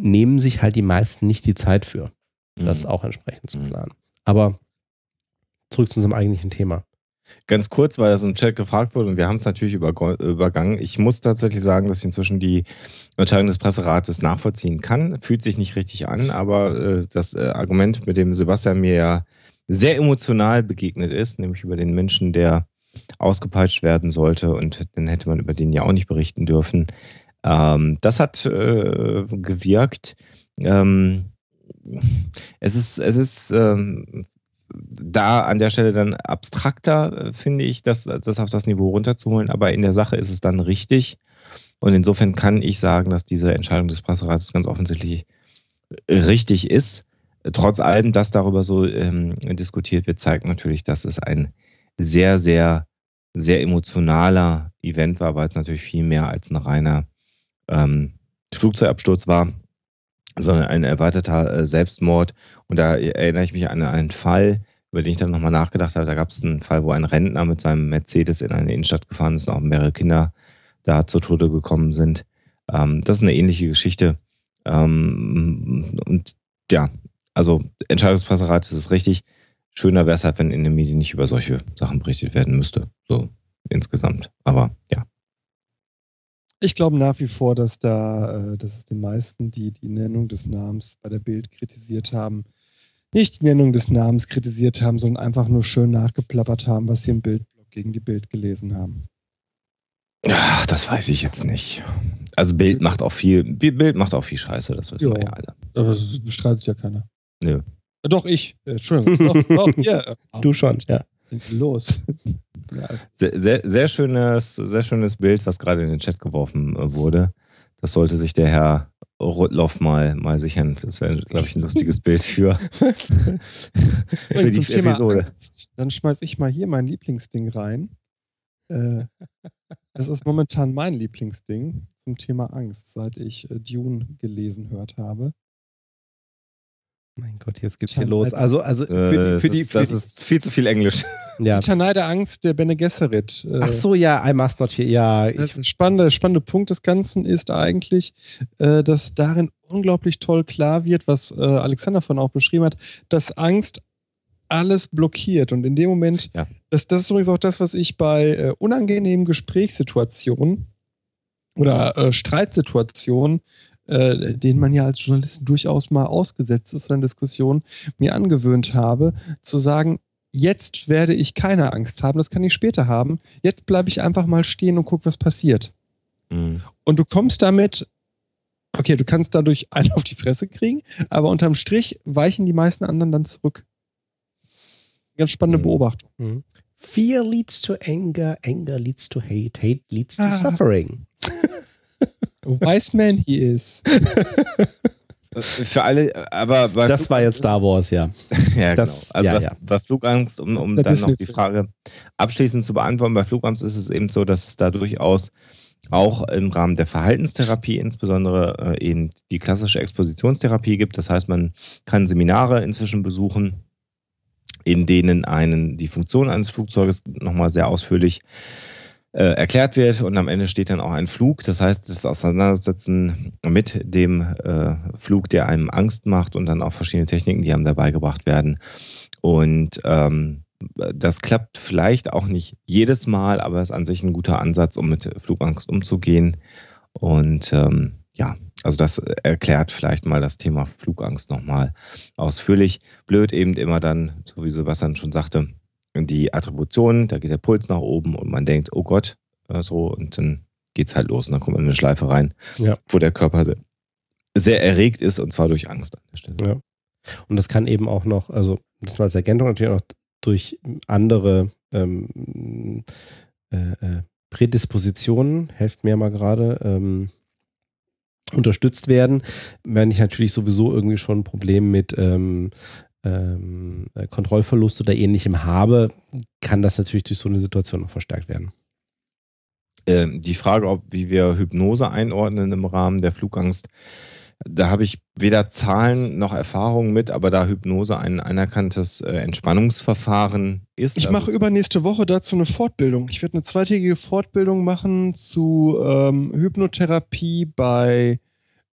Nehmen sich halt die meisten nicht die Zeit für, das Mhm. auch entsprechend zu Mhm. planen. Aber zurück zu unserem eigentlichen Thema. Ganz kurz, weil das im Chat gefragt wurde und wir haben es natürlich übergangen. Ich muss tatsächlich sagen, dass ich inzwischen die Entscheidung des Presserates nachvollziehen kann. Fühlt sich nicht richtig an, aber äh, das äh, Argument, mit dem Sebastian mir ja sehr emotional begegnet ist, nämlich über den Menschen, der ausgepeitscht werden sollte und dann hätte man über den ja auch nicht berichten dürfen. Ähm, das hat äh, gewirkt. Ähm, es ist, es ist ähm, da an der Stelle dann abstrakter, äh, finde ich, das, das auf das Niveau runterzuholen, aber in der Sache ist es dann richtig. Und insofern kann ich sagen, dass diese Entscheidung des Presserates ganz offensichtlich richtig ist. Trotz allem, dass darüber so ähm, diskutiert wird, zeigt natürlich, dass es ein sehr, sehr, sehr emotionaler Event war, weil es natürlich viel mehr als ein reiner ähm, Flugzeugabsturz war, sondern ein erweiterter äh, Selbstmord. Und da erinnere ich mich an einen Fall, über den ich dann nochmal nachgedacht habe. Da gab es einen Fall, wo ein Rentner mit seinem Mercedes in eine Innenstadt gefahren ist und auch mehrere Kinder da zu Tode gekommen sind. Ähm, das ist eine ähnliche Geschichte. Ähm, und ja, also Entscheidungspresserat ist es richtig. Schöner wäre es halt, wenn in den Medien nicht über solche Sachen berichtet werden müsste. So insgesamt. Aber ja. Ich glaube nach wie vor, dass da, äh, dass es den meisten, die die Nennung des Namens bei der Bild kritisiert haben, nicht die Nennung des Namens kritisiert haben, sondern einfach nur schön nachgeplappert haben, was sie im Bildblog gegen die Bild gelesen haben. Ach, das weiß ich jetzt nicht. Also Bild macht auch viel, Bild macht auch viel Scheiße, das wissen wir Ja. alle. Aber das bestreitet ja keiner. Nö. Doch, ich. Äh, Entschuldigung. Doch, doch, ja. Du schon, ja. Los. Sehr, sehr, sehr, schönes, sehr schönes Bild, was gerade in den Chat geworfen äh, wurde. Das sollte sich der Herr Rudloff mal, mal sichern. Das wäre, glaube ich, ein lustiges Bild für, [LAUGHS] [LAUGHS] für die Thema Episode. Angst, dann schmeiß ich mal hier mein Lieblingsding rein. Äh, das ist momentan mein Lieblingsding zum Thema Angst, seit ich äh, Dune gelesen hört habe. Mein Gott, jetzt geht's hier los. Also, also für Äh, die, für die, das, ist, für das die ist viel zu viel Englisch. ja. Die Tanei der Angst der Bene Gesserit. Äh, Ach so, ja, I must not fear. Ja, Das ich, ist spannende, spannende Punkt des Ganzen ist eigentlich, äh, dass darin unglaublich toll klar wird, was äh, Alexander von auch beschrieben hat, dass Angst alles blockiert. Und in dem Moment, Ja. das, das ist übrigens auch das, was ich bei unangenehmen Gesprächssituationen oder äh, Streitsituationen, äh, denen man ja als Journalist durchaus mal ausgesetzt ist in Diskussionen, mir angewöhnt habe, zu sagen, jetzt werde ich keine Angst haben, das kann ich später haben. Jetzt bleibe ich einfach mal stehen und gucke, was passiert. Mhm. Und du kommst damit, okay, du kannst dadurch [LAUGHS] einen auf die Fresse kriegen, aber unterm Strich weichen die meisten anderen dann zurück. Ganz spannende Mhm. Beobachtung. Mhm. Fear leads to anger, anger leads to hate, hate leads to Ah. suffering. A wise man he is. Für alle, aber bei Das war jetzt Star Wars, ja. [LAUGHS] Ja, Das- genau. Also ja, bei, ja. bei Flugangst, um, um dann noch die. Frage abschließend zu beantworten, bei Flugangst ist es eben so, dass es da durchaus auch im Rahmen der Verhaltenstherapie insbesondere äh, eben die klassische Expositionstherapie gibt. Das heißt, man kann Seminare inzwischen besuchen, in denen einen die Funktion eines Flugzeuges nochmal sehr ausführlich äh, erklärt wird und am Ende steht dann auch ein Flug. Das heißt, das Auseinandersetzen mit dem äh, Flug, der einem Angst macht und dann auch verschiedene Techniken, die einem dabei gebracht werden. Und ähm, das klappt vielleicht auch nicht jedes Mal, aber ist an sich ein guter Ansatz, um mit Flugangst umzugehen. Und ähm, ja, also das erklärt vielleicht mal das Thema Flugangst nochmal ausführlich. Blöd eben immer dann, so wie Sebastian schon sagte, die Attributionen, da geht der Puls nach oben und man denkt, oh Gott, äh, so, und dann geht's halt los und dann kommt man in eine Schleife rein, Ja. wo der Körper sehr, erregt ist und zwar durch Angst an der Stelle. Ja. Und das kann eben auch noch, also das war als Ergänzung natürlich auch durch andere ähm, äh, äh, Prädispositionen, helft mir mal gerade, ähm, unterstützt werden. Wenn ich natürlich sowieso irgendwie schon ein Problem mit ähm, ähm, äh, Kontrollverlust oder ähnlichem habe, kann das natürlich durch so eine Situation noch verstärkt werden. Ähm, die Frage, ob wie wir Hypnose einordnen im Rahmen der Flugangst, da habe ich weder Zahlen noch Erfahrungen mit, aber da Hypnose ein anerkanntes äh, Entspannungsverfahren ist. Ich also mache übernächste Woche dazu eine Fortbildung. Ich werde eine zweitägige Fortbildung machen zu ähm, Hypnotherapie bei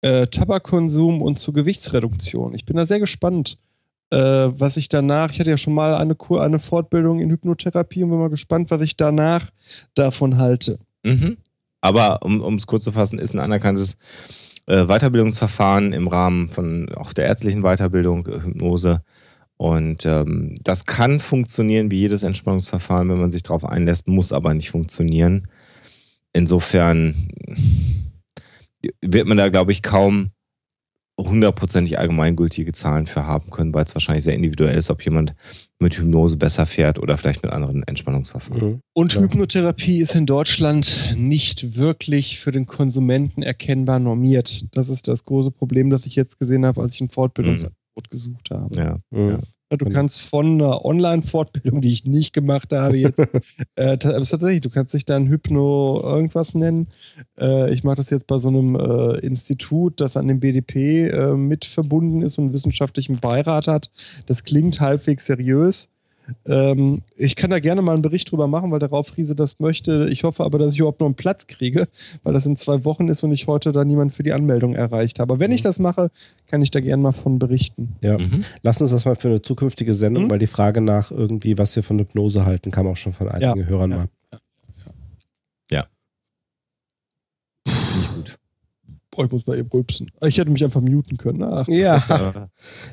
äh, Tabakkonsum und zu Gewichtsreduktion. Ich bin da sehr gespannt, äh, was ich danach, ich hatte ja schon mal eine, Kur, eine Fortbildung in Hypnotherapie und bin mal gespannt, was ich danach davon halte. Mhm. Aber um es kurz zu fassen, ist ein anerkanntes äh, Weiterbildungsverfahren im Rahmen von auch der ärztlichen Weiterbildung, äh, Hypnose. Und ähm, das kann funktionieren wie jedes Entspannungsverfahren, wenn man sich darauf einlässt, muss aber nicht funktionieren. Insofern wird man da, glaube ich, kaum hundertprozentig allgemeingültige Zahlen für haben können, weil es wahrscheinlich sehr individuell ist, ob jemand mit Hypnose besser fährt oder vielleicht mit anderen Entspannungsverfahren. Und Ja. Hypnotherapie ist in Deutschland nicht wirklich für den Konsumenten erkennbar normiert. Das ist das große Problem, das ich jetzt gesehen habe, als ich ein Fortbildungsangebot gesucht habe. Ja. Mhm. Ja, Du Und- kannst von einer Online-Fortbildung, die ich nicht gemacht habe, jetzt, [LAUGHS] äh, tatsächlich, du kannst dich dann Hypno irgendwas nennen. Äh, ich mache das jetzt bei so einem äh, Institut, das an dem BDP äh, mit verbunden ist und einen wissenschaftlichen Beirat hat. Das klingt halbwegs seriös. Ähm, ich kann da gerne mal einen Bericht drüber machen, weil der Raufriese das möchte. Ich hoffe aber, dass ich überhaupt noch einen Platz kriege, weil das in zwei Wochen ist und ich heute da niemand für die Anmeldung erreicht habe. Aber wenn ich das mache, kann ich da gerne mal von berichten. Ja. Mhm. Lass uns das mal für eine zukünftige Sendung, Mhm. weil die Frage nach irgendwie, was wir von Hypnose halten, kam auch schon von einigen Ja. Hörern Ja. mal. Finde ich gut. Boah, ich muss mal eben rülpsen. Ich hätte mich einfach muten können. Ach, Ja,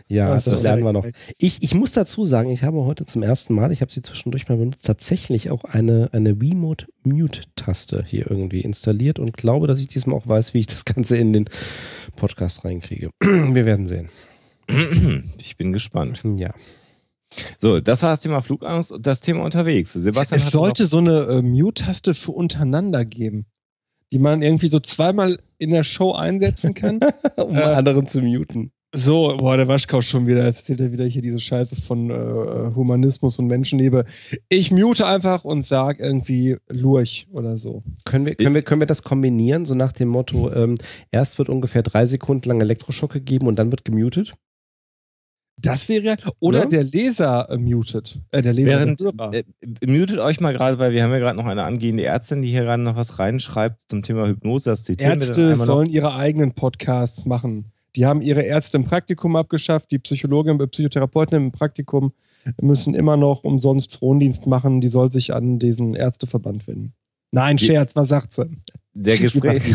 ja, das das, lernen wir noch. Ich, ich muss dazu sagen, ich habe heute zum ersten Mal, ich habe sie zwischendurch mal benutzt, tatsächlich auch eine, eine Remote Mute-Taste hier irgendwie installiert und glaube, dass ich diesmal auch weiß, wie ich das Ganze in den Podcast reinkriege. [CLEARS THROAT] Wir werden sehen. [CLEARS THROAT] Ich bin gespannt. Ja. So, das war das Thema Flugangst und das Thema unterwegs. Sebastian Es sollte so eine äh, Mute-Taste für untereinander geben, die man irgendwie so zweimal in der Show einsetzen kann. [LAUGHS] um Äh, anderen zu muten. So, boah, der Waschkau schon wieder. Jetzt erzählt er wieder hier diese Scheiße von äh, Humanismus und Menschenliebe. Ich mute einfach und sag irgendwie Lurch oder so. Können wir, können, wir, können wir das kombinieren, so nach dem Motto, ähm, erst wird ungefähr drei Sekunden lang Elektroschock gegeben und dann wird gemutet? Das wäre ja. Oder Ne? der Leser äh, mutet. Äh, der Leser. Während, der Hörer. äh, mutet euch mal gerade, weil wir haben ja gerade noch eine angehende Ärztin, die hier gerade noch was reinschreibt zum Thema Hypnose. Das zitieren Ärzte noch. sollen ihre eigenen Podcasts machen. Die haben ihre Ärzte im Praktikum abgeschafft. Die Psychologin, äh, Psychotherapeuten im Praktikum müssen immer noch umsonst Frondienst machen. Die soll sich an diesen Ärzteverband wenden. Nein, Scherz, was sagt sie? Der, Gespräch [LAUGHS]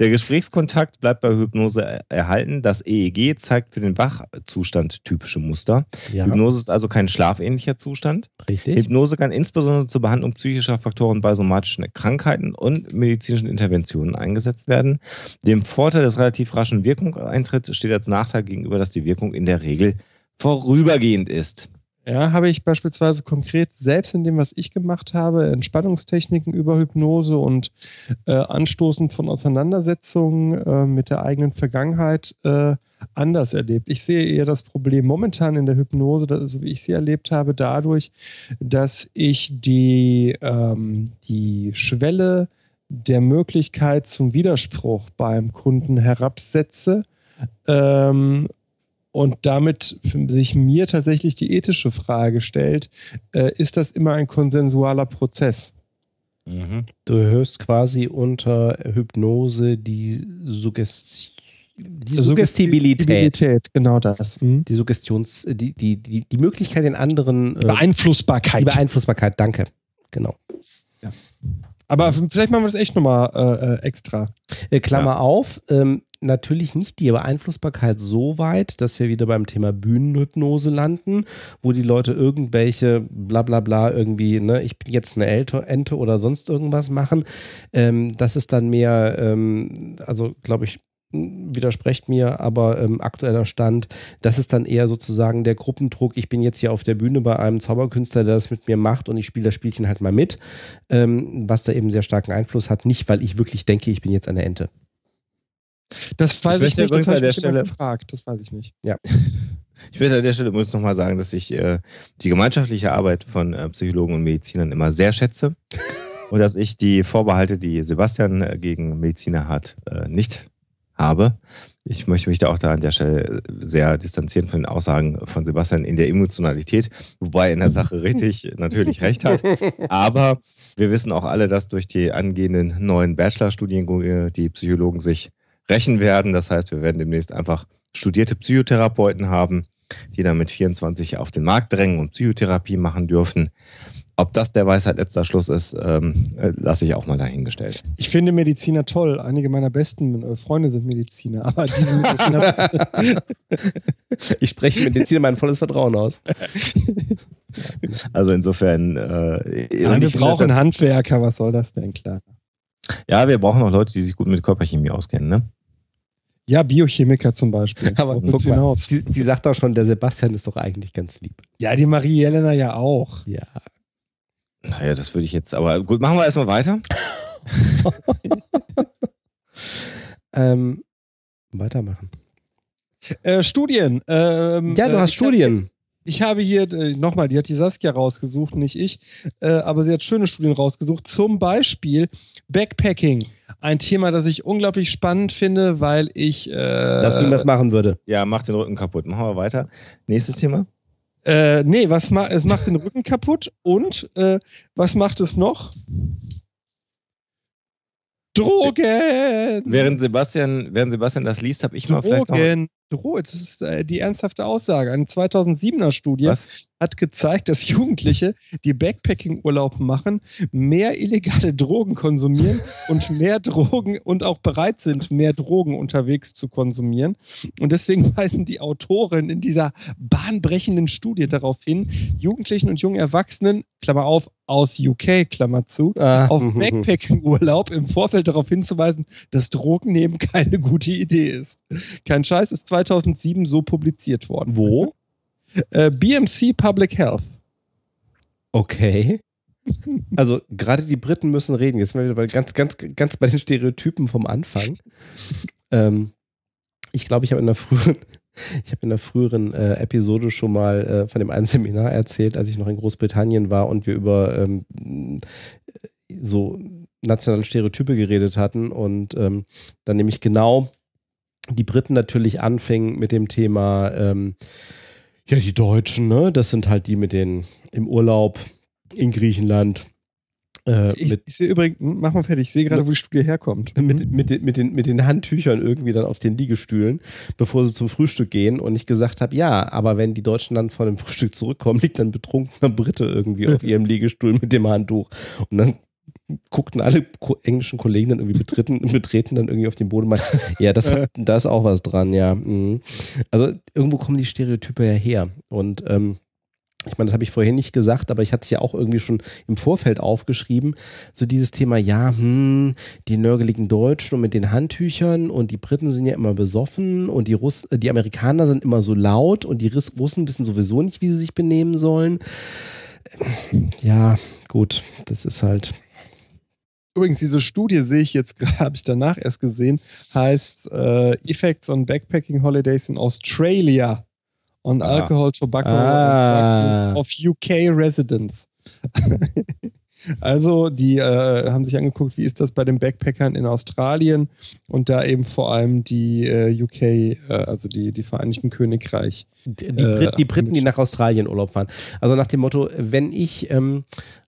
der Gesprächskontakt bleibt bei Hypnose er- erhalten. Das EEG zeigt für den Wachzustand typische Muster. Ja, Hypnose ist also kein schlafähnlicher Zustand. richtig. Hypnose kann insbesondere zur Behandlung psychischer Faktoren bei somatischen Krankheiten und medizinischen Interventionen eingesetzt werden. Dem Vorteil des relativ raschen Wirkungseintritt steht als Nachteil gegenüber, dass die Wirkung in der Regel vorübergehend ist. Ja, habe ich beispielsweise konkret selbst in dem, was ich gemacht habe, Entspannungstechniken über Hypnose und äh, Anstoßen von Auseinandersetzungen äh, mit der eigenen Vergangenheit äh, anders erlebt. Ich sehe eher das Problem momentan in der Hypnose, so wie ich sie erlebt habe, dadurch, dass ich die, ähm, die Schwelle der Möglichkeit zum Widerspruch beim Kunden herabsetze ähm, und damit sich mir tatsächlich die ethische Frage stellt, äh, ist das immer ein konsensualer Prozess? Mhm. Du hörst quasi unter Hypnose die, Suggest die Suggestibilität. Suggestibilität, genau das. Mhm. Die Suggestions, die, die, die, die Möglichkeit, den anderen. äh, Beeinflussbarkeit. die Beeinflussbarkeit, danke. Genau. Aber vielleicht machen wir das echt nochmal äh, äh, extra. Äh, Klammer auf, ähm, natürlich nicht die Beeinflussbarkeit so weit, dass wir wieder beim Thema Bühnenhypnose landen, wo die Leute irgendwelche bla bla bla irgendwie, ne, ich bin jetzt eine Ente, oder sonst irgendwas machen. Ähm, das ist dann mehr, ähm, also glaube ich, widersprecht mir, aber ähm, aktueller Stand, das ist dann eher sozusagen der Gruppendruck. Ich bin jetzt hier auf der Bühne bei einem Zauberkünstler, der das mit mir macht und ich spiele das Spielchen halt mal mit, ähm, was da eben sehr starken Einfluss hat. Nicht, weil ich wirklich denke, ich bin jetzt eine Ente. Das weiß ich, möchte nicht. übrigens Das an der ich Stelle- gefragt. Das weiß ich nicht. [LAUGHS] Ich will an der Stelle übrigens nochmal sagen, dass ich äh, die gemeinschaftliche Arbeit von äh, Psychologen und Medizinern immer sehr schätze [LAUGHS] und dass ich die Vorbehalte, die Sebastian äh, gegen Mediziner hat, äh, nicht habe. Ich möchte mich da auch da an der Stelle äh, sehr distanzieren von den Aussagen von Sebastian in der Emotionalität, wobei er in der Sache [LAUGHS] richtig natürlich recht hat. Aber wir wissen auch alle, dass durch die angehenden neuen Bachelorstudiengänge die Psychologen sich rächen werden. Das heißt, wir werden demnächst einfach studierte Psychotherapeuten haben, die dann mit 24 auf den Markt drängen und Psychotherapie machen dürfen. Ob das der Weisheit letzter Schluss ist, ähm, äh, lasse ich auch mal dahingestellt. Ich finde Mediziner toll. Einige meiner besten äh, Freunde sind Mediziner. [LAUGHS] Aber diese Mediziner. Ich spreche Mediziner mein volles Vertrauen aus. Also insofern. Äh, wir brauchen Handwerker. Was soll das denn? Klar. Ja, wir brauchen auch Leute, die sich gut mit Körperchemie auskennen. Ne? Ja, Biochemiker zum Beispiel. [LAUGHS] Aber guck mal, sie, sie sagt auch schon, der Sebastian ist doch eigentlich ganz lieb. Ja, die Marie-Helena ja auch. Ja. Naja, das würde ich jetzt. Aber gut, machen wir erstmal weiter. [LAUGHS] Ähm, weitermachen. Äh, Studien. Ähm, Ja, du äh, hast Studien. Ich habe hier, äh, nochmal, die hat die Saskia rausgesucht, nicht ich, äh, aber sie hat schöne Studien rausgesucht. Zum Beispiel Backpacking. Ein Thema, das ich unglaublich spannend finde, weil ich. Äh, Dass niemand machen würde. Ja, mach den Rücken kaputt. Machen wir weiter. Nächstes Thema. Äh, nee, was ma es macht den Rücken kaputt und äh, was macht es noch? Drogen! Während Sebastian, während Sebastian das liest, habe ich mal vielleicht noch. Drogen. Das ist äh, die ernsthafte Aussage. Eine 2007er Studie Was? Hat gezeigt, dass Jugendliche, die Backpacking-Urlaub machen, mehr illegale Drogen konsumieren [LAUGHS] und mehr Drogen und auch bereit sind, mehr Drogen unterwegs zu konsumieren. Und deswegen weisen die Autoren in dieser bahnbrechenden Studie darauf hin, Jugendlichen und jungen Erwachsenen, Klammer auf, aus UK, Klammer zu, Ah, auf mhm. Backpacking-Urlaub im Vorfeld darauf hinzuweisen, dass Drogennehmen keine gute Idee ist. Kein Scheiß, ist 2007 so publiziert worden. Wo? Äh, BMC Public Health. Okay. Also gerade die Briten müssen reden. Jetzt sind wir wieder bei ganz, ganz, ganz bei den Stereotypen vom Anfang. Ähm, ich glaube, ich habe in der früheren, ich habe in der früheren äh, Episode schon mal äh, von dem einen Seminar erzählt, als ich noch in Großbritannien war und wir über ähm, so nationale Stereotype geredet hatten und ähm, dann nämlich genau die Briten natürlich anfingen mit dem Thema, ähm, ja, die Deutschen, ne, das sind halt die mit den im Urlaub in Griechenland. Äh, Ich, mit, ich sehe übrigens, mach mal fertig, ich sehe gerade, wo die Studie herkommt. mit, mit, den, mit, den, mit den Handtüchern irgendwie dann auf den Liegestühlen, bevor sie zum Frühstück gehen und ich gesagt habe, ja, aber wenn die Deutschen dann von dem Frühstück zurückkommen, liegt dann ein betrunkener Brite irgendwie [LAUGHS] auf ihrem Liegestuhl mit dem Handtuch und dann guckten alle englischen Kollegen dann irgendwie betreten, [LAUGHS] betreten dann irgendwie auf den Boden und meinten, ja, das hat, [LAUGHS] da ist auch was dran, ja. mhm. Also irgendwo kommen die Stereotype ja her und ähm, ich meine, das habe ich vorhin nicht gesagt, aber ich hatte es ja auch irgendwie schon im Vorfeld aufgeschrieben. So dieses Thema, ja, hm, die nörgeligen Deutschen und mit den Handtüchern und die Briten sind ja immer besoffen und die, Russ die Amerikaner sind immer so laut und die Russen wissen sowieso nicht, wie sie sich benehmen sollen. Ja, gut, das ist halt. Übrigens, diese Studie sehe ich jetzt [LAUGHS] gerade, habe ich danach erst gesehen, heißt äh, Effects on Backpacking Holidays in Australia on Ah. Alcohol, Tobacco Ah. of UK Residents. [LAUGHS] also, die äh, haben sich angeguckt, wie ist das bei den Backpackern in Australien und da eben vor allem die äh, UK, äh, also die, die Vereinigten Königreich. Die, die, Äh, Brit, die Briten, die nach Australien Urlaub fahren. Also nach dem Motto, wenn ich ähm,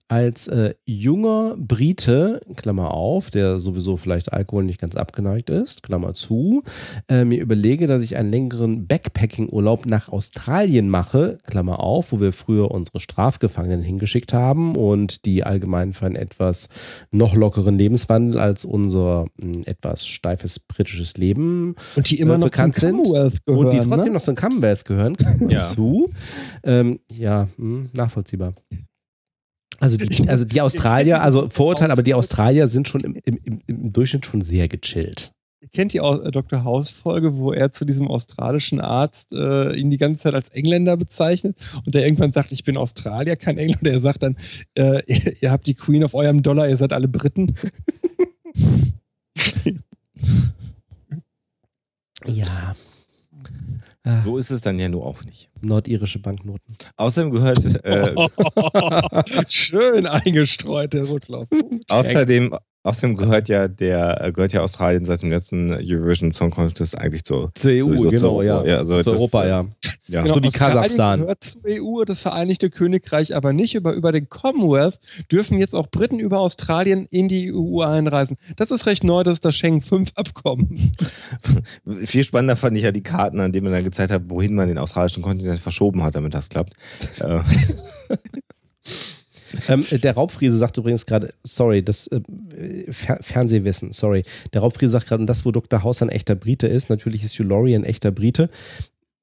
als äh, junger Brite, Klammer auf, der sowieso vielleicht Alkohol nicht ganz abgeneigt ist, Klammer zu, äh, mir überlege, dass ich einen längeren Backpacking-Urlaub nach Australien mache, Klammer auf, wo wir früher unsere Strafgefangenen hingeschickt haben und die allgemein für einen etwas noch lockeren Lebenswandel als unser mh, etwas steifes britisches Leben Und die immer Äh, noch bekannt zum sind Commonwealth gehören. und die trotzdem ne? noch zum Commonwealth gehören, Ja. zu. Ähm, ja, hm, nachvollziehbar. Also die, [LAUGHS] also die Australier, also Vorurteil, aber die Australier sind schon im, im, im- Durchschnitt schon sehr gechillt. Ihr kennt die äh, Dr. House-Folge, wo er zu diesem australischen Arzt äh, ihn die ganze Zeit als Engländer bezeichnet und der irgendwann sagt, ich bin Australier, kein Engländer. Er sagt dann, äh, ihr, [LAUGHS] ihr habt die Queen auf eurem Dollar, ihr seid alle Briten. [LAUGHS] Ja. Ah, So ist es dann ja nur auch nicht. nordirische Banknoten. Außerdem gehört, äh, [LAUGHS] Schön eingestreut, der Rotlauf. außerdem, außerdem gehört ja der, äh, gehört ja Australien seit dem letzten Eurovision Song Contest eigentlich zur, Zur EU, sowieso genau, zur- ja. ja, also Zu das, Europa, äh, ja. ja. So wie Kasachstan. gehört zur EU, das Vereinigte Königreich aber nicht. Aber über den Commonwealth dürfen jetzt auch Briten über Australien in die EU einreisen. Das ist recht neu, das ist das Schengen 5 Abkommen. [LAUGHS] Viel spannender fand ich ja die Karten, an denen man dann gezeigt hat, wohin man den australischen Kontinent verschoben hat, damit das klappt. [LAUGHS] Äh, Ähm, der Raubfriese sagt übrigens gerade, sorry, das äh, Fer Fernsehwissen, sorry. Der Raubfriese sagt gerade, und das, wo Dr. House ein echter Brite ist, natürlich ist Hugh Laurie ein echter Brite.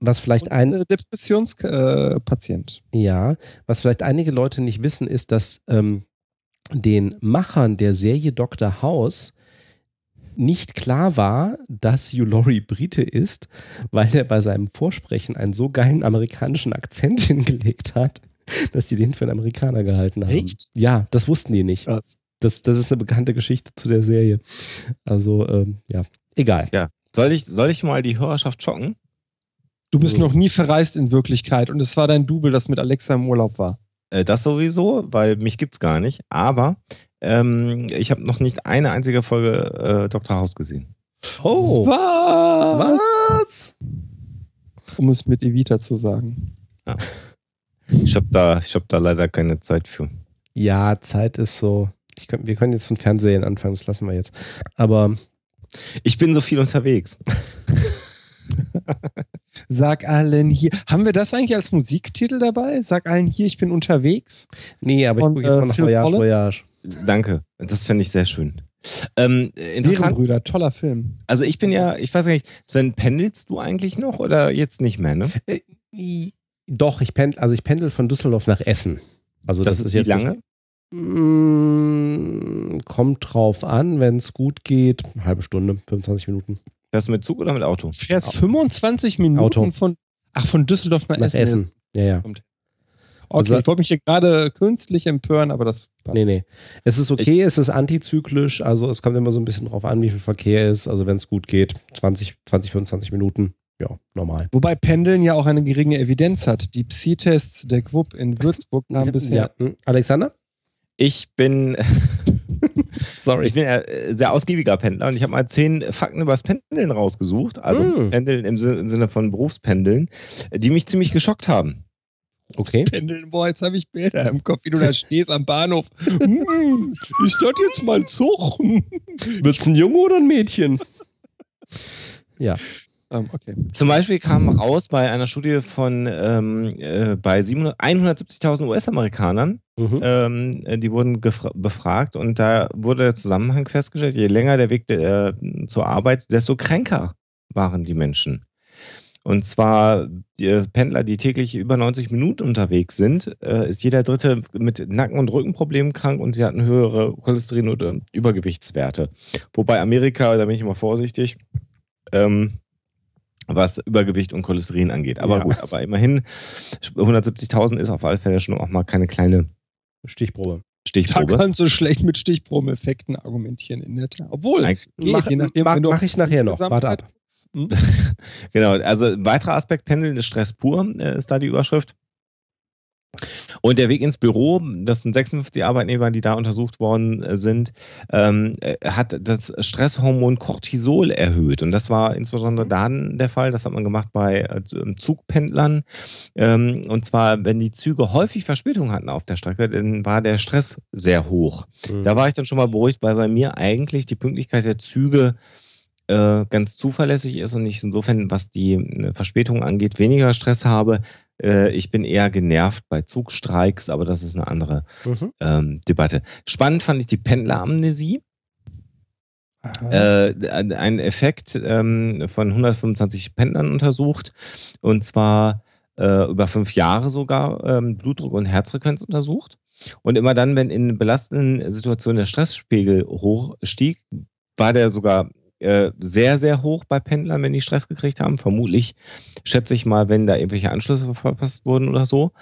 Was vielleicht ein, äh, Depressionspatient. Ja, was vielleicht einige Leute nicht wissen, ist, dass ähm, den Machern der Serie Dr. House nicht klar war, dass Hugh Laurie Brite ist, weil er bei seinem Vorsprechen einen so geilen amerikanischen Akzent [LAUGHS] hingelegt hat, [LAUGHS] dass sie den für einen Amerikaner gehalten haben. Echt? Ja, das wussten die nicht. Krass. Das, das ist eine bekannte Geschichte zu der Serie. Also, ähm, ja, egal. soll, ich, soll ich mal die Hörerschaft schocken? Du bist Mhm. noch nie verreist in Wirklichkeit und es war dein Double, das mit Alexa im Urlaub war. Äh, das sowieso, weil mich gibt's gar nicht. Aber ähm, ich habe noch nicht eine einzige Folge äh, Dr. House gesehen. Oh, Was? was? Um es mit Evita zu sagen. Ich habe da, ich hab da leider keine Zeit für. Ja, Zeit ist so. Ich könnt, wir können jetzt von Fernsehen anfangen, das lassen wir jetzt. Aber Ich bin so viel unterwegs. [LAUGHS] Sag allen hier. Haben wir das eigentlich als Musiktitel dabei? Sag allen hier, ich bin unterwegs. nee, aber ich gucke jetzt äh, mal nach Phil Voyage? Voyage. Danke. Das fände ich sehr schön. Ähm, interessant. Brüder, toller Film. Also ich bin ja, ich weiß gar nicht, Sven, pendelst du eigentlich noch oder jetzt nicht mehr, ne? I- Doch, ich pendel, also ich pendel von Düsseldorf nach Essen. Also das, Das ist ist wie jetzt lange? Nicht, Mm, kommt drauf an, wenn es gut geht, eine halbe Stunde, 25 Minuten. Fährst du mit Zug oder mit Auto? Fährst 25 Minuten Auto. von. Ach, von Düsseldorf nach, Nach Essen. Essen. Ja, ja. Okay, Also- ich wollte mich hier gerade künstlich empören, aber das. Nee, nee. Es ist okay, es ist antizyklisch, also es kommt immer so ein bisschen drauf an, wie viel Verkehr ist. Also wenn es gut geht, 20, 20, 25 Minuten, ja, normal. Wobei Pendeln ja auch eine geringe Evidenz hat. Die Psi-Tests der GWUP in Würzburg haben Ja. bisher. Hm. Alexander? Ich bin, [LAUGHS] Sorry. ich bin ja äh, sehr ausgiebiger Pendler und ich habe mal zehn Fakten über das Pendeln rausgesucht. Also Mm. Pendeln im Sin- im Sinne von Berufspendeln, die mich ziemlich geschockt haben. Okay. Pendeln, boah, jetzt habe ich Bilder im Kopf, wie du da [LAUGHS] stehst am Bahnhof. Hm, ist das jetzt mal Zug? Wird's ein Junge oder ein Mädchen? [LAUGHS] Ja. Ähm, okay. Zum Beispiel kam raus bei einer Studie von ähm, äh, bei 700 170.000 US-Amerikanern, Mhm. ähm, äh, die wurden befragt und da wurde der Zusammenhang festgestellt, je länger der Weg äh, zur Arbeit, desto kränker waren die Menschen. Und zwar die äh, Pendler, die täglich über 90 Minuten unterwegs sind, äh, ist jeder Dritte mit Nacken- und Rückenproblemen krank und sie hatten höhere Cholesterin- oder Übergewichtswerte. Wobei Amerika, da bin ich immer vorsichtig, ähm, was Übergewicht und Cholesterin angeht. Aber Ja. gut, aber immerhin, 170.000 ist auf alle Fälle schon auch mal keine kleine Stichprobe. Da Stichprobe. kannst du schlecht mit Stichprobeneffekten argumentieren in der Tat. Obwohl, Eigentlich- geht, Mach, je nachdem, mach, ich nachher noch. Warte ab. Hm? [LAUGHS] Genau, also ein weiterer Aspekt Pendeln ist Stress pur, äh, ist da die Überschrift. Und der Weg ins Büro, das sind 56 Arbeitnehmer, die da untersucht worden äh, sind, ähm, äh, hat das Stresshormon Cortisol erhöht. Und das war insbesondere dann der Fall, das hat man gemacht bei äh, Zugpendlern. Ähm, und zwar, wenn die Züge häufig Verspätung hatten auf der Strecke, dann war der Stress sehr hoch. Mhm. Da war ich dann schon mal beruhigt, weil bei mir eigentlich die Pünktlichkeit der Züge äh, ganz zuverlässig ist und ich insofern, was die äh, Verspätung angeht, weniger Stress habe. Äh, ich bin eher genervt bei Zugstreiks, aber das ist eine andere Mhm. ähm, Debatte. Spannend fand ich die Pendleramnesie. Äh, ein Effekt ähm, von 125 Pendlern untersucht und zwar äh, über fünf Jahre sogar ähm, Blutdruck und Herzfrequenz untersucht. Und immer dann, wenn in belastenden Situationen der Stresspegel hoch stieg, war der sogar äh, sehr, sehr hoch bei Pendlern, wenn die Stress gekriegt haben. Vermutlich, schätze ich mal, wenn da irgendwelche Anschlüsse verpasst wurden oder so.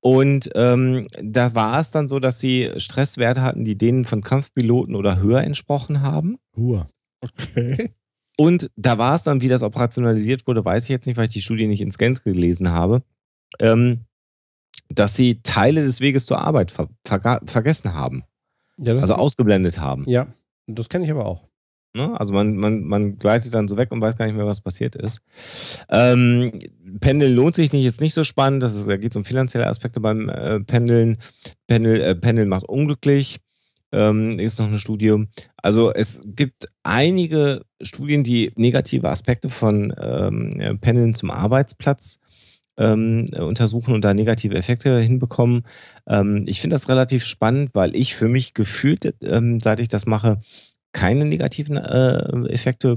Und ähm, da war es dann so, dass sie Stresswerte hatten, die denen von Kampfpiloten oder höher entsprochen haben. Hua. okay. Und da war es dann, wie das operationalisiert wurde, weiß ich jetzt nicht, weil ich die Studie nicht ins Gänze gelesen habe, ähm, dass sie Teile des Weges zur Arbeit ver verga- vergessen haben, Ja, also ausgeblendet haben. Ja, das kenne ich aber auch. Ne? Also man, man, man gleitet dann so weg und weiß gar nicht mehr, was passiert ist. Ähm, Pendeln lohnt sich nicht, ist nicht so spannend. Das ist, da geht es um finanzielle Aspekte beim äh, Pendeln. Pendel, äh, Pendeln macht unglücklich. Ähm, ist noch eine Studie. Also es gibt einige Studien, die negative Aspekte von ähm, äh, Pendeln zum Arbeitsplatz ähm, äh, untersuchen und da negative Effekte hinbekommen. Ähm, ich finde das relativ spannend, weil ich für mich gefühlt, ähm, seit ich das mache, keine negativen äh, Effekte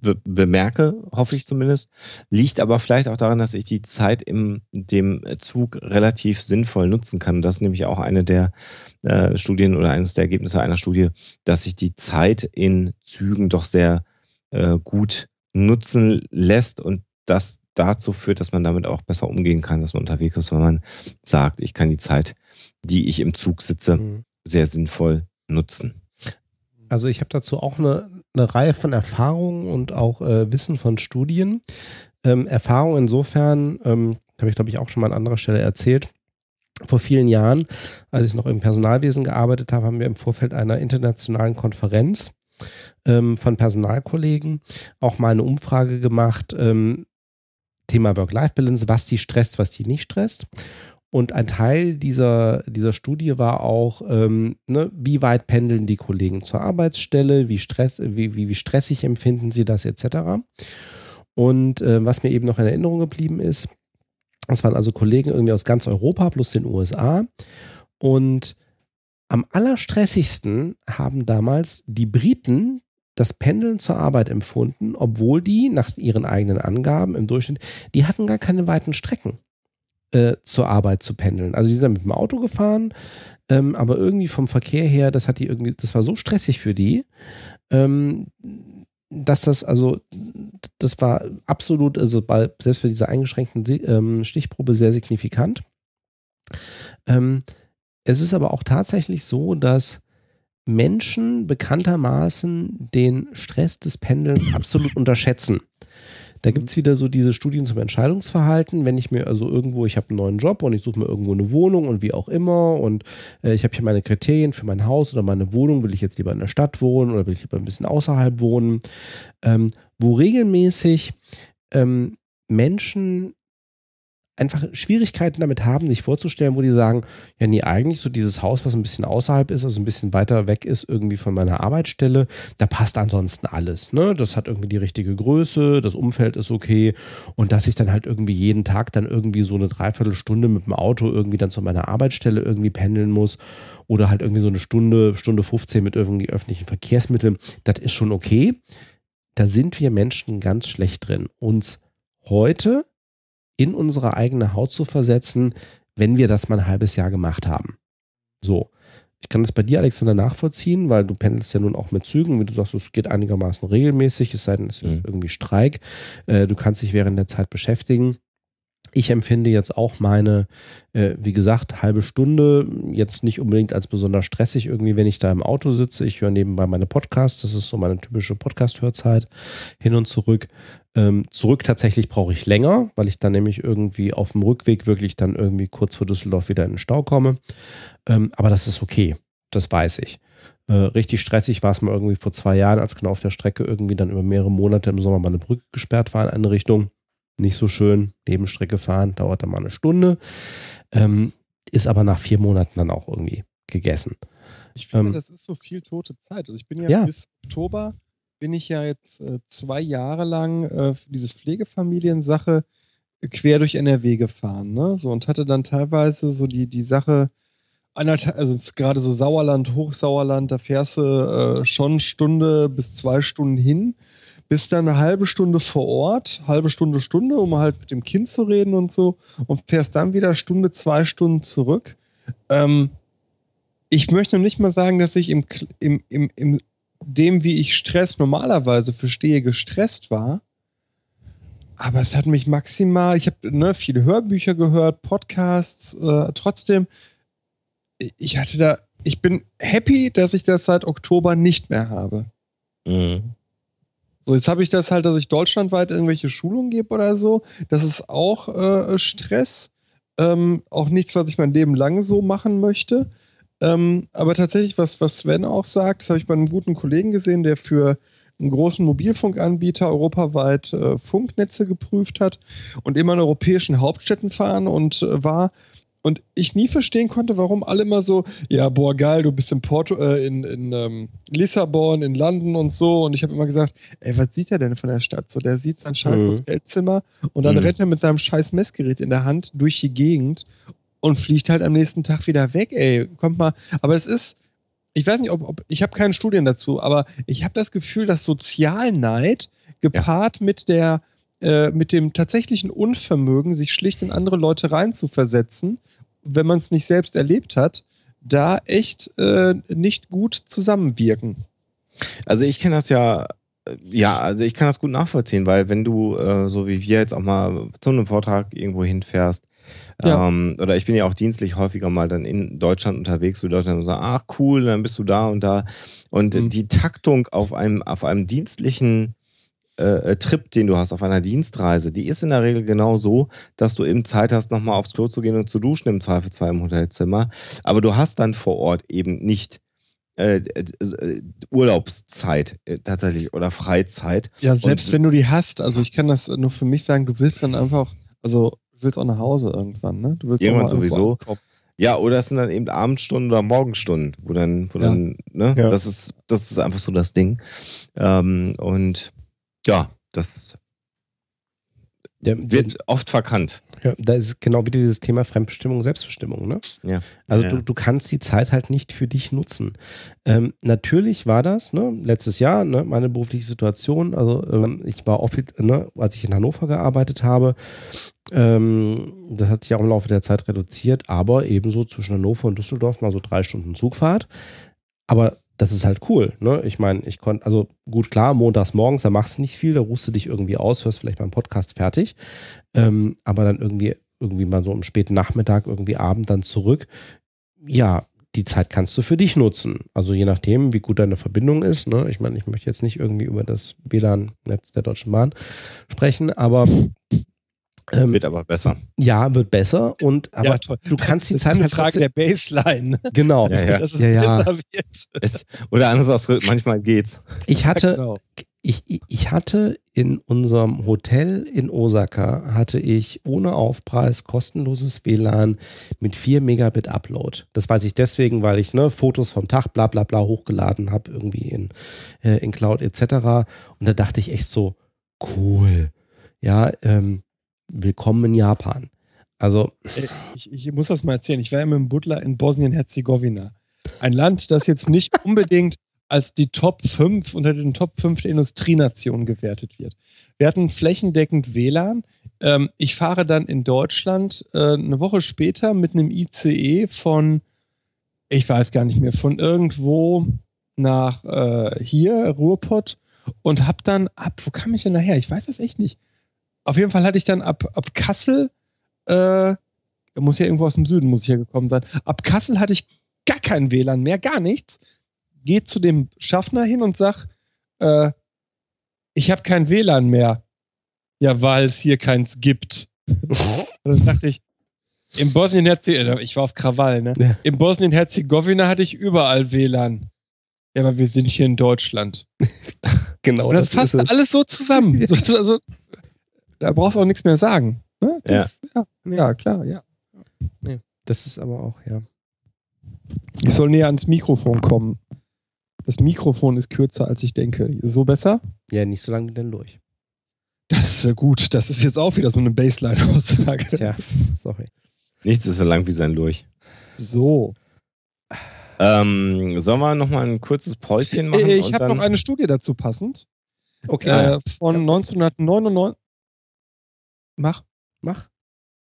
be bemerke, hoffe ich zumindest. Liegt aber vielleicht auch daran, dass ich die Zeit im dem Zug relativ sinnvoll nutzen kann. Das ist nämlich auch eine der äh, Studien oder eines der Ergebnisse einer Studie, dass sich die Zeit in Zügen doch sehr äh, gut nutzen lässt und das dazu führt, dass man damit auch besser umgehen kann, dass man unterwegs ist, wenn man sagt, ich kann die Zeit, die ich im Zug sitze, Mhm. sehr sinnvoll nutzen. Also ich habe dazu auch eine, eine Reihe von Erfahrungen und auch äh, Wissen von Studien. Ähm, Erfahrung insofern, ähm, habe ich glaube ich auch schon mal an anderer Stelle erzählt. Vor vielen Jahren, als ich noch im Personalwesen gearbeitet habe, haben wir im Vorfeld einer internationalen Konferenz ähm, von Personalkollegen auch mal eine Umfrage gemacht, ähm, Thema Work-Life-Balance, was die stresst, was die nicht stresst. Und ein Teil dieser, dieser Studie war auch, ähm, ne, wie weit pendeln die Kollegen zur Arbeitsstelle, wie, Stress, wie, wie, wie stressig empfinden sie das etc. Und äh, was mir eben noch in Erinnerung geblieben ist, das waren also Kollegen irgendwie aus ganz Europa plus den USA. Und am allerstressigsten haben damals die Briten das Pendeln zur Arbeit empfunden, obwohl die nach ihren eigenen Angaben im Durchschnitt, die hatten gar keine weiten Strecken äh, zur Arbeit zu pendeln. Also die sind mit dem Auto gefahren, ähm, aber irgendwie vom Verkehr her, das hat die irgendwie, das war so stressig für die, ähm, dass das also, das war absolut, also bei, selbst für diese eingeschränkten ähm, Stichprobe sehr signifikant. Ähm, es ist aber auch tatsächlich so, dass Menschen bekanntermaßen den Stress des Pendelns absolut unterschätzen. Da gibt es wieder so diese Studien zum Entscheidungsverhalten. Wenn ich mir also irgendwo, ich habe einen neuen Job und ich suche mir irgendwo eine Wohnung und wie auch immer und äh, ich habe hier meine Kriterien für mein Haus oder meine Wohnung, will ich jetzt lieber in der Stadt wohnen oder will ich lieber ein bisschen außerhalb wohnen, ähm, wo regelmäßig ähm, Menschen einfach Schwierigkeiten damit haben, sich vorzustellen, wo die sagen, ja, nee, eigentlich so dieses Haus, was ein bisschen außerhalb ist, also ein bisschen weiter weg ist irgendwie von meiner Arbeitsstelle, da passt ansonsten alles. Ne? Das hat irgendwie die richtige Größe, das Umfeld ist okay und dass ich dann halt irgendwie jeden Tag dann irgendwie so eine Dreiviertelstunde mit dem Auto irgendwie dann zu meiner Arbeitsstelle irgendwie pendeln muss oder halt irgendwie so eine Stunde, Stunde 15 mit irgendwie öffentlichen Verkehrsmitteln, das ist schon okay. Da sind wir Menschen ganz schlecht drin. Uns heute in unsere eigene Haut zu versetzen, wenn wir das mal ein halbes Jahr gemacht haben. So. Ich kann das bei dir, Alexander, nachvollziehen, weil du pendelst ja nun auch mit Zügen. Wie du sagst, es geht einigermaßen regelmäßig, es sei denn, es ist mhm. irgendwie Streik. Äh, du kannst dich während der Zeit beschäftigen. Ich empfinde jetzt auch meine, äh, wie gesagt, halbe Stunde jetzt nicht unbedingt als besonders stressig irgendwie, wenn ich da im Auto sitze. Ich höre nebenbei meine Podcasts, das ist so meine typische Podcast-Hörzeit hin und zurück. Ähm, zurück tatsächlich brauche ich länger, weil ich dann nämlich irgendwie auf dem Rückweg wirklich dann irgendwie kurz vor Düsseldorf wieder in den Stau komme. Ähm, aber das ist okay, das weiß ich. Äh, richtig stressig war es mal irgendwie vor zwei Jahren, als genau auf der Strecke irgendwie dann über mehrere Monate im Sommer mal eine Brücke gesperrt war in eine Richtung nicht so schön. Nebenstrecke fahren, dauert dann mal eine Stunde. Ähm, ist aber nach vier Monaten dann auch irgendwie gegessen. Ich finde, ähm, das ist so viel tote Zeit. Also ich bin ja, ja. bis Oktober bin ich ja jetzt äh, zwei Jahre lang äh, für diese Pflegefamilien-Sache quer durch NRW gefahren, ne? So und hatte dann teilweise so die, die Sache, also gerade so Sauerland, Hochsauerland, da fährst du äh, schon Stunde bis zwei Stunden hin bist dann eine halbe Stunde vor Ort, halbe Stunde, Stunde, um halt mit dem Kind zu reden und so und fährst dann wieder Stunde, zwei Stunden zurück. Ähm, ich möchte noch nicht mal sagen, dass ich im, im, im, im dem, wie ich Stress normalerweise verstehe, gestresst war. Aber es hat mich maximal, ich habe ne, viele Hörbücher gehört, Podcasts, äh, trotzdem, ich hatte da, ich bin happy, dass ich das seit Oktober nicht mehr habe. Mhm. So, jetzt habe ich das halt, dass ich deutschlandweit irgendwelche Schulungen gebe oder so. Das ist auch äh, Stress. Ähm, auch nichts, was ich mein Leben lang so machen möchte. Ähm, aber tatsächlich, was, was Sven auch sagt, das habe ich bei einem guten Kollegen gesehen, der für einen großen Mobilfunkanbieter europaweit äh, Funknetze geprüft hat und immer in europäischen Hauptstädten fahren und äh, war und ich nie verstehen konnte, warum alle immer so, ja, boah, geil, du bist in Porto, äh, in, in ähm, Lissabon, in London und so. Und ich habe immer gesagt, ey, was sieht er denn von der Stadt? So, der sieht sein scheiß mhm. Hotelzimmer und dann mhm. rennt er mit seinem scheiß Messgerät in der Hand durch die Gegend und fliegt halt am nächsten Tag wieder weg, ey. Kommt mal. Aber es ist, ich weiß nicht, ob, ob ich habe keine Studien dazu, aber ich habe das Gefühl, dass Sozialneid gepaart ja. mit der äh, mit dem tatsächlichen Unvermögen, sich schlicht in andere Leute reinzuversetzen, wenn man es nicht selbst erlebt hat, da echt äh, nicht gut zusammenwirken. Also ich kenne das ja, äh, ja, also ich kann das gut nachvollziehen, weil wenn du äh, so wie wir jetzt auch mal zu einem Vortrag irgendwo hinfährst, ja. Ähm, oder ich bin ja auch dienstlich häufiger mal dann in Deutschland unterwegs, wo Leute dann sagen, ach cool, dann bist du da und da. Und mhm. die Taktung auf einem, auf einem dienstlichen äh, äh, Trip, den du hast auf einer Dienstreise, die ist in der Regel genau so, dass du eben Zeit hast, nochmal aufs Klo zu gehen und zu duschen, im Zweifelsfall im Hotelzimmer. Aber du hast dann vor Ort eben nicht äh, äh, Urlaubszeit äh, tatsächlich oder Freizeit. Ja, selbst Und- wenn du die hast, also ich kann das nur für mich sagen, du willst dann einfach, also du willst auch nach Hause irgendwann, ne? Du willst auch Irgendwann sowieso. ankommen. Ja, oder es sind dann eben Abendstunden oder Morgenstunden, wo dann, wo Ja. dann, ne, Ja. das ist, das ist einfach so das Ding. Ähm, und ja, das Der, wird oft verkannt. Ja, da ist genau wieder dieses Thema Fremdbestimmung, Selbstbestimmung. Ne? Ja. Also Ja. Du, du kannst die Zeit halt nicht für dich nutzen. Ähm, natürlich war das, ne, letztes Jahr, ne, meine berufliche Situation, also ähm, ich war oft, ne, als ich in Hannover gearbeitet habe, ähm, das hat sich auch im Laufe der Zeit reduziert, aber ebenso zwischen Hannover und Düsseldorf mal so drei Stunden Zugfahrt. Aber das ist halt cool. Ne? Ich meine, ich konnte, also gut, klar, montags morgens, da machst du nicht viel, da ruhst du dich irgendwie aus, hörst vielleicht mal einen Podcast fertig. Ähm, aber dann irgendwie, irgendwie mal so am späten Nachmittag, irgendwie Abend dann zurück. Ja, die Zeit kannst du für dich nutzen. Also je nachdem, wie gut deine Verbindung ist. Ne? Ich meine, ich möchte jetzt nicht irgendwie über das WLAN-Netz der Deutschen Bahn sprechen, aber ähm, Wird aber besser. ja, wird besser. Und aber ja, du kannst die Zeit halt trotzdem- der Baseline, ne? genau. [LAUGHS] Ja, ja. dass es Ja, ja. besser wird. Es, oder anders ausgedrückt, manchmal geht's. Ich hatte, [LAUGHS] Genau. ich, ich- ich hatte in unserem Hotel in Osaka hatte ich ohne Aufpreis kostenloses WLAN mit 4 Megabit Upload. Das weiß ich deswegen, weil ich ne, Fotos vom Tag bla bla bla hochgeladen habe, irgendwie in, äh, in Cloud etc. Und da dachte ich echt so, cool. Ja, ähm, willkommen in Japan. Also, Äh, Ich, ich muss das mal erzählen. Ich war ja mit dem Butler in Bosnien-Herzegowina. Ein Land, das jetzt nicht [LAUGHS] unbedingt als die Top 5 unter den Top 5 der Industrienationen gewertet wird. Wir hatten flächendeckend WLAN. Ähm, ich fahre dann in Deutschland äh, eine Woche später mit einem ICE von, ich weiß gar nicht mehr, von irgendwo nach äh, hier, Ruhrpott, und hab dann ab, wo kam ich denn nachher? Ich weiß das echt nicht. Auf jeden Fall hatte ich dann ab, ab Kassel äh, muss ja irgendwo aus dem Süden, muss ich ja gekommen sein. Ab Kassel hatte ich gar kein WLAN mehr, gar nichts. Geh zu dem Schaffner hin und sag, äh, ich habe kein WLAN mehr. Ja, weil es hier keins gibt. [LAUGHS] und dann dachte ich, in Bosnien-Herzegowina, ich war auf Krawall, ne? Ja. In Bosnien-Herzegowina hatte ich überall WLAN. Ja, aber wir sind hier in Deutschland. [LAUGHS] genau. Und das, fasst alles so zusammen. [LAUGHS] Das, also, da brauchst du auch nichts mehr sagen. Ne? Das, ja. Ja, klar, ja. Das ist aber auch, ja. Ich soll näher ans Mikrofon kommen. Das Mikrofon ist kürzer, als ich denke. So besser? Ja, nicht so lange denn durch. Das ist ja gut. Das ist jetzt auch wieder so eine Baseline-Aussage. Tja, sorry. Nichts ist so lang wie sein Lurch. So. Ähm, sollen wir nochmal ein kurzes Päuschen machen? Äh, Ich habe noch eine Studie dazu passend. Okay, Äh, von Ganz kurz. 1999. Mach. mach.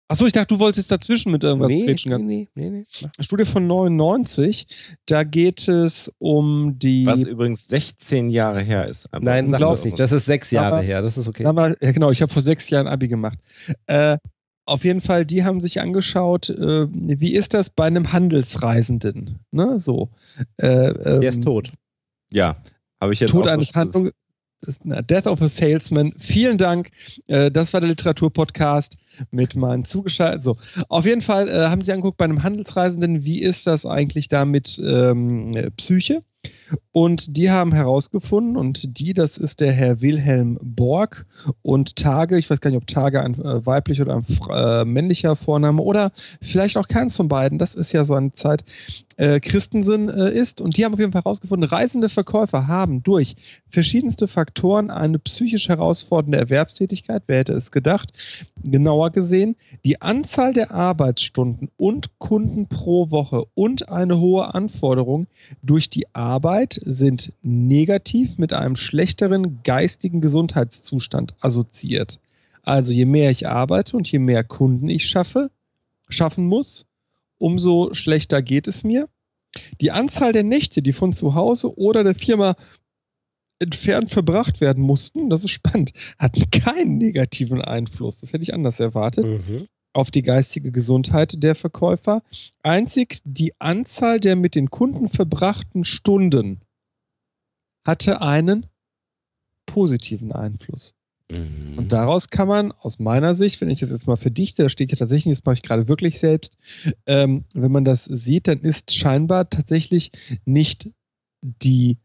Achso, ich dachte, du wolltest dazwischen mit irgendwas Nee, quetschen. nee, nee, nee, nee. Studie von 99. Da geht es um die. Was übrigens 16 Jahre her ist. Aber Nein, sag das nicht. Das ist sechs Jahre her. Das ist okay. Mal, ja genau, ich habe vor sechs Jahren Abi gemacht. Äh, auf jeden Fall, die haben sich angeschaut, äh, wie ist das bei einem Handelsreisenden? Ne, so. Äh, ähm, Der ist tot. Ja, habe ich jetzt Tod auch so- eines Handlungs. Death of a Salesman. Vielen Dank. Äh, das war der Literaturpodcast mit meinen zugeschaltet. So, auf jeden Fall äh, haben sie angeguckt bei einem Handelsreisenden, wie ist das eigentlich da mit ähm, äh, Psyche? Und die haben herausgefunden, und die, das ist der Herr Wilhelm Borg und Tage, ich weiß gar nicht, ob Tage ein äh, weiblich oder ein äh, männlicher Vorname oder vielleicht auch keins von beiden, das ist ja so eine Zeit, äh, Christensen äh, ist. Und die haben auf jeden Fall herausgefunden, reisende Verkäufer haben durch verschiedenste Faktoren eine psychisch herausfordernde Erwerbstätigkeit, wer hätte es gedacht, genauer gesehen, die Anzahl der Arbeitsstunden und Kunden pro Woche und eine hohe Anforderung durch die Arbeit sind negativ mit einem schlechteren geistigen Gesundheitszustand assoziiert. Also je mehr ich arbeite und je mehr Kunden ich schaffe, schaffen muss, umso schlechter geht es mir. Die Anzahl der Nächte, die von zu Hause oder der Firma entfernt verbracht werden mussten, das ist spannend, hatten keinen negativen Einfluss. Das hätte ich anders erwartet Mhm. Auf die geistige Gesundheit der Verkäufer. Einzig die Anzahl der mit den Kunden verbrachten Stunden hatte einen positiven Einfluss. Mhm. Und daraus kann man aus meiner Sicht, wenn ich das jetzt mal verdichte, da steht ja tatsächlich, das mache ich gerade wirklich selbst, ähm, wenn man das sieht, dann ist scheinbar tatsächlich nicht die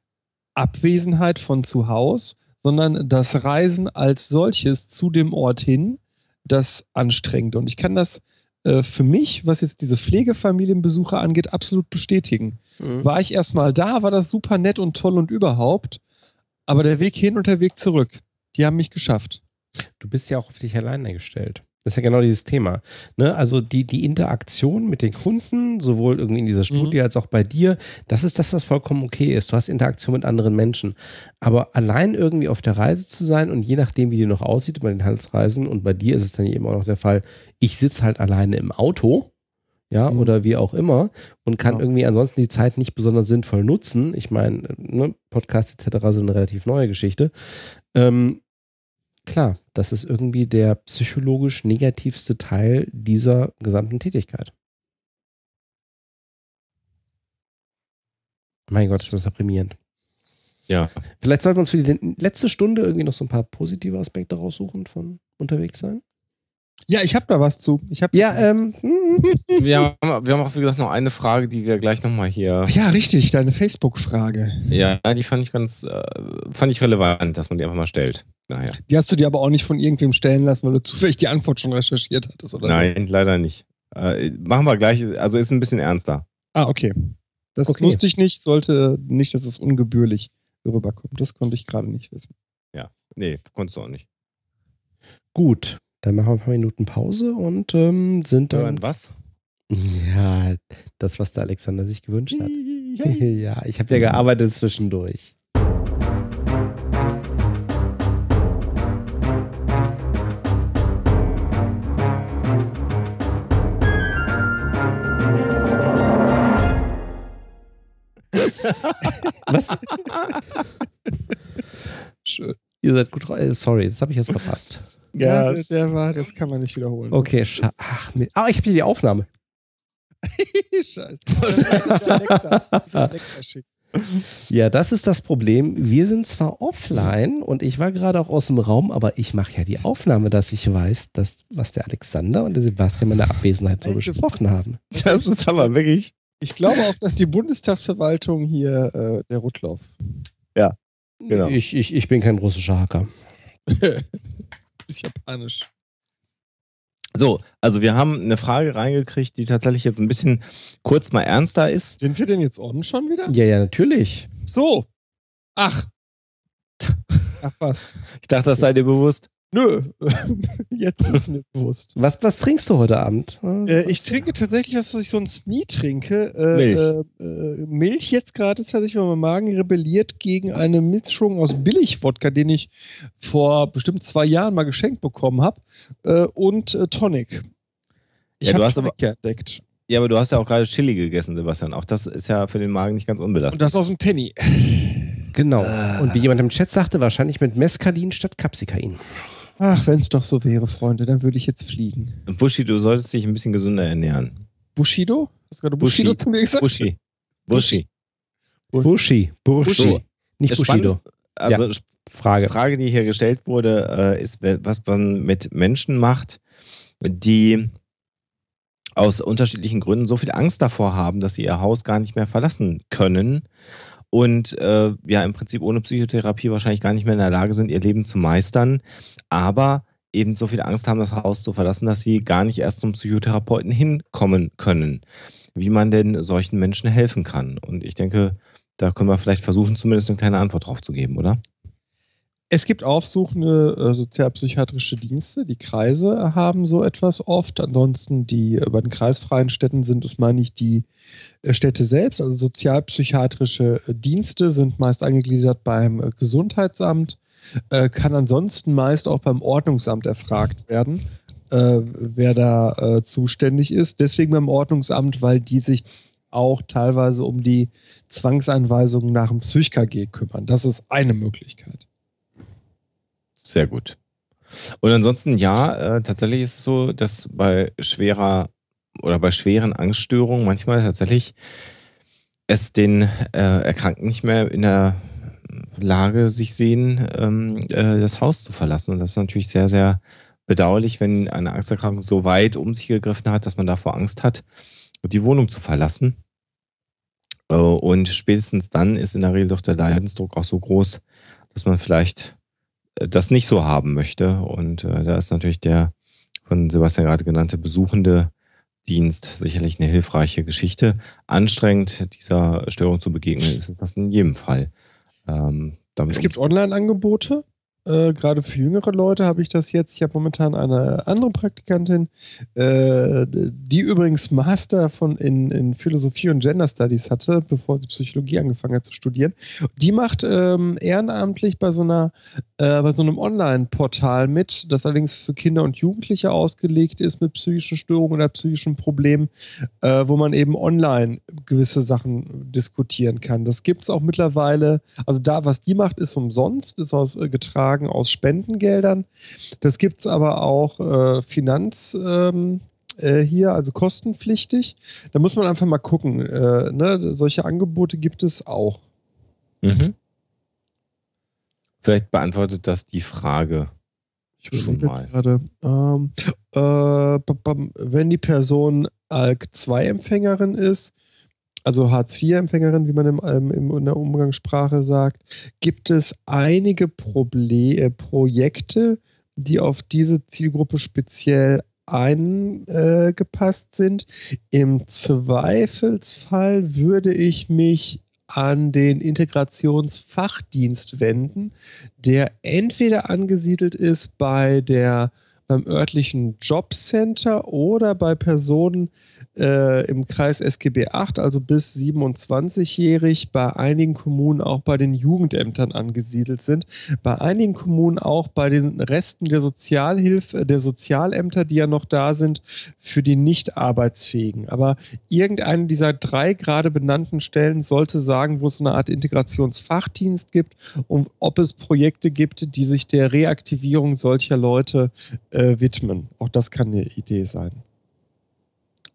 Abwesenheit von zu Hause, sondern das Reisen als solches zu dem Ort hin, das Anstrengende. Und ich kann das äh, für mich, was jetzt diese Pflegefamilienbesuche angeht, absolut bestätigen. Mhm. War ich erstmal da, war das super nett und toll und überhaupt. Aber der Weg hin und der Weg zurück, die haben mich geschafft. Du bist ja auch auf dich alleine gestellt. Das ist ja genau dieses Thema. Ne? Also die, die Interaktion mit den Kunden, sowohl irgendwie in dieser Studie als auch bei dir, das ist das, was vollkommen okay ist. Du hast Interaktion mit anderen Menschen. Aber allein irgendwie auf der Reise zu sein und je nachdem, wie die noch aussieht bei den Handelsreisen, und bei dir ist es dann eben auch noch der Fall, ich sitze halt alleine im Auto, ja, Mhm. oder wie auch immer, und kann Ja. irgendwie ansonsten die Zeit nicht besonders sinnvoll nutzen. Ich meine, ne, Podcasts etc. sind eine relativ neue Geschichte. Ähm, klar, das ist irgendwie der psychologisch negativste Teil dieser gesamten Tätigkeit. Mein Gott, ist das deprimierend. Ja. Vielleicht sollten wir uns für die letzte Stunde irgendwie noch so ein paar positive Aspekte raussuchen von unterwegs sein. Ja, ich habe da was zu. Ich hab Ja, ähm, hm, Wir haben, wir haben auch, wie gesagt, noch eine Frage, die wir gleich nochmal hier. ja, richtig, deine Facebook-Frage. Ja, die fand ich ganz, äh, fand ich relevant, dass man die einfach mal stellt. Naja. Die hast du dir aber auch nicht von irgendwem stellen lassen, weil du zufällig die Antwort schon recherchiert hattest, oder? Nein, leider nicht. Äh, machen wir gleich, also ist ein bisschen ernster. Ah, okay. Das Okay. wusste ich nicht, sollte nicht, dass es ungebührlich rüberkommt. Das konnte ich gerade nicht wissen. Nee, konntest du auch nicht. gut. Dann machen wir ein paar Minuten Pause und ähm, sind dann. Hören was? Ja, das, was der Alexander sich gewünscht hat. [LAUGHS] ja, ich habe ja gearbeitet zwischendurch. [LAUGHS] Was? Schön. Ihr seid gut. Äh, sorry, das habe ich jetzt verpasst. Ja, Ja, der, war, das kann man nicht wiederholen. Okay, scha ach, ah, ich habe hier die Aufnahme. [LAUGHS] Scheiße. [LAUGHS] Ja, das ist das Problem. Wir sind zwar offline und ich war gerade auch aus dem Raum, aber ich mache ja die Aufnahme, dass ich weiß, dass, was der Alexander und der Sebastian in der Abwesenheit so Alter, besprochen haben. Das ist aber wirklich. Ich glaube auch, dass die Bundestagsverwaltung hier äh, der Rutlauf. Genau. Ich, ich, ich bin kein russischer Hacker. [LAUGHS] ist japanisch. So, also wir haben eine Frage reingekriegt, die tatsächlich jetzt ein bisschen kurz mal ernster ist. Sind wir denn jetzt on schon wieder? Ja, ja, natürlich. So. Ach. Ach was. Ich dachte, das sei dir bewusst. Nö. [LAUGHS] Jetzt ist mir bewusst. Was, was trinkst du heute Abend? Äh, ich trinke tatsächlich was, was ich sonst nie trinke. Äh, Milch. Äh, äh, Milch jetzt gerade tatsächlich, weil mein Magen rebelliert gegen eine Mischung aus Billig-Wodka, den ich vor bestimmt zwei Jahren mal geschenkt bekommen habe, äh, und äh, Tonic. Ich Ja, du hast aber- entdeckt. Ja, aber du hast ja auch gerade Chili gegessen, Sebastian. Auch das ist ja für den Magen nicht ganz Und unbelastet. das aus dem Penny. Genau. Und wie jemand im Chat sagte, wahrscheinlich mit Mescalin statt Capsicain. Ach, wenn es doch so wäre, Freunde, dann würde ich jetzt fliegen. Buschi, du solltest dich ein bisschen gesünder ernähren. Bushido? Hast du gerade Buschi. Bushido zu mir gesagt? Buschi. Buschi. Bushi. Bushi. So. Nicht Bushido. Also Frage. Frage, die hier gestellt wurde, äh, ist, was man mit Menschen macht, die aus unterschiedlichen Gründen so viel Angst davor haben, dass sie ihr Haus gar nicht mehr verlassen können und äh, ja im Prinzip ohne Psychotherapie wahrscheinlich gar nicht mehr in der Lage sind, ihr Leben zu meistern, aber eben so viel Angst haben, das Haus zu verlassen, dass sie gar nicht erst zum Psychotherapeuten hinkommen können. Wie man denn solchen Menschen helfen kann. Und ich denke, da können wir vielleicht versuchen, zumindest eine kleine Antwort drauf zu geben, oder? Es gibt aufsuchende äh, sozialpsychiatrische Dienste. Die Kreise haben so etwas oft. Ansonsten die äh, bei den kreisfreien Städten sind es meine ich die äh, Städte selbst. Also sozialpsychiatrische äh, Dienste sind meist angegliedert beim äh, Gesundheitsamt, äh, kann ansonsten meist auch beim Ordnungsamt erfragt werden, äh, wer da äh, zuständig ist. Deswegen beim Ordnungsamt, weil die sich auch teilweise um die Zwangseinweisungen nach dem PsychKG kümmern. Das ist eine Möglichkeit. Sehr gut. Und ansonsten, ja, äh, tatsächlich ist es so, dass bei schwerer oder bei schweren Angststörungen manchmal tatsächlich es den äh, Erkrankten nicht mehr in der Lage sich sehen, ähm, äh, das Haus zu verlassen. Und das ist natürlich sehr, sehr bedauerlich, wenn eine Angsterkrankung so weit um sich gegriffen hat, dass man davor Angst hat, die Wohnung zu verlassen. Äh, und spätestens dann ist in der Regel doch der Leidensdruck auch so groß, dass man vielleicht äh, das nicht so haben möchte. Und äh, da ist natürlich der von Sebastian gerade genannte besuchende Dienst sicherlich eine hilfreiche Geschichte. Anstrengend dieser Störung zu begegnen, ist das in jedem Fall. Ähm, es gibt Online-Angebote, äh, gerade für jüngere Leute habe ich das jetzt. Ich habe momentan eine andere Praktikantin, äh, die übrigens Master von in, in, Philosophie und Gender Studies hatte, bevor sie Psychologie angefangen hat zu studieren. Die macht ähm, ehrenamtlich bei so einer äh, bei so einem Online-Portal mit, das allerdings für Kinder und Jugendliche ausgelegt ist mit psychischen Störungen oder psychischen Problemen, äh, wo man eben online gewisse Sachen diskutieren kann. Das gibt es auch mittlerweile. Also da, was die macht, ist umsonst, ist aus äh, getragen Beitragen aus Spendengeldern. Das gibt es aber auch äh, Finanz. Ähm, äh, hier, also kostenpflichtig. Da muss man einfach mal gucken. Äh, ne? Solche Angebote gibt es auch. Mhm. Vielleicht beantwortet das die Frage ich schon mal. Gerade, ähm, äh, wenn die Person ALK-2-Empfängerin ist, also Hartz-IV-Empfängerin, wie man im, ähm, in der Umgangssprache sagt, gibt es einige Proble äh, Projekte, die auf diese Zielgruppe speziell eingepasst sind. Im Zweifelsfall würde ich mich an den Integrationsfachdienst wenden, der entweder angesiedelt ist bei der beim örtlichen Jobcenter oder bei Personen, äh, im Kreis SGB 8, also bis 27-jährig, bei einigen Kommunen auch bei den Jugendämtern angesiedelt sind, bei einigen Kommunen auch bei den Resten der Sozialhilfe, der Sozialämter, die ja noch da sind, für die Nicht-Arbeitsfähigen. Aber irgendeine dieser drei gerade benannten Stellen sollte sagen, wo es eine Art Integrationsfachdienst gibt und ob es Projekte gibt, die sich der Reaktivierung solcher Leute äh, widmen. Auch das kann eine Idee sein.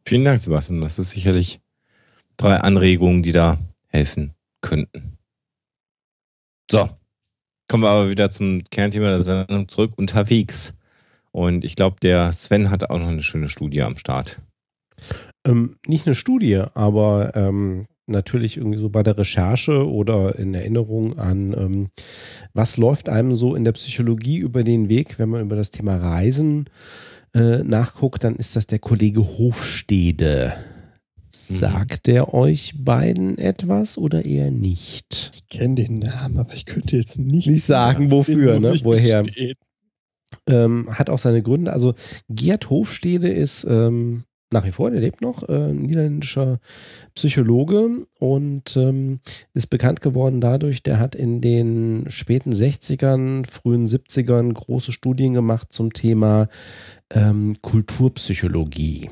Vielen Dank, Sebastian. Das ist sicherlich drei Anregungen, die da helfen könnten. So, kommen wir aber wieder zum Kernthema der Sendung zurück. Unterwegs. Und ich glaube, der Sven hatte auch noch eine schöne Studie am Start. Ähm, nicht eine Studie, aber ähm, natürlich irgendwie so bei der Recherche oder in Erinnerung an, ähm, was läuft einem so in der Psychologie über den Weg, wenn man über das Thema Reisen nachguckt, dann ist das der Kollege Hofstede. Sagt er euch beiden etwas oder eher nicht? Ich kenne den Namen, aber ich könnte jetzt nicht, nicht sagen, wofür, ne? woher. Ähm, hat auch seine Gründe. Also Gerd Hofstede ist ähm, nach wie vor, der lebt noch, äh, niederländischer Psychologe und ähm, ist bekannt geworden dadurch, der hat in den späten 60ern, frühen 70ern große Studien gemacht zum Thema ähm, Kulturpsychologie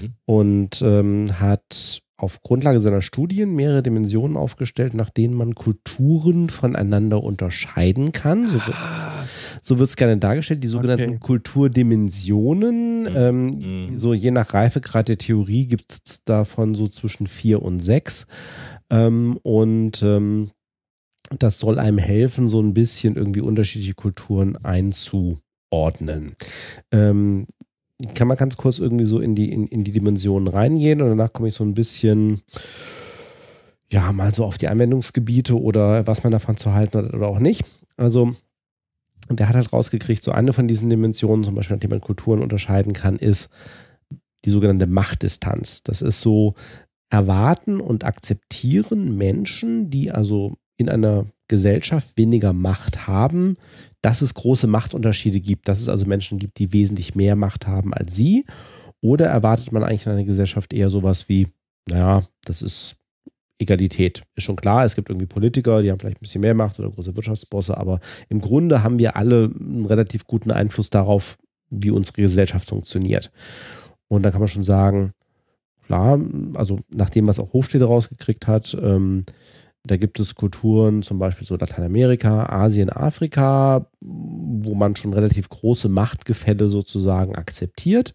mhm. und ähm, hat auf Grundlage seiner Studien mehrere Dimensionen aufgestellt, nach denen man Kulturen voneinander unterscheiden kann. So, ah. so wird es gerne dargestellt, die sogenannten okay. Kulturdimensionen. Mhm. Ähm, mhm. So je nach Reifegrad der Theorie gibt es davon so zwischen vier und sechs. Ähm, und ähm, das soll einem helfen, so ein bisschen irgendwie unterschiedliche Kulturen einzuordnen. Ähm, kann man ganz kurz irgendwie so in die, in, in die Dimensionen reingehen und danach komme ich so ein bisschen, ja, mal so auf die Anwendungsgebiete oder was man davon zu halten hat oder auch nicht. Also, der hat halt rausgekriegt, so eine von diesen Dimensionen, zum Beispiel, nach dem man Kulturen unterscheiden kann, ist die sogenannte Machtdistanz. Das ist so, erwarten und akzeptieren Menschen, die also in einer Gesellschaft weniger Macht haben, dass es große Machtunterschiede gibt, dass es also Menschen gibt, die wesentlich mehr Macht haben als sie? Oder erwartet man eigentlich in einer Gesellschaft eher sowas wie, naja, das ist Egalität. Ist schon klar, es gibt irgendwie Politiker, die haben vielleicht ein bisschen mehr Macht oder große Wirtschaftsbosse, aber im Grunde haben wir alle einen relativ guten Einfluss darauf, wie unsere Gesellschaft funktioniert. Und da kann man schon sagen, klar, also nach dem, was auch Hofstede rausgekriegt hat, ähm, da gibt es Kulturen, zum Beispiel so Lateinamerika, Asien, Afrika, wo man schon relativ große Machtgefälle sozusagen akzeptiert.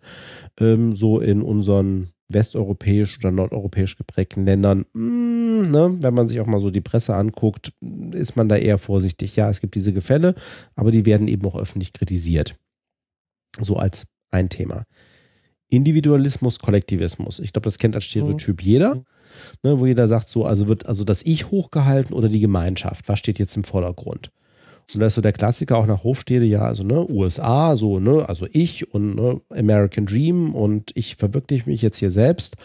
Ähm, so in unseren westeuropäisch oder nordeuropäisch geprägten Ländern, mh, hm, ne, wenn man sich auch mal so die Presse anguckt, ist man da eher vorsichtig. Ja, es gibt diese Gefälle, aber die werden eben auch öffentlich kritisiert. So als ein Thema. Individualismus, Kollektivismus. Ich glaube, das kennt als Stereotyp mhm. jeder. Ne, wo jeder sagt, so, also wird also das Ich hochgehalten oder die Gemeinschaft? Was steht jetzt im Vordergrund? Und da ist so der Klassiker auch nach Hofstede, ja, also ne, USA, so, ne, also ich und ne, American Dream und ich verwirkliche mich jetzt hier selbst.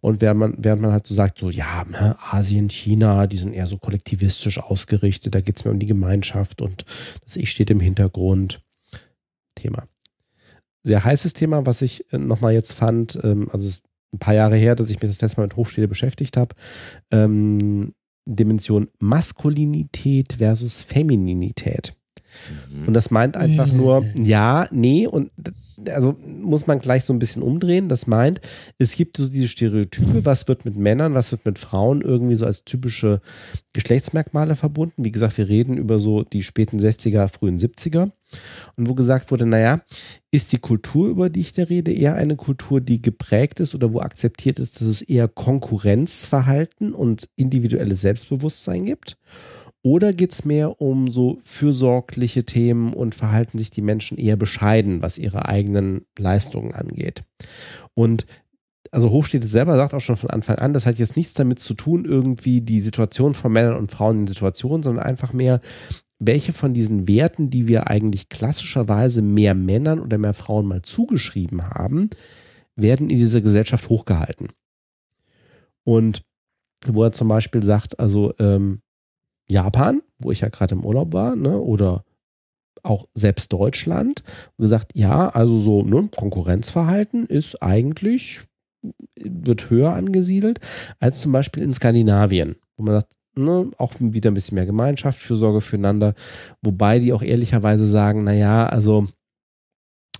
Und während man, während man halt so sagt, so, ja, ne, Asien, China, die sind eher so kollektivistisch ausgerichtet, da geht es mir um die Gemeinschaft und das Ich steht im Hintergrund. Thema. Sehr heißes Thema, was ich äh, nochmal jetzt fand, ähm, also es ein paar Jahre her, dass ich mich das letzte Mal mit Hochstede beschäftigt habe. Ähm, Dimension Maskulinität versus Femininität. Mhm. Und das meint einfach nur, ja, nee, und also muss man gleich so ein bisschen umdrehen. Das meint, es gibt so diese Stereotype, was wird mit Männern, was wird mit Frauen irgendwie so als typische Geschlechtsmerkmale verbunden. Wie gesagt, wir reden über so die späten 60er, frühen 70er. Und wo gesagt wurde, naja, ist die Kultur, über die ich da rede, eher eine Kultur, die geprägt ist oder wo akzeptiert ist, dass es eher Konkurrenzverhalten und individuelles Selbstbewusstsein gibt? Oder geht es mehr um so fürsorgliche Themen und verhalten sich die Menschen eher bescheiden, was ihre eigenen Leistungen angeht? Und also Hofstede selber sagt auch schon von Anfang an, das hat jetzt nichts damit zu tun, irgendwie die Situation von Männern und Frauen in Situationen, sondern einfach mehr, welche von diesen Werten, die wir eigentlich klassischerweise mehr Männern oder mehr Frauen mal zugeschrieben haben, werden in dieser Gesellschaft hochgehalten. Und wo er zum Beispiel sagt, also ähm, Japan, wo ich ja gerade im Urlaub war, ne, oder auch selbst Deutschland, gesagt, ja, also so ne, Konkurrenzverhalten ist eigentlich, wird höher angesiedelt als zum Beispiel in Skandinavien, wo man sagt, ne, auch wieder ein bisschen mehr Gemeinschaft, Fürsorge füreinander, wobei die auch ehrlicherweise sagen, naja, also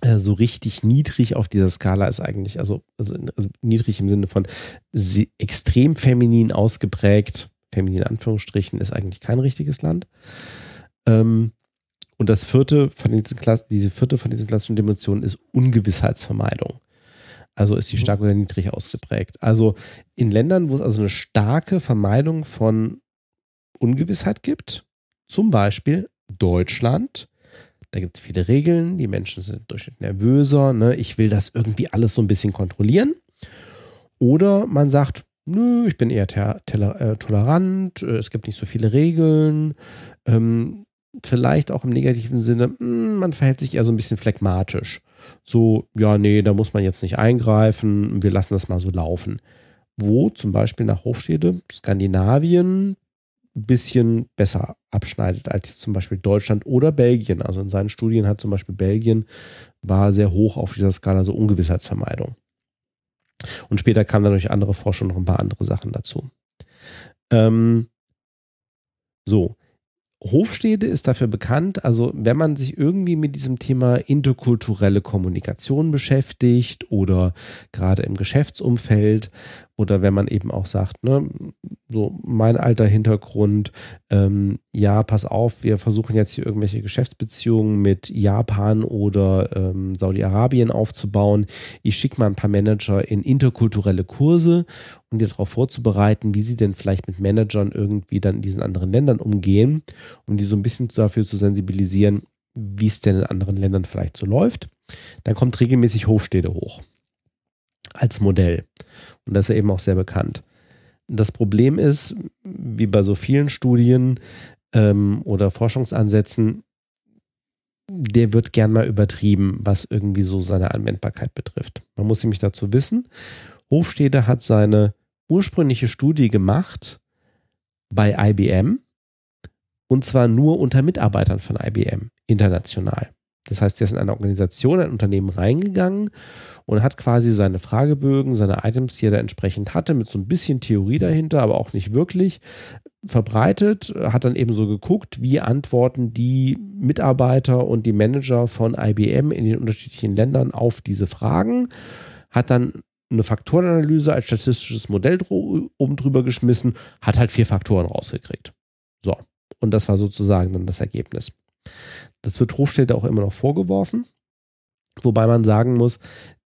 äh, so richtig niedrig auf dieser Skala ist eigentlich, also, also, also niedrig im Sinne von extrem feminin ausgeprägt, feminin in Anführungsstrichen, ist eigentlich kein richtiges Land. Ähm, und das vierte von diesen Klassen, diese vierte von diesen klassischen Dimensionen ist Ungewissheitsvermeidung. Also ist die mhm. stark oder niedrig ausgeprägt. Also in Ländern, wo es also eine starke Vermeidung von Ungewissheit gibt, zum Beispiel Deutschland, da gibt es viele Regeln, die Menschen sind durchschnittlich nervöser, ne? ich will das irgendwie alles so ein bisschen kontrollieren. Oder man sagt, nö, ich bin eher äh, tolerant, äh, es gibt nicht so viele Regeln. Ähm, vielleicht auch im negativen Sinne, hm, man verhält sich eher so ein bisschen phlegmatisch. So, ja, nee, da muss man jetzt nicht eingreifen, wir lassen das mal so laufen. Wo zum Beispiel nach Hofstede, Skandinavien, ein bisschen besser abschneidet als zum Beispiel Deutschland oder Belgien. Also in seinen Studien hat zum Beispiel Belgien war sehr hoch auf dieser Skala so Ungewissheitsvermeidung. Und später kamen dann durch andere Forschung noch ein paar andere Sachen dazu. Ähm, so. Hofstede ist dafür bekannt, also wenn man sich irgendwie mit diesem Thema interkulturelle Kommunikation beschäftigt oder gerade im Geschäftsumfeld oder wenn man eben auch sagt, ne, so mein alter Hintergrund, ähm, ja, pass auf, wir versuchen jetzt hier irgendwelche Geschäftsbeziehungen mit Japan oder ähm, Saudi-Arabien aufzubauen. Ich schicke mal ein paar Manager in interkulturelle Kurse, um dir darauf vorzubereiten, wie sie denn vielleicht mit Managern irgendwie dann in diesen anderen Ländern umgehen, um die so ein bisschen dafür zu sensibilisieren, wie es denn in anderen Ländern vielleicht so läuft. Dann kommt regelmäßig Hofstede hoch als Modell. Und das ist eben auch sehr bekannt. Das Problem ist, wie bei so vielen Studien ähm, oder Forschungsansätzen, der wird gern mal übertrieben, was irgendwie so seine Anwendbarkeit betrifft. Man muss nämlich dazu wissen, Hofstede hat seine ursprüngliche Studie gemacht bei IBM und zwar nur unter Mitarbeitern von IBM international. Das heißt, er ist in eine Organisation, ein Unternehmen reingegangen und hat quasi seine Fragebögen, seine Items, die er da entsprechend hatte, mit so ein bisschen Theorie dahinter, aber auch nicht wirklich, verbreitet, hat dann eben so geguckt, wie antworten die Mitarbeiter und die Manager von IBM in den unterschiedlichen Ländern auf diese Fragen, hat dann eine Faktorenanalyse als statistisches Modell oben drüber geschmissen, hat halt vier Faktoren rausgekriegt. So, und das war sozusagen dann das Ergebnis. Das wird Hofstede auch immer noch vorgeworfen. Wobei man sagen muss,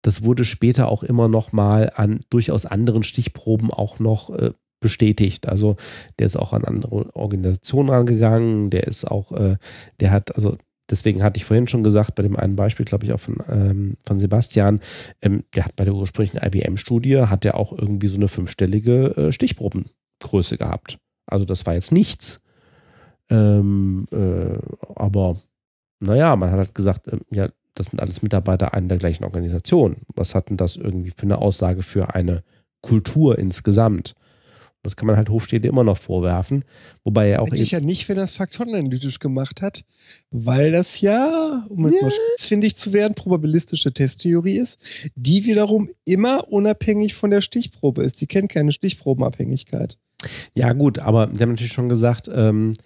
das wurde später auch immer noch mal an durchaus anderen Stichproben auch noch äh, bestätigt. Also der ist auch an andere Organisationen rangegangen, der ist auch, äh, der hat, also deswegen hatte ich vorhin schon gesagt, bei dem einen Beispiel, glaube ich, auch von, ähm, von Sebastian, ähm, der hat bei der ursprünglichen IBM-Studie, hat er auch irgendwie so eine fünfstellige äh, Stichprobengröße gehabt. Also das war jetzt nichts. Ähm, äh, aber naja, man hat halt gesagt, äh, ja, das sind alles Mitarbeiter einer der gleichen Organisation. Was hat denn das irgendwie für eine Aussage für eine Kultur insgesamt? Das kann man halt Hofstede immer noch vorwerfen. Wobei er auch. Ich ja nicht, wenn er es faktorenanalytisch gemacht hat, weil das ja, um jetzt ja. mal spitzfindig zu werden, probabilistische Testtheorie ist, die wiederum immer unabhängig von der Stichprobe ist. Die kennt keine Stichprobenabhängigkeit. Ja, gut, aber Sie haben natürlich schon gesagt, ähm,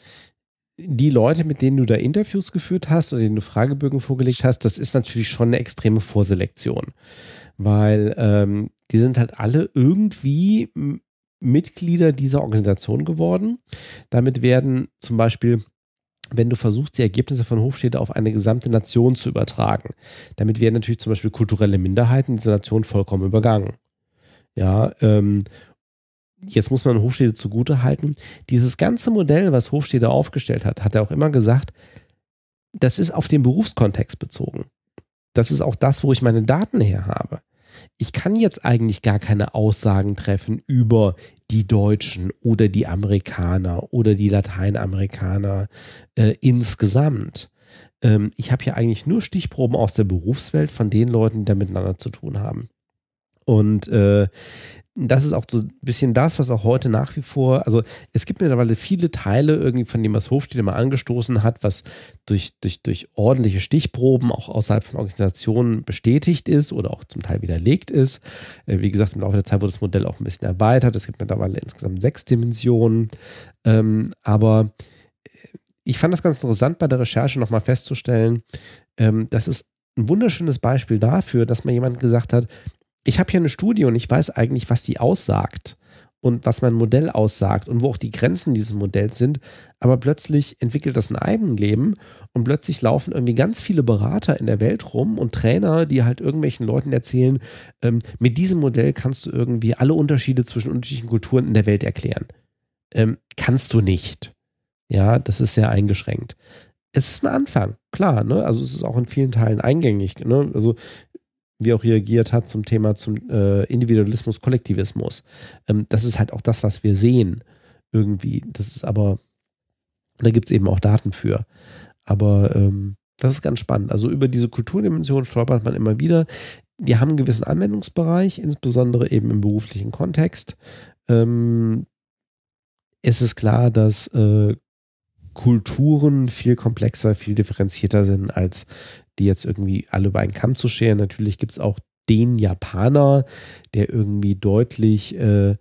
die Leute, mit denen du da Interviews geführt hast oder denen du Fragebögen vorgelegt hast, das ist natürlich schon eine extreme Vorselektion. Weil ähm, die sind halt alle irgendwie Mitglieder dieser Organisation geworden. Damit werden zum Beispiel wenn du versuchst, die Ergebnisse von Hofstede auf eine gesamte Nation zu übertragen. Damit werden natürlich zum Beispiel kulturelle Minderheiten dieser Nation vollkommen übergangen. Ja, ähm, jetzt muss man Hofstede zugute halten, dieses ganze Modell, was Hofstede aufgestellt hat, hat er auch immer gesagt, das ist auf den Berufskontext bezogen. Das ist auch das, wo ich meine Daten her habe. Ich kann jetzt eigentlich gar keine Aussagen treffen über die Deutschen oder die Amerikaner oder die Lateinamerikaner äh, insgesamt. Ähm, ich habe hier eigentlich nur Stichproben aus der Berufswelt von den Leuten, die da miteinander zu tun haben. Und äh, das ist auch so ein bisschen das, was auch heute nach wie vor, also es gibt mittlerweile viele Teile irgendwie von dem, was Hofstede mal angestoßen hat, was durch, durch, durch ordentliche Stichproben auch außerhalb von Organisationen bestätigt ist oder auch zum Teil widerlegt ist. Äh, wie gesagt, im Laufe der Zeit wurde das Modell auch ein bisschen erweitert. Es gibt mittlerweile insgesamt sechs Dimensionen. Ähm, aber äh, ich fand das ganz interessant bei der Recherche nochmal festzustellen, ähm, das ist ein wunderschönes Beispiel dafür, dass mal jemand gesagt hat, ich habe hier eine Studie und ich weiß eigentlich, was die aussagt und was mein Modell aussagt und wo auch die Grenzen dieses Modells sind. Aber plötzlich entwickelt das ein Eigenleben und plötzlich laufen irgendwie ganz viele Berater in der Welt rum und Trainer, die halt irgendwelchen Leuten erzählen, ähm, mit diesem Modell kannst du irgendwie alle Unterschiede zwischen unterschiedlichen Kulturen in der Welt erklären. Ähm, kannst du nicht. Ja, das ist sehr eingeschränkt. Es ist ein Anfang, klar, ne? Also es ist auch in vielen Teilen eingängig. Ne? Also wie auch reagiert hat zum Thema zum äh, Individualismus, Kollektivismus. Ähm, das ist halt auch das, was wir sehen irgendwie. Das ist aber, da gibt es eben auch Daten für. Aber ähm, das ist ganz spannend. Also über diese Kulturdimension stolpert man immer wieder. Die haben einen gewissen Anwendungsbereich, insbesondere eben im beruflichen Kontext. Ähm, es ist klar, dass äh, Kulturen viel komplexer, viel differenzierter sind als die jetzt irgendwie alle über einen Kamm zu scheren. Natürlich gibt es auch den Japaner, der irgendwie deutlich äh,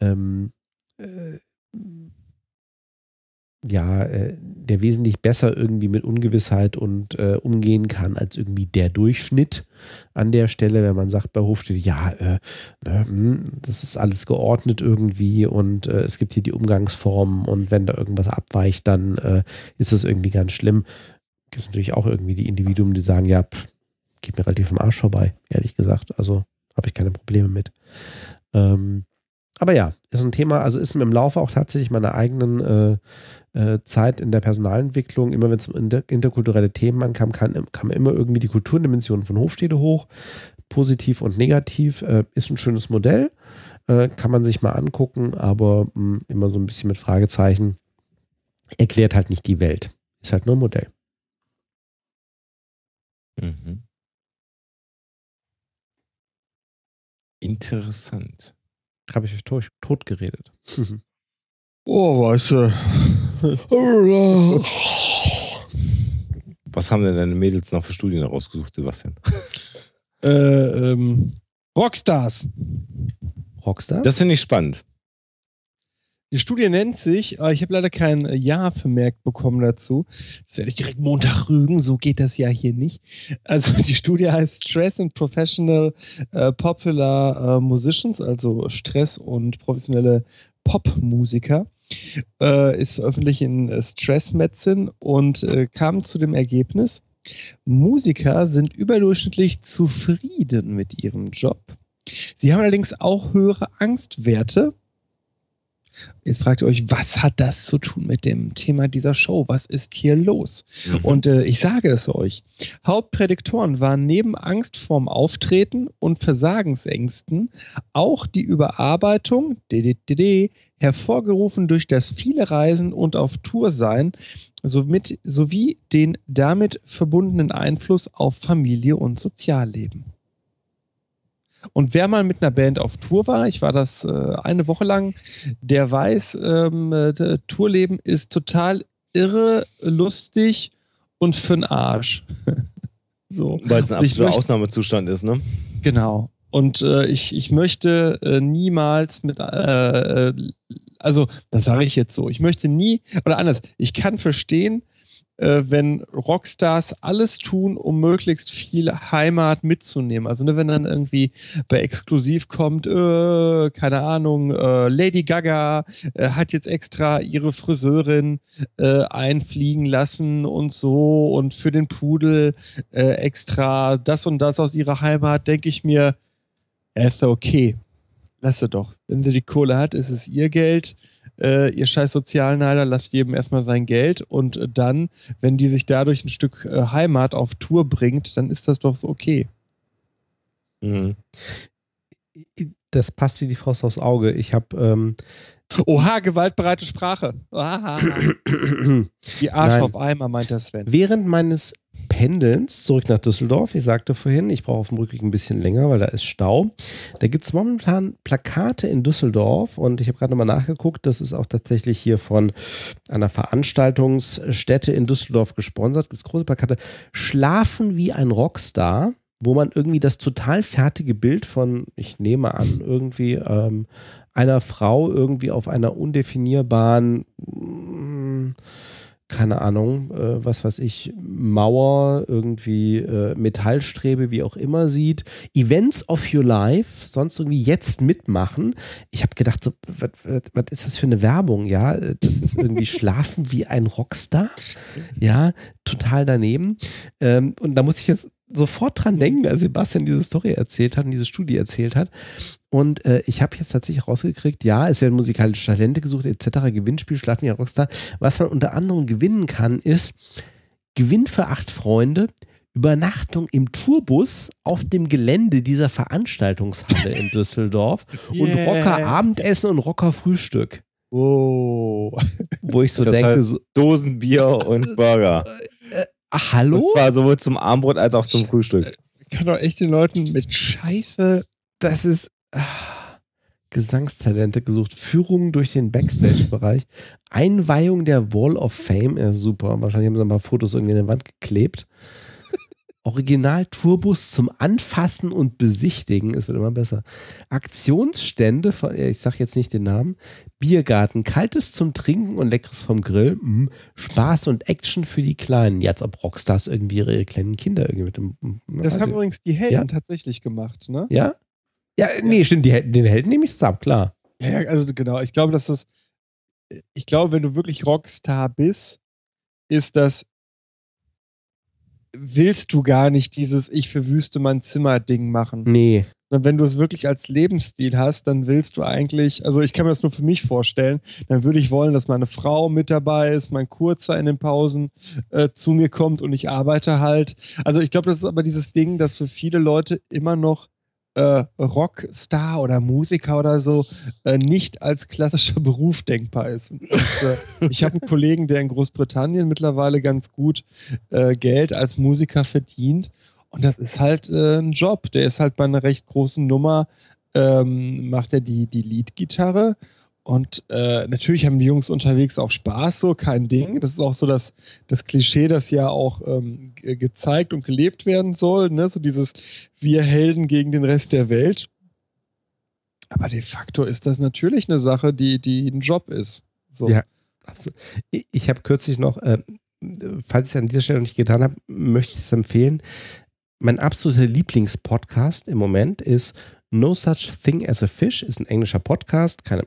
ähm, äh, ja, äh, der wesentlich besser irgendwie mit Ungewissheit und äh, umgehen kann als irgendwie der Durchschnitt an der Stelle, wenn man sagt bei Hofstede, ja, äh, ne, hm, das ist alles geordnet irgendwie und äh, es gibt hier die Umgangsformen und wenn da irgendwas abweicht, dann äh, ist das irgendwie ganz schlimm gibt es natürlich auch irgendwie die Individuen, die sagen, ja, pff, geht mir relativ am Arsch vorbei, ehrlich gesagt. Also habe ich keine Probleme mit. Ähm, aber ja, ist ein Thema, also ist mir im Laufe auch tatsächlich meiner eigenen äh, äh, Zeit in der Personalentwicklung, immer wenn es um inter interkulturelle Themen ankam, kam, kam immer irgendwie die Kulturdimension von Hofstede hoch. Positiv und negativ. Äh, ist ein schönes Modell, äh, kann man sich mal angucken, aber mh, hm, immer so ein bisschen mit Fragezeichen. Erklärt halt nicht die Welt. Ist halt nur ein Modell. Mhm. Interessant. Habe ich euch tot, tot geredet. oh, weißt du. Was haben denn deine Mädels noch für Studien rausgesucht, Sebastian? Äh, ähm, Rockstars. Rockstars? Das finde ich spannend. Die Studie nennt sich, äh, ich habe leider kein Jahr vermerkt bekommen dazu. Das werde ich direkt Montag rügen, so geht das ja hier nicht. Also die Studie heißt Stress and Professional uh, Popular uh, Musicians, also Stress und professionelle Popmusiker. Uh, ist veröffentlicht in Stress Medicine und kam zu dem Ergebnis, Musiker sind überdurchschnittlich zufrieden mit ihrem Job. Sie haben allerdings auch höhere Angstwerte Jetzt fragt ihr euch, was hat das zu tun mit dem Thema dieser Show? Was ist hier los? Mhm. Und äh, ich sage es euch. Hauptprädiktoren waren neben Angst vorm Auftreten und Versagensängsten auch die Überarbeitung, DDDD, hervorgerufen durch das viele Reisen und auf Tour sein, somit, sowie den damit verbundenen Einfluss auf Familie und Sozialleben. Und wer mal mit einer Band auf Tour war, ich war das äh, eine Woche lang, der weiß, ähm, äh, Tourleben ist total irre, lustig und für'n Arsch. [LAUGHS] so. Weil es ein absoluter Ausnahmezustand ist, ne? Genau. Und äh, ich, ich möchte äh, niemals mit, äh, äh, also das sage ich jetzt so, ich möchte nie, oder anders, ich kann verstehen, äh, wenn Rockstars alles tun, um möglichst viel Heimat mitzunehmen. Also ne, wenn dann irgendwie bei Exklusiv kommt, äh, keine Ahnung, äh, Lady Gaga äh, hat jetzt extra ihre Friseurin äh, einfliegen lassen und so und für den Pudel äh, extra das und das aus ihrer Heimat, denke ich mir, ist okay. Lasse doch. Wenn sie die Kohle hat, ist es ihr Geld. Äh, ihr scheiß Sozialneider, lasst jedem erstmal sein Geld und äh, dann, wenn die sich dadurch ein Stück äh, Heimat auf Tour bringt, dann ist das doch so okay. Mhm. Das passt wie die Faust aufs Auge. Ich habe ähm, Oha, gewaltbereite Sprache. Oha. [CLEARS THROAT] Die Arsch Nein. auf Eimer, meint der Sven. während meines Pendelns zurück nach Düsseldorf, ich sagte vorhin, ich brauche auf dem Rückweg ein bisschen länger, weil da ist Stau. Da gibt es momentan Plakate in Düsseldorf und ich habe gerade nochmal nachgeguckt, das ist auch tatsächlich hier von einer Veranstaltungsstätte in Düsseldorf gesponsert. Gibt es große Plakate. Schlafen wie ein Rockstar, wo man irgendwie das total fertige Bild von, ich nehme an, irgendwie ähm, einer Frau irgendwie auf einer undefinierbaren, mm, keine Ahnung, äh, was weiß ich, Mauer, irgendwie äh, Metallstrebe, wie auch immer sieht. Events of your life, sonst irgendwie jetzt mitmachen. Ich habe gedacht, so, was, ist das für eine Werbung? Ja, das ist irgendwie [LAUGHS] schlafen wie ein Rockstar. Ja, total daneben. Ähm, und da muss ich jetzt sofort dran denken, als Sebastian diese Story erzählt hat und diese Studie erzählt hat. Und äh, ich habe jetzt tatsächlich rausgekriegt, ja, es werden musikalische Talente gesucht, etc., Gewinnspiel, Schlafen ein Rockstar. Was man unter anderem gewinnen kann, ist Gewinn für acht Freunde, Übernachtung im Tourbus auf dem Gelände dieser Veranstaltungshalle in [LAUGHS] Düsseldorf und Yeah. Rocker Abendessen und Rocker Frühstück. Oh. [LAUGHS] Wo ich so Das denke, heißt- so, Dosen Bier und [LAUGHS] Burger. ach, hallo? Und zwar sowohl zum Abendbrot als auch zum Frühstück. Ich kann doch echt den Leuten mit Scheiße. Das ist Gesangstalente gesucht, Führung durch den Backstage-Bereich, Einweihung der Wall of Fame, ja super, wahrscheinlich haben sie ein paar Fotos irgendwie an der Wand geklebt. Original-Tourbus zum Anfassen und Besichtigen, es wird immer besser. Aktionsstände, von, ich sag jetzt nicht den Namen, Biergarten, Kaltes zum Trinken und Leckeres vom Grill, mm, Spaß und Action für die Kleinen. Ja, als ob Rockstars irgendwie ihre kleinen Kinder irgendwie mit dem. Das also- haben übrigens die Helden Ja. tatsächlich gemacht, ne? ja? Ja, nee, stimmt, die, den Helden nehme ich das ab, klar. Ja, also genau. Ich glaube, dass das, ich glaube, wenn du wirklich Rockstar bist, ist das, willst du gar nicht dieses Ich verwüste mein Zimmer-Ding machen. Nee. Sondern wenn du es wirklich als Lebensstil hast, dann willst du eigentlich, also ich kann mir das nur für mich vorstellen, dann würde ich wollen, dass meine Frau mit dabei ist, mein Kurzer in den Pausen äh, zu mir kommt und ich arbeite halt. Also ich glaube, das ist aber dieses Ding, dass für viele Leute immer noch äh, Rockstar oder Musiker oder so äh, nicht als klassischer [LAUGHS] Beruf denkbar ist. Und, äh, ich habe einen Kollegen, der in Großbritannien mittlerweile ganz gut äh, Geld als Musiker verdient. Und das ist halt äh, ein Job. Der ist halt bei einer recht großen Nummer, ähm, macht er die, die Leadgitarre. Und äh, natürlich haben die Jungs unterwegs auch Spaß, so kein Ding. Das ist auch so das, das Klischee, das ja auch ähm, ge- gezeigt und gelebt werden soll. Ne? So dieses Wir Helden gegen den Rest der Welt. Aber de facto ist das natürlich eine Sache, die, die ein Job ist. So. Ja. Absolut. Ich, ich habe kürzlich noch, äh, falls ich es an dieser Stelle noch nicht getan habe, möchte ich es empfehlen. Mein absoluter Lieblingspodcast im Moment ist No Such Thing as a Fish, ist ein englischer Podcast, keine,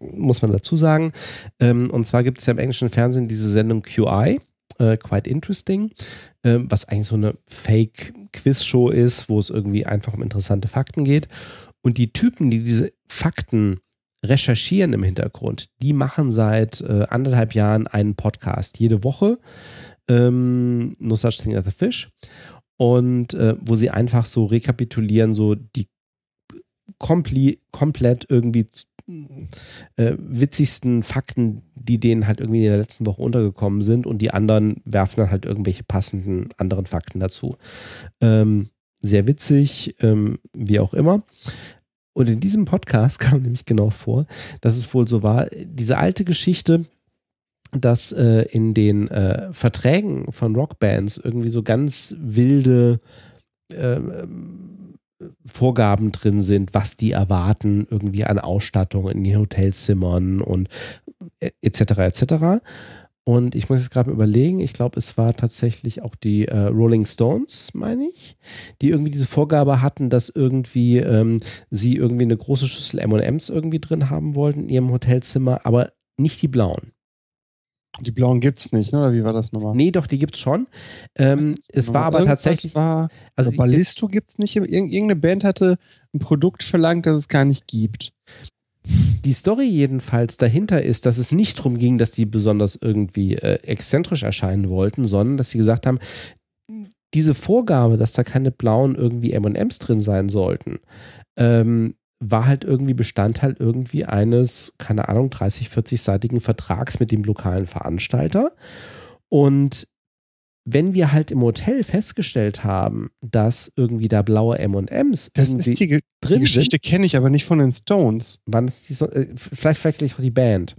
muss man dazu sagen. Ähm, und zwar gibt es ja im englischen Fernsehen diese Sendung QI, äh, Quite Interesting, äh, was eigentlich so eine Fake-Quiz-Show ist, wo es irgendwie einfach um interessante Fakten geht. Und die Typen, die diese Fakten recherchieren im Hintergrund. Die machen seit äh, anderthalb Jahren einen Podcast jede Woche. Ähm, no Such Thing as a Fish. Und äh, wo sie einfach so rekapitulieren, so die kompli komplett irgendwie äh, witzigsten Fakten, die denen halt irgendwie in der letzten Woche untergekommen sind und die anderen werfen dann halt irgendwelche passenden anderen Fakten dazu. Ähm, sehr witzig, ähm, wie auch immer. Und in diesem Podcast [LAUGHS] kam nämlich genau vor, dass es wohl so war, diese alte Geschichte, dass äh, in den äh, Verträgen von Rockbands irgendwie so ganz wilde äh, Vorgaben drin sind, was die erwarten, irgendwie an Ausstattung in den Hotelzimmern und etc. Äh, etc. Und ich muss jetzt gerade überlegen, ich glaube, es war tatsächlich auch die äh, Rolling Stones, meine ich, die irgendwie diese Vorgabe hatten, dass irgendwie ähm, sie irgendwie eine große Schüssel MMs irgendwie drin haben wollten in ihrem Hotelzimmer, aber nicht die blauen. Die blauen gibt es nicht, ne? oder wie war das nochmal? Nee, doch, die gibt es schon. Ähm, es war aber Irgendwas tatsächlich. War, also Ballisto gibt es nicht. Irg irgendeine Band hatte ein Produkt verlangt, das es gar nicht gibt. Die Story jedenfalls dahinter ist, dass es nicht darum ging, dass die besonders irgendwie äh, exzentrisch erscheinen wollten, sondern dass sie gesagt haben, diese Vorgabe, dass da keine blauen irgendwie MMs drin sein sollten, ähm, war halt irgendwie Bestandteil irgendwie eines, keine Ahnung, 30, 40-seitigen Vertrags mit dem lokalen Veranstalter. Und wenn wir halt im Hotel festgestellt haben, dass irgendwie da blaue M&M's Das irgendwie ist die, Ge drin die Geschichte kenne ich aber nicht von den Stones. waren das die so äh, vielleicht wechsle ich auch die Band.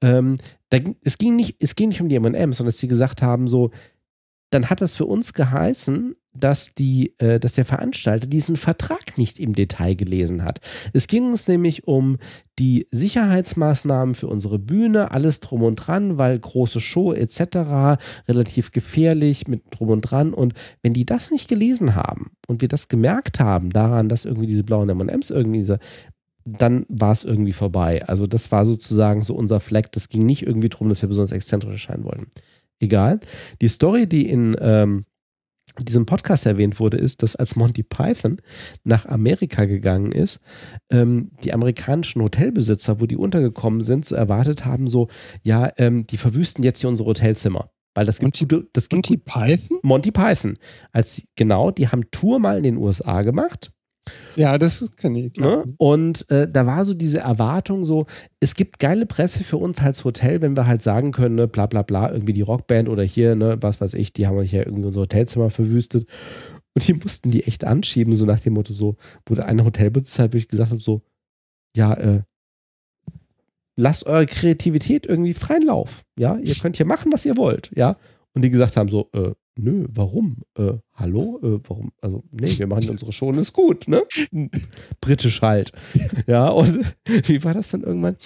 Ähm, da, es, ging nicht, es ging nicht um die M&M's, sondern dass sie gesagt haben, so, dann hat das für uns geheißen, dass, die, äh, dass der Veranstalter diesen Vertrag nicht im Detail gelesen hat. Es ging uns nämlich um die Sicherheitsmaßnahmen für unsere Bühne, alles drum und dran, weil große Show etc., relativ gefährlich mit drum und dran. Und wenn die das nicht gelesen haben und wir das gemerkt haben daran, dass irgendwie diese blauen M&M's irgendwie diese dann war es irgendwie vorbei. Also das war sozusagen so unser Fleck. Das ging nicht irgendwie darum, dass wir besonders exzentrisch erscheinen wollten. Egal. Die Story, die in ähm, diesem Podcast erwähnt wurde, ist, dass als Monty Python nach Amerika gegangen ist, ähm, die amerikanischen Hotelbesitzer, wo die untergekommen sind, so erwartet haben, so, ja, ähm, die verwüsten jetzt hier unsere Hotelzimmer. Weil das gibt Monty- gute, das gibt die Python? Monty Python. Als, genau, die haben Tour mal in den USA gemacht Ja, das kenne ich. Ne? Und äh, da war so diese Erwartung so, es gibt geile Presse für uns als Hotel, wenn wir halt sagen können, ne, bla bla bla, irgendwie die Rockband oder hier, ne, was weiß ich, die haben hier irgendwie unser Hotelzimmer verwüstet. Und die [LAUGHS] mussten die echt anschieben, so nach dem Motto, so, wo der eine Hotelbesitzer halt wirklich gesagt hat, so, ja, äh, lasst eure Kreativität irgendwie freien Lauf. Ja, ihr könnt hier machen, was ihr wollt, ja. Und die gesagt haben so, äh, nö, warum? Äh, hallo? Äh, warum? Also, nee, wir machen unsere und ist gut, ne? Britisch halt. Ja, und [LAUGHS] wie war das dann irgendwann?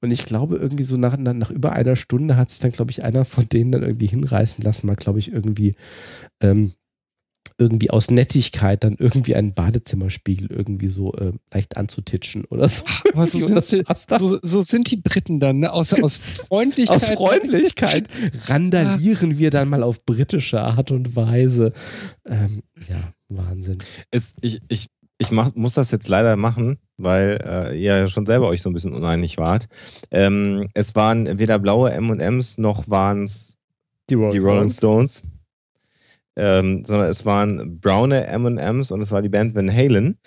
Und ich glaube, irgendwie so nach, nach, nach über einer Stunde hat sich dann, glaube ich, einer von denen dann irgendwie hinreißen lassen, mal, glaube ich, irgendwie, ähm, irgendwie aus Nettigkeit dann irgendwie einen Badezimmerspiegel irgendwie so äh, leicht anzutitschen oder so. Aber so, sind, dann. so, so sind die Briten dann, ne? Aus, aus [LAUGHS] Freundlichkeit. Aus Freundlichkeit randalieren wir dann mal auf britische Art und Weise. Ähm, ja, Wahnsinn. Es, ich ich, ich mach, muss das jetzt leider machen, weil äh, ihr ja schon selber euch so ein bisschen uneinig wart. Ähm, es waren weder blaue M&M's noch waren es Die Rolling, die Rolling Stones. Ähm, sondern es waren braune M&M's und es war die Band Van Halen,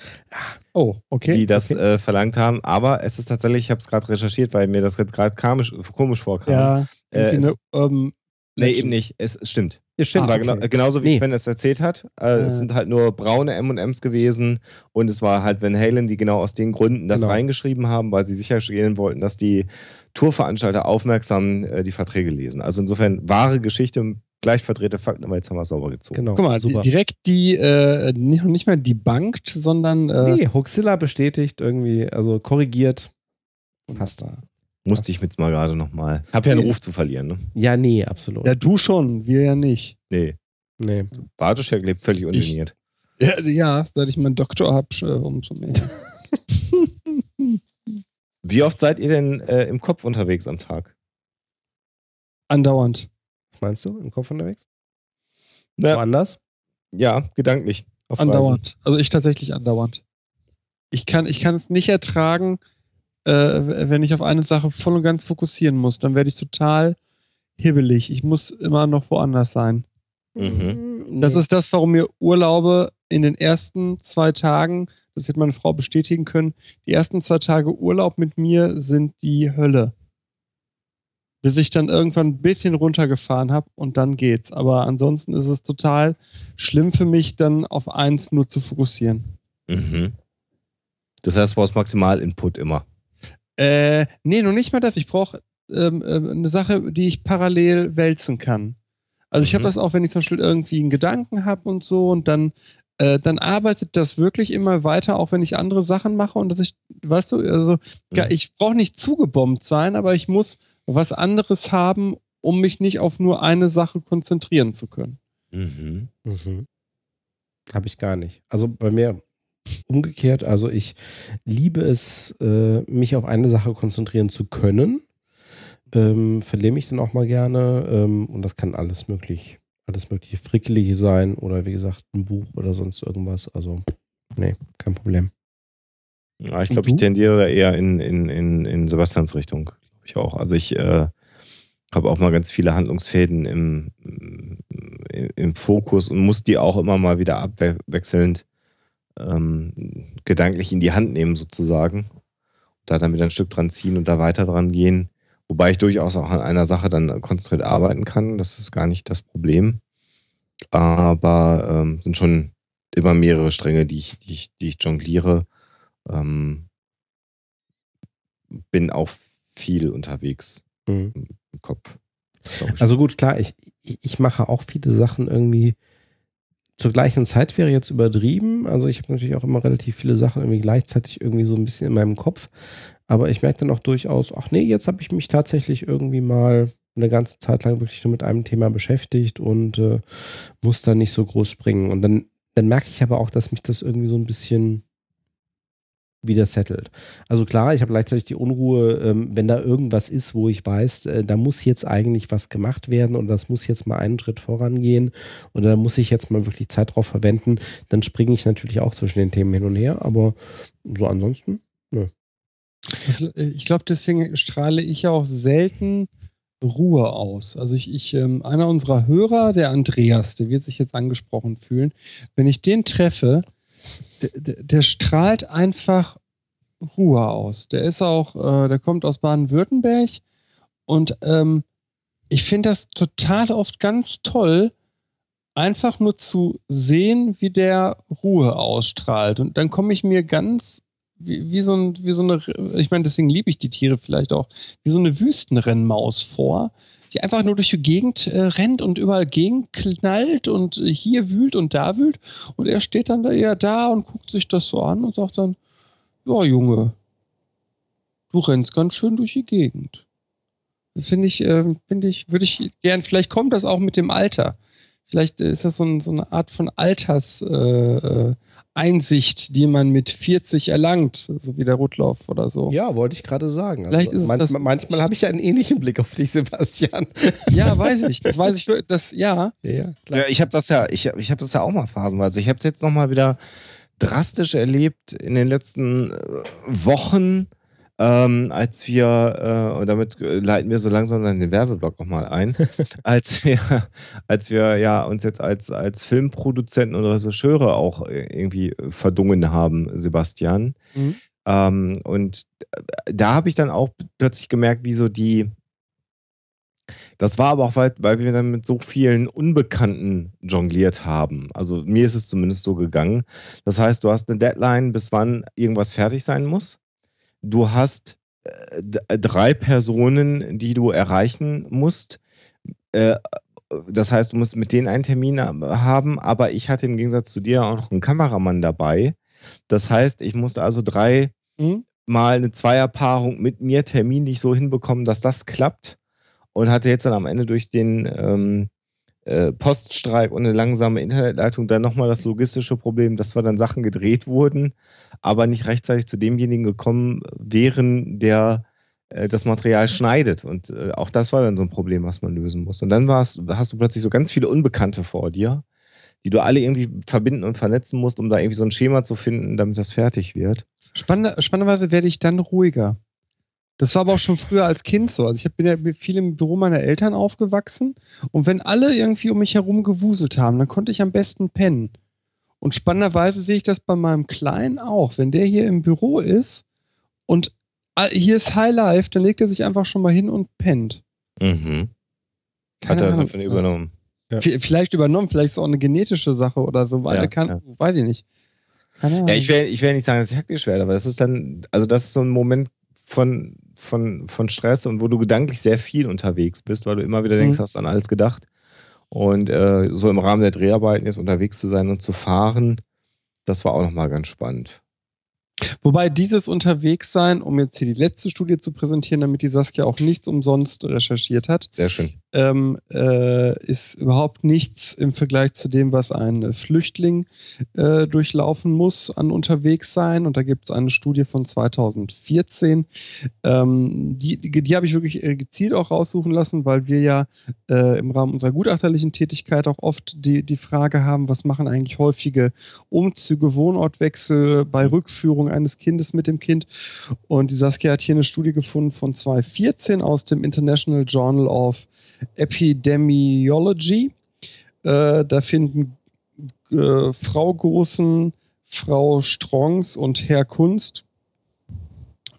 Oh, okay. die das okay. äh, verlangt haben. Aber es ist tatsächlich, ich habe es gerade recherchiert, weil mir das jetzt gerade komisch, vorkam. ja, äh, es- ähm, nee, eben nicht. Es, es stimmt. Das stimmt. Es war okay. genau, genauso wie Nee. Sven es erzählt hat. Äh, Äh. Es sind halt nur braune M&M's gewesen und es war halt Van Halen, die genau aus den Gründen das Genau. reingeschrieben haben, weil sie sicherstellen wollten, dass die Tourveranstalter aufmerksam äh, die Verträge lesen. Also insofern wahre Geschichte, gleich verdrehte Fakten, aber jetzt haben wir es sauber gezogen. Genau. Guck mal, die, super. direkt die, äh, nicht, nicht mal debunked, sondern äh, Nee, Huxilla bestätigt irgendwie, also korrigiert. Passt. Musste ich jetzt mal gerade nochmal. Hab ja einen Nee. Ruf zu verlieren, ne? Ja, nee, absolut. Ja, du schon, wir ja nicht. Nee. Nee. Bartoschek lebt völlig ungeniert. Ja, ja seit ich meinen Doktor habe, äh, umso [LAUGHS] mehr. Wie oft seid ihr denn äh, im Kopf unterwegs am Tag? Andauernd. Meinst du? Im Kopf unterwegs? Ja, Woanders? ja gedanklich. Auf Reisen. Andauernd. Also ich tatsächlich andauernd. Ich kann, ich kann es nicht ertragen, äh, wenn ich auf eine Sache voll und ganz fokussieren muss, dann werde ich total hibbelig. Ich muss immer noch woanders sein. Mhm. Das ist das, warum mir Urlaube in den ersten zwei Tagen, das wird meine Frau bestätigen können, die ersten zwei Tage Urlaub mit mir sind die Hölle. Bis ich dann irgendwann ein bisschen runtergefahren habe und dann geht's. Aber ansonsten ist es total schlimm für mich, dann auf eins nur zu fokussieren. Mhm. Das heißt, du brauchst Maximal-Input immer. Äh, nee, noch nicht mal das. Ich brauche ähm, ähm, eine Sache, die ich parallel wälzen kann. Also ich habe Mhm. das auch, wenn ich zum Beispiel irgendwie einen Gedanken habe und so und dann, äh, dann arbeitet das wirklich immer weiter, auch wenn ich andere Sachen mache und dass ich, weißt du, also ja, Mhm. ich brauche nicht zugebombt sein, aber ich muss was anderes haben, um mich nicht auf nur eine Sache konzentrieren zu können. Mhm. Mhm. Habe ich gar nicht. Also bei mir umgekehrt, also ich liebe es, äh, mich auf eine Sache konzentrieren zu können. Ähm, verliere mich dann auch mal gerne ähm, und das kann alles möglich, alles mögliche Frickelige sein oder wie gesagt ein Buch oder sonst irgendwas. Also nee, kein Problem. Ja, ich glaube, ich tendiere da eher in, in, in, in Sebastians Richtung, ich auch. Also ich äh, habe auch mal ganz viele Handlungsfäden im, im, im Fokus und muss die auch immer mal wieder abwechselnd ähm, gedanklich in die Hand nehmen, sozusagen. Da dann wieder ein Stück dran ziehen und da weiter dran gehen. Wobei ich durchaus auch an einer Sache dann konzentriert arbeiten kann. Das ist gar nicht das Problem. Aber ähm, sind schon immer mehrere Stränge, die ich, die ich, die ich jongliere. Ähm, bin auch viel unterwegs Mhm. im Kopf. Also gut, klar, ich, ich ich mache auch viele Sachen irgendwie zur gleichen Zeit wäre jetzt übertrieben. Also ich habe natürlich auch immer relativ viele Sachen irgendwie gleichzeitig irgendwie so ein bisschen in meinem Kopf. Aber ich merke dann auch durchaus, ach nee, jetzt habe ich mich tatsächlich irgendwie mal eine ganze Zeit lang wirklich nur mit einem Thema beschäftigt und äh, muss da nicht so groß springen. Und dann, dann merke ich aber auch, dass mich das irgendwie so ein bisschen wieder settelt. Also klar, ich habe gleichzeitig die Unruhe, ähm, wenn da irgendwas ist, wo ich weiß, äh, da muss jetzt eigentlich was gemacht werden und das muss jetzt mal einen Schritt vorangehen oder da muss ich jetzt mal wirklich Zeit drauf verwenden, dann springe ich natürlich auch zwischen den Themen hin und her, aber so ansonsten, Also, äh, Ich glaube, deswegen strahle ich auch selten Ruhe aus. Also ich, ich ähm, einer unserer Hörer, der Andreas, der wird sich jetzt angesprochen fühlen, wenn ich den treffe, der, der, strahlt einfach Ruhe aus. Der ist auch, äh, der kommt aus Baden-Württemberg und ähm, ich finde das total oft ganz toll, einfach nur zu sehen, wie der Ruhe ausstrahlt. Und dann komme ich mir ganz wie, wie, so ein, wie so eine, ich meine, deswegen liebe ich die Tiere vielleicht auch, wie so eine Wüstenrennmaus vor, die einfach nur durch die Gegend äh, rennt und überall gegenknallt und äh, hier wühlt und da wühlt. Und er steht dann da eher da und guckt sich das so an und sagt dann, ja, Junge, du rennst ganz schön durch die Gegend. Finde ich, äh, finde ich, würde ich gern, vielleicht kommt das auch mit dem Alter. Vielleicht äh, ist das so, ein, so eine Art von Alters, äh, äh, Einsicht, die man mit 40 erlangt, so wie der Rotlauf oder so. ja, wollte ich gerade sagen. Also Vielleicht ist es manchmal, das- manchmal habe ich ja einen ähnlichen Blick auf dich, [LAUGHS] Sebastian. Ja, weiß ich. Das weiß ich. wirklich, Das, ja. Ja, Ja, ich habe das ja, ich, hab- ich habe das ja auch mal phasenweise. Ich habe es jetzt nochmal wieder drastisch erlebt in den letzten äh, Wochen, ähm, als wir, äh, und damit äh, leiten wir so langsam dann den Werbeblock nochmal ein, [LAUGHS] als wir, als wir ja uns jetzt als, als Filmproduzenten und Regisseure auch äh, irgendwie verdungen haben, Sebastian. Mhm. Ähm, und da habe ich dann auch plötzlich gemerkt, wie so die, das war aber auch, weil, weil wir dann mit so vielen Unbekannten jongliert haben. Also mir ist es zumindest so gegangen. Das heißt, du hast eine Deadline, bis wann irgendwas fertig sein muss. Du hast äh, drei Personen, die du erreichen musst. Äh, das heißt, du musst mit denen einen Termin haben, aber ich hatte im Gegensatz zu dir auch noch einen Kameramann dabei. Das heißt, ich musste also drei Mhm. mal eine Zweierpaarung mit mir terminlich so hinbekommen, dass das klappt. Und hatte jetzt dann am Ende durch den ähm, äh, Poststreik und eine langsame Internetleitung dann nochmal das logistische Problem, dass wir dann Sachen gedreht wurden, aber nicht rechtzeitig zu demjenigen gekommen wären, der äh, das Material schneidet. Und äh, auch das war dann so ein Problem, was man lösen muss. Und dann warst, hast du plötzlich so ganz viele Unbekannte vor dir, die du alle irgendwie verbinden und vernetzen musst, um da irgendwie so ein Schema zu finden, damit das fertig wird. Spannend, spannenderweise werde ich dann ruhiger. Das war aber auch schon früher als Kind so. Also ich bin ja viel im Büro meiner Eltern aufgewachsen und wenn alle irgendwie um mich herum gewuselt haben, dann konnte ich am besten pennen. Und spannenderweise sehe ich das bei meinem Kleinen auch. Wenn der hier im Büro ist und hier ist High Life, dann legt er sich einfach schon mal hin und pennt. Mhm. Hat er davon übernommen. Ja. Vielleicht übernommen, vielleicht ist es auch eine genetische Sache oder so, weil ja, er kann, ja. weiß ich nicht. Ja, ich will, ich will nicht sagen, dass ich hektisch werde, aber das ist dann, also das ist so ein Moment von, von, von Stress und wo du gedanklich sehr viel unterwegs bist, weil du immer wieder denkst, mhm. hast an alles gedacht. Und äh, so im Rahmen der Dreharbeiten jetzt unterwegs zu sein und zu fahren, das war auch nochmal ganz spannend. Wobei dieses Unterwegssein, um jetzt hier die letzte Studie zu präsentieren, damit die Saskia auch nichts umsonst recherchiert hat. Sehr schön. Ähm, äh, ist überhaupt nichts im Vergleich zu dem, was ein Flüchtling äh, durchlaufen muss an Unterwegssein. Und da gibt es eine Studie von 2014. Ähm, die die, die habe ich wirklich äh, gezielt auch raussuchen lassen, weil wir ja äh, im Rahmen unserer gutachterlichen Tätigkeit auch oft die, die Frage haben, was machen eigentlich häufige Umzüge, Wohnortwechsel bei Rückführung eines Kindes mit dem Kind. Und die Saskia hat hier eine Studie gefunden von 2014 aus dem International Journal of Epidemiology. Äh, da finden äh, Frau Großen, Frau Strongs und Herr Kunst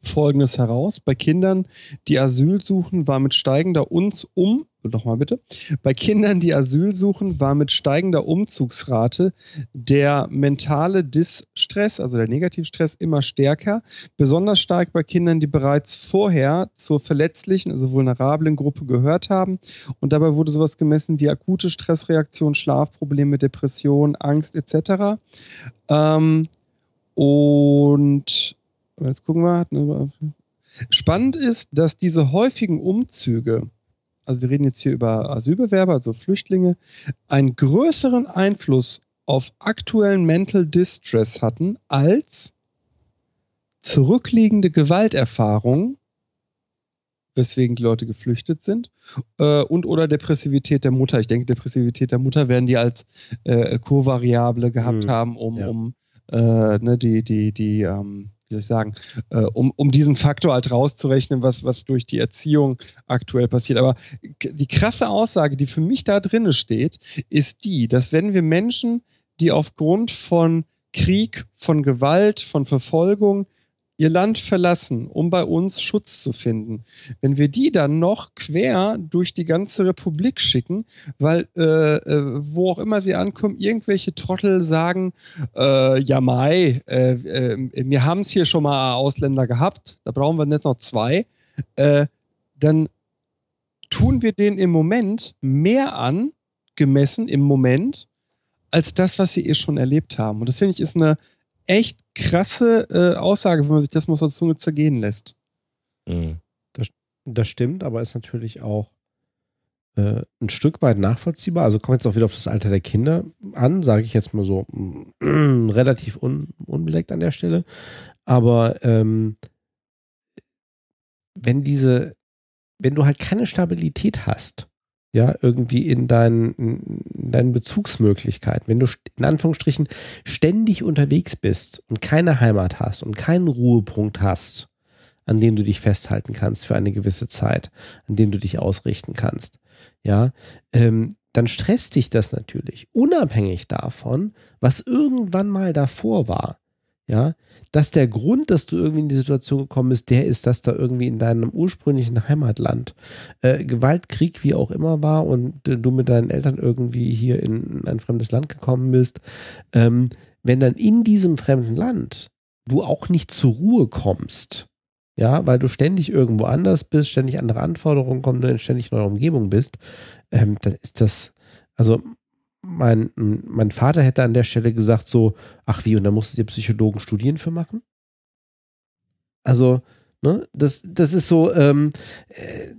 Folgendes heraus. Bei Kindern, die Asyl suchen, war mit steigender uns um Nochmal bitte. Bei Kindern, die Asyl suchen, war mit steigender Umzugsrate der mentale Distress, also der Negativstress, immer stärker. Besonders stark bei Kindern, die bereits vorher zur verletzlichen, also vulnerablen Gruppe gehört haben. Und dabei wurde sowas gemessen wie akute Stressreaktion, Schlafprobleme, Depression, Angst etc. Ähm, und jetzt gucken wir. Spannend ist, dass diese häufigen Umzüge also wir reden jetzt hier über Asylbewerber, also Flüchtlinge, einen größeren Einfluss auf aktuellen Mental Distress hatten als zurückliegende Gewalterfahrungen, weswegen die Leute geflüchtet sind, äh, und oder Depressivität der Mutter. Ich denke, Depressivität der Mutter werden die als äh, Co-Variable gehabt hm, haben, um, ja. um äh, ne, die, die, die ähm, wie soll ich sagen, äh, um, um diesen Faktor halt rauszurechnen, was, was durch die Erziehung aktuell passiert. Aber die krasse Aussage, die für mich da drin steht, ist die, dass wenn wir Menschen, die aufgrund von Krieg, von Gewalt, von Verfolgung ihr Land verlassen, um bei uns Schutz zu finden. Wenn wir die dann noch quer durch die ganze Republik schicken, weil äh, äh, wo auch immer sie ankommen, irgendwelche Trottel sagen, äh, ja Mai, äh, äh, wir haben es hier schon mal Ausländer gehabt, da brauchen wir nicht noch zwei, äh, dann tun wir denen im Moment mehr an, gemessen im Moment, als das, was sie eh schon erlebt haben. Und das finde ich ist eine echt krasse äh, Aussage, wenn man sich das mal so Zunge zergehen lässt. Mhm. Das, das, stimmt, aber ist natürlich auch äh, ein Stück weit nachvollziehbar. Also kommt jetzt auch wieder auf das Alter der Kinder an, sage ich jetzt mal so [CLEARS THROAT] relativ un, unbeleckt an der Stelle. Aber ähm, wenn diese, wenn du halt keine Stabilität hast, ja, irgendwie in deinen, in deinen Bezugsmöglichkeiten. Wenn du in Anführungsstrichen ständig unterwegs bist und keine Heimat hast und keinen Ruhepunkt hast, an dem du dich festhalten kannst für eine gewisse Zeit, an dem du dich ausrichten kannst, ja, ähm, dann stresst dich das natürlich, unabhängig davon, was irgendwann mal davor war ja, dass der Grund, dass du irgendwie in die Situation gekommen bist, der ist, dass da irgendwie in deinem ursprünglichen Heimatland äh, Gewalt, Krieg, wie auch immer war und äh, du mit deinen Eltern irgendwie hier in ein fremdes Land gekommen bist, ähm, wenn dann in diesem fremden Land du auch nicht zur Ruhe kommst, ja, weil du ständig irgendwo anders bist, ständig andere Anforderungen kommen, du ständig in neuer Umgebung bist, ähm, dann ist das, also mein, mein Vater hätte an der Stelle gesagt so, ach wie, und da musst du dir Psychologen Studien für machen? Also, ne, das, das ist so, ähm, äh,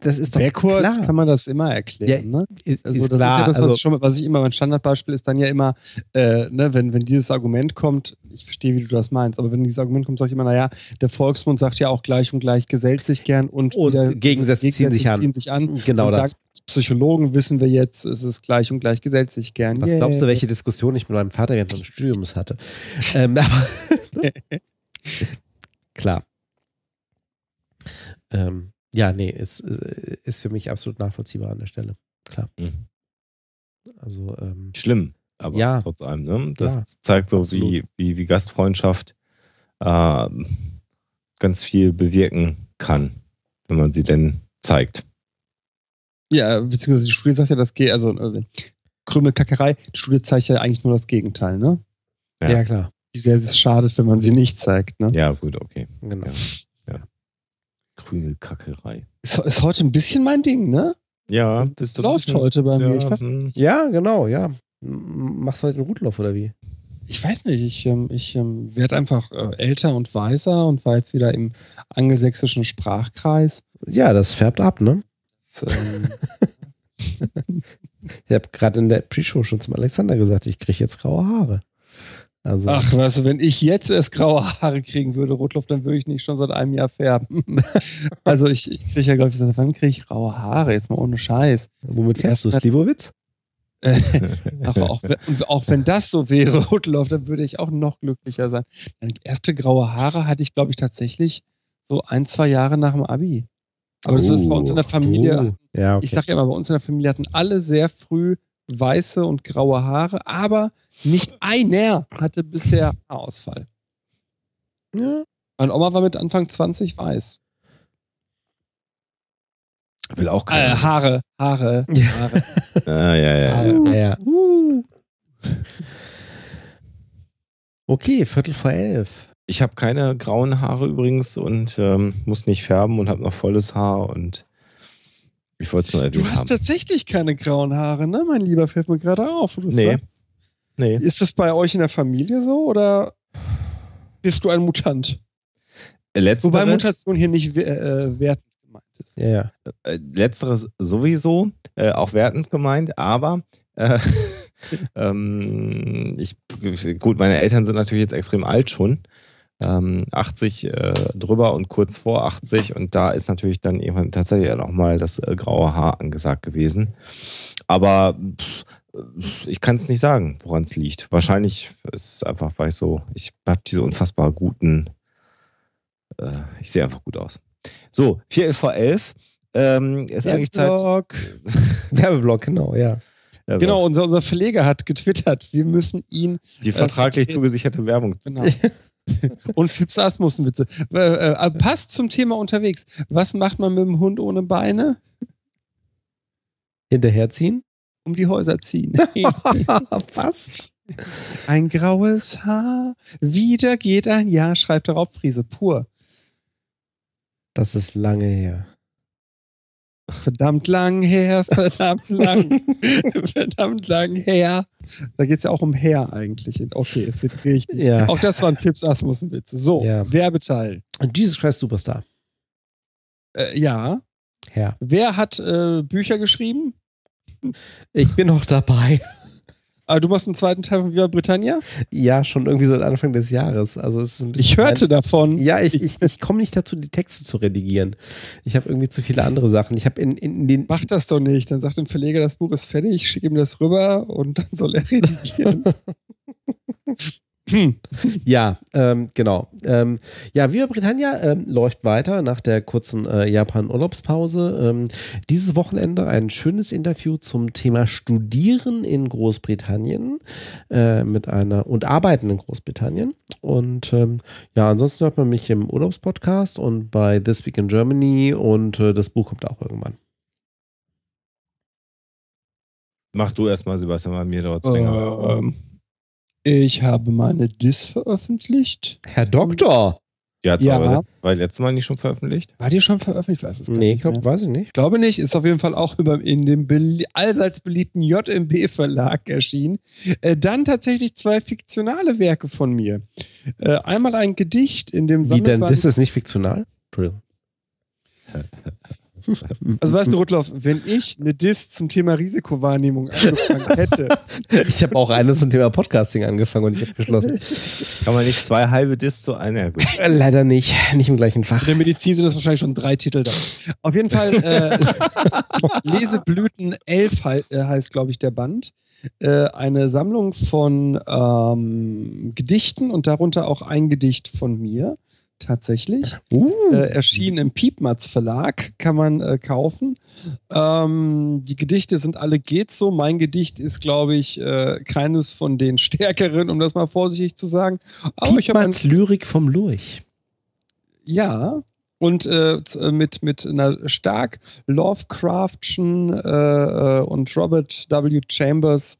das ist doch Backwards klar. kann man das immer erklären. Ja, ne? ist, also, ist das klar. ist ja das, was, also, schon, was ich immer, mein Standardbeispiel ist dann ja immer, äh, ne, wenn, wenn dieses Argument kommt, ich verstehe, wie du das meinst, aber wenn dieses Argument kommt, sage ich immer, naja, der Volksmund sagt ja auch gleich und gleich gesellt sich gern und, und Gegensätze ziehen sich an. Ziehen sich an. Genau und das. Psychologen wissen wir jetzt, es ist gleich und gleich gesellt sich gern. Was yeah. glaubst du, welche Diskussion ich mit meinem Vater während des Studiums hatte? ähm, [LAUGHS] [LAUGHS] klar. ähm, ja, nee, ist, äh, ist für mich absolut nachvollziehbar an der Stelle. Klar. Mhm. Also, ähm, Schlimm, aber Ja. trotz allem. Ne? Das Ja, zeigt so, absolut. wie, wie, wie Gastfreundschaft äh, ganz viel bewirken kann, wenn man sie denn zeigt. Ja, beziehungsweise die Studie sagt ja, das geht, also äh, Krümelkackerei, die Studie zeigt ja eigentlich nur das Gegenteil, ne? Ja. ja. klar. Wie sehr es schadet, wenn man sie nicht zeigt, ne? Ja, gut, okay. Genau. Krümelkackerei. Ist, ist heute ein bisschen mein Ding, ne? Ja, bist du Läuft heute bei mir. Ich Ja, weiß, hm. Ja, genau, ja. Machst du heute einen Gutlauf oder wie? ich weiß nicht, ich, ähm, ich ähm, werde einfach äh, älter und weiser und war jetzt wieder im angelsächsischen Sprachkreis. Ja, das färbt ab, ne? Ähm, [LAUGHS] Ich habe gerade in der Pre-Show schon zum Alexander gesagt, ich kriege jetzt graue Haare. Also, Ach, weißt du, wenn ich jetzt erst graue Haare kriegen würde, Rotluft, dann würde ich nicht schon seit einem Jahr färben. [LAUGHS] also ich, ich kriege ja, glaube ich, seit wann kriege ich graue Haare? Jetzt mal ohne Scheiß. womit fährst du? Slivovitz? [LAUGHS] Ach, auch, auch wenn das so wäre, [LAUGHS] Rotlauf, dann würde ich auch noch glücklicher sein. Meine erste graue Haare hatte ich, glaube ich, tatsächlich so ein, zwei Jahre nach dem Abi. Aber das ist bei uns in der Familie. Oh, ja, okay. Ich sage ja immer, bei uns in der Familie hatten alle sehr früh weiße und graue Haare, aber nicht einer hatte bisher Haarausfall. ja. Meine Oma war mit Anfang 20 weiß. Will auch Äh, keiner. Haare, Haare, Ja. Haare. [LAUGHS] ah, ja, ja, ja. Haare. Ja, ja. [LAUGHS] Okay, Viertel vor elf. Ich habe keine grauen Haare übrigens und ähm, muss nicht färben und habe noch volles Haar und ich wollte es nur Du erwähnt hast haben. tatsächlich keine grauen Haare, ne, mein Lieber? Fällt mir gerade auf. du Nee. sagst. Nee. Ist das bei euch in der Familie so oder bist du ein Mutant? Wobei Letzteres, Mutation hier nicht we- äh, wertend gemeint ist. Ja, ja. äh, letzteres sowieso, äh, auch wertend gemeint, aber äh, [LAUGHS] ähm, ich, gut, meine Eltern sind natürlich jetzt extrem alt schon. Ähm, 80 äh, drüber und kurz vor 80 und da ist natürlich dann irgendwann tatsächlich auch mal das äh, graue Haar angesagt gewesen. Aber pff, ich kann es nicht sagen, woran es liegt. Wahrscheinlich ist es einfach, weil ich so, ich habe diese unfassbar guten, äh, ich sehe einfach gut aus. So, 4 vor 11 ähm, ist eigentlich Zeit. [LAUGHS] Werbeblock, genau, ja. Ja, Genau, unser, unser Verleger hat getwittert, wir müssen ihn. Die vertraglich äh, zugesicherte Werbung. Genau. [LAUGHS] [LAUGHS] Und Fips Asmussen-Witze. Äh, äh, passt zum Thema unterwegs. Was macht man mit dem Hund ohne Beine? Hinterherziehen? Um die Häuser ziehen. [LAUGHS] Fast. ein graues Haar. Wieder geht ein Jahr, schreibt der Raubfriese. Pur. Das ist lange her. Verdammt lang her, verdammt lang, [LAUGHS] verdammt lang her. Da geht es ja auch um her eigentlich. Okay, es wird richtig. Ja. Auch das war ein Fips Asmussen-Witz. So, Ja. Werbeteil. Jesus Christ Superstar. Äh, ja. Ja. Wer hat äh, Bücher geschrieben? Ich bin noch dabei. Ah, du machst einen zweiten Teil von Viva Britannia? Ja, schon irgendwie seit Anfang des Jahres. Also es ein Ich hörte davon. Ja, ich, ich, ich komme nicht dazu, die Texte zu redigieren. Ich habe irgendwie zu viele andere Sachen. Ich habe in, in den. Mach das doch nicht. Dann sagt dem Verleger, das Buch ist fertig, ich schicke ihm das rüber und dann soll er redigieren. [LAUGHS] [LAUGHS] hm. Ja, ähm, genau. Ähm, ja, Viva Britannia ähm, läuft weiter nach der kurzen äh, Japan-Urlaubspause. Ähm, dieses Wochenende ein schönes Interview zum Thema Studieren in Großbritannien äh, mit einer und Arbeiten in Großbritannien. Und ähm, ja, ansonsten hört man mich im Urlaubspodcast und bei This Week in Germany und äh, das Buch kommt auch irgendwann. Mach du erstmal, Sebastian, bei mir dauert es länger. Ähm, ich habe meine Dis veröffentlicht. Herr Doktor! Die hat's ja. aber war letztes Mal nicht schon veröffentlicht? War die schon veröffentlicht? Weiß es gar Nee, ich glaube, weiß ich nicht. Ich glaube nicht. Ist auf jeden Fall auch über, in dem belie allseits beliebten JMB-Verlag erschienen. Äh, dann tatsächlich zwei fiktionale Werke von mir. Äh, einmal ein Gedicht in dem Wie denn? Das ist nicht fiktional? Entschuldigung. [LAUGHS] [LAUGHS] Also weißt du, Rudloff, wenn ich eine Dis zum Thema Risikowahrnehmung angefangen hätte, [LAUGHS] Ich habe auch eine zum Thema Podcasting angefangen und ich habe geschlossen. Kann man nicht zwei halbe Dis zu einer? Gut. Äh, Leider nicht. Nicht im gleichen Fach. in der Medizin sind das wahrscheinlich schon drei Titel da. Auf jeden Fall, äh, [LAUGHS] Leseblüten 11 hei äh, heißt, glaube ich, der Band. Äh, eine Sammlung von ähm, Gedichten und darunter auch ein Gedicht von mir tatsächlich. Uh. Äh, erschienen im Piepmatz Verlag, kann man äh, kaufen. Ähm, die Gedichte sind alle geht so. Mein Gedicht ist, glaube ich, äh, keines von den [LAUGHS] stärkeren, um das mal vorsichtig zu sagen. Aber ich habe ein, Piepmatz Lyrik vom Lurch. ja. Und äh, äh, mit, mit einer stark Lovecraftschen äh, und Robert W. Chambers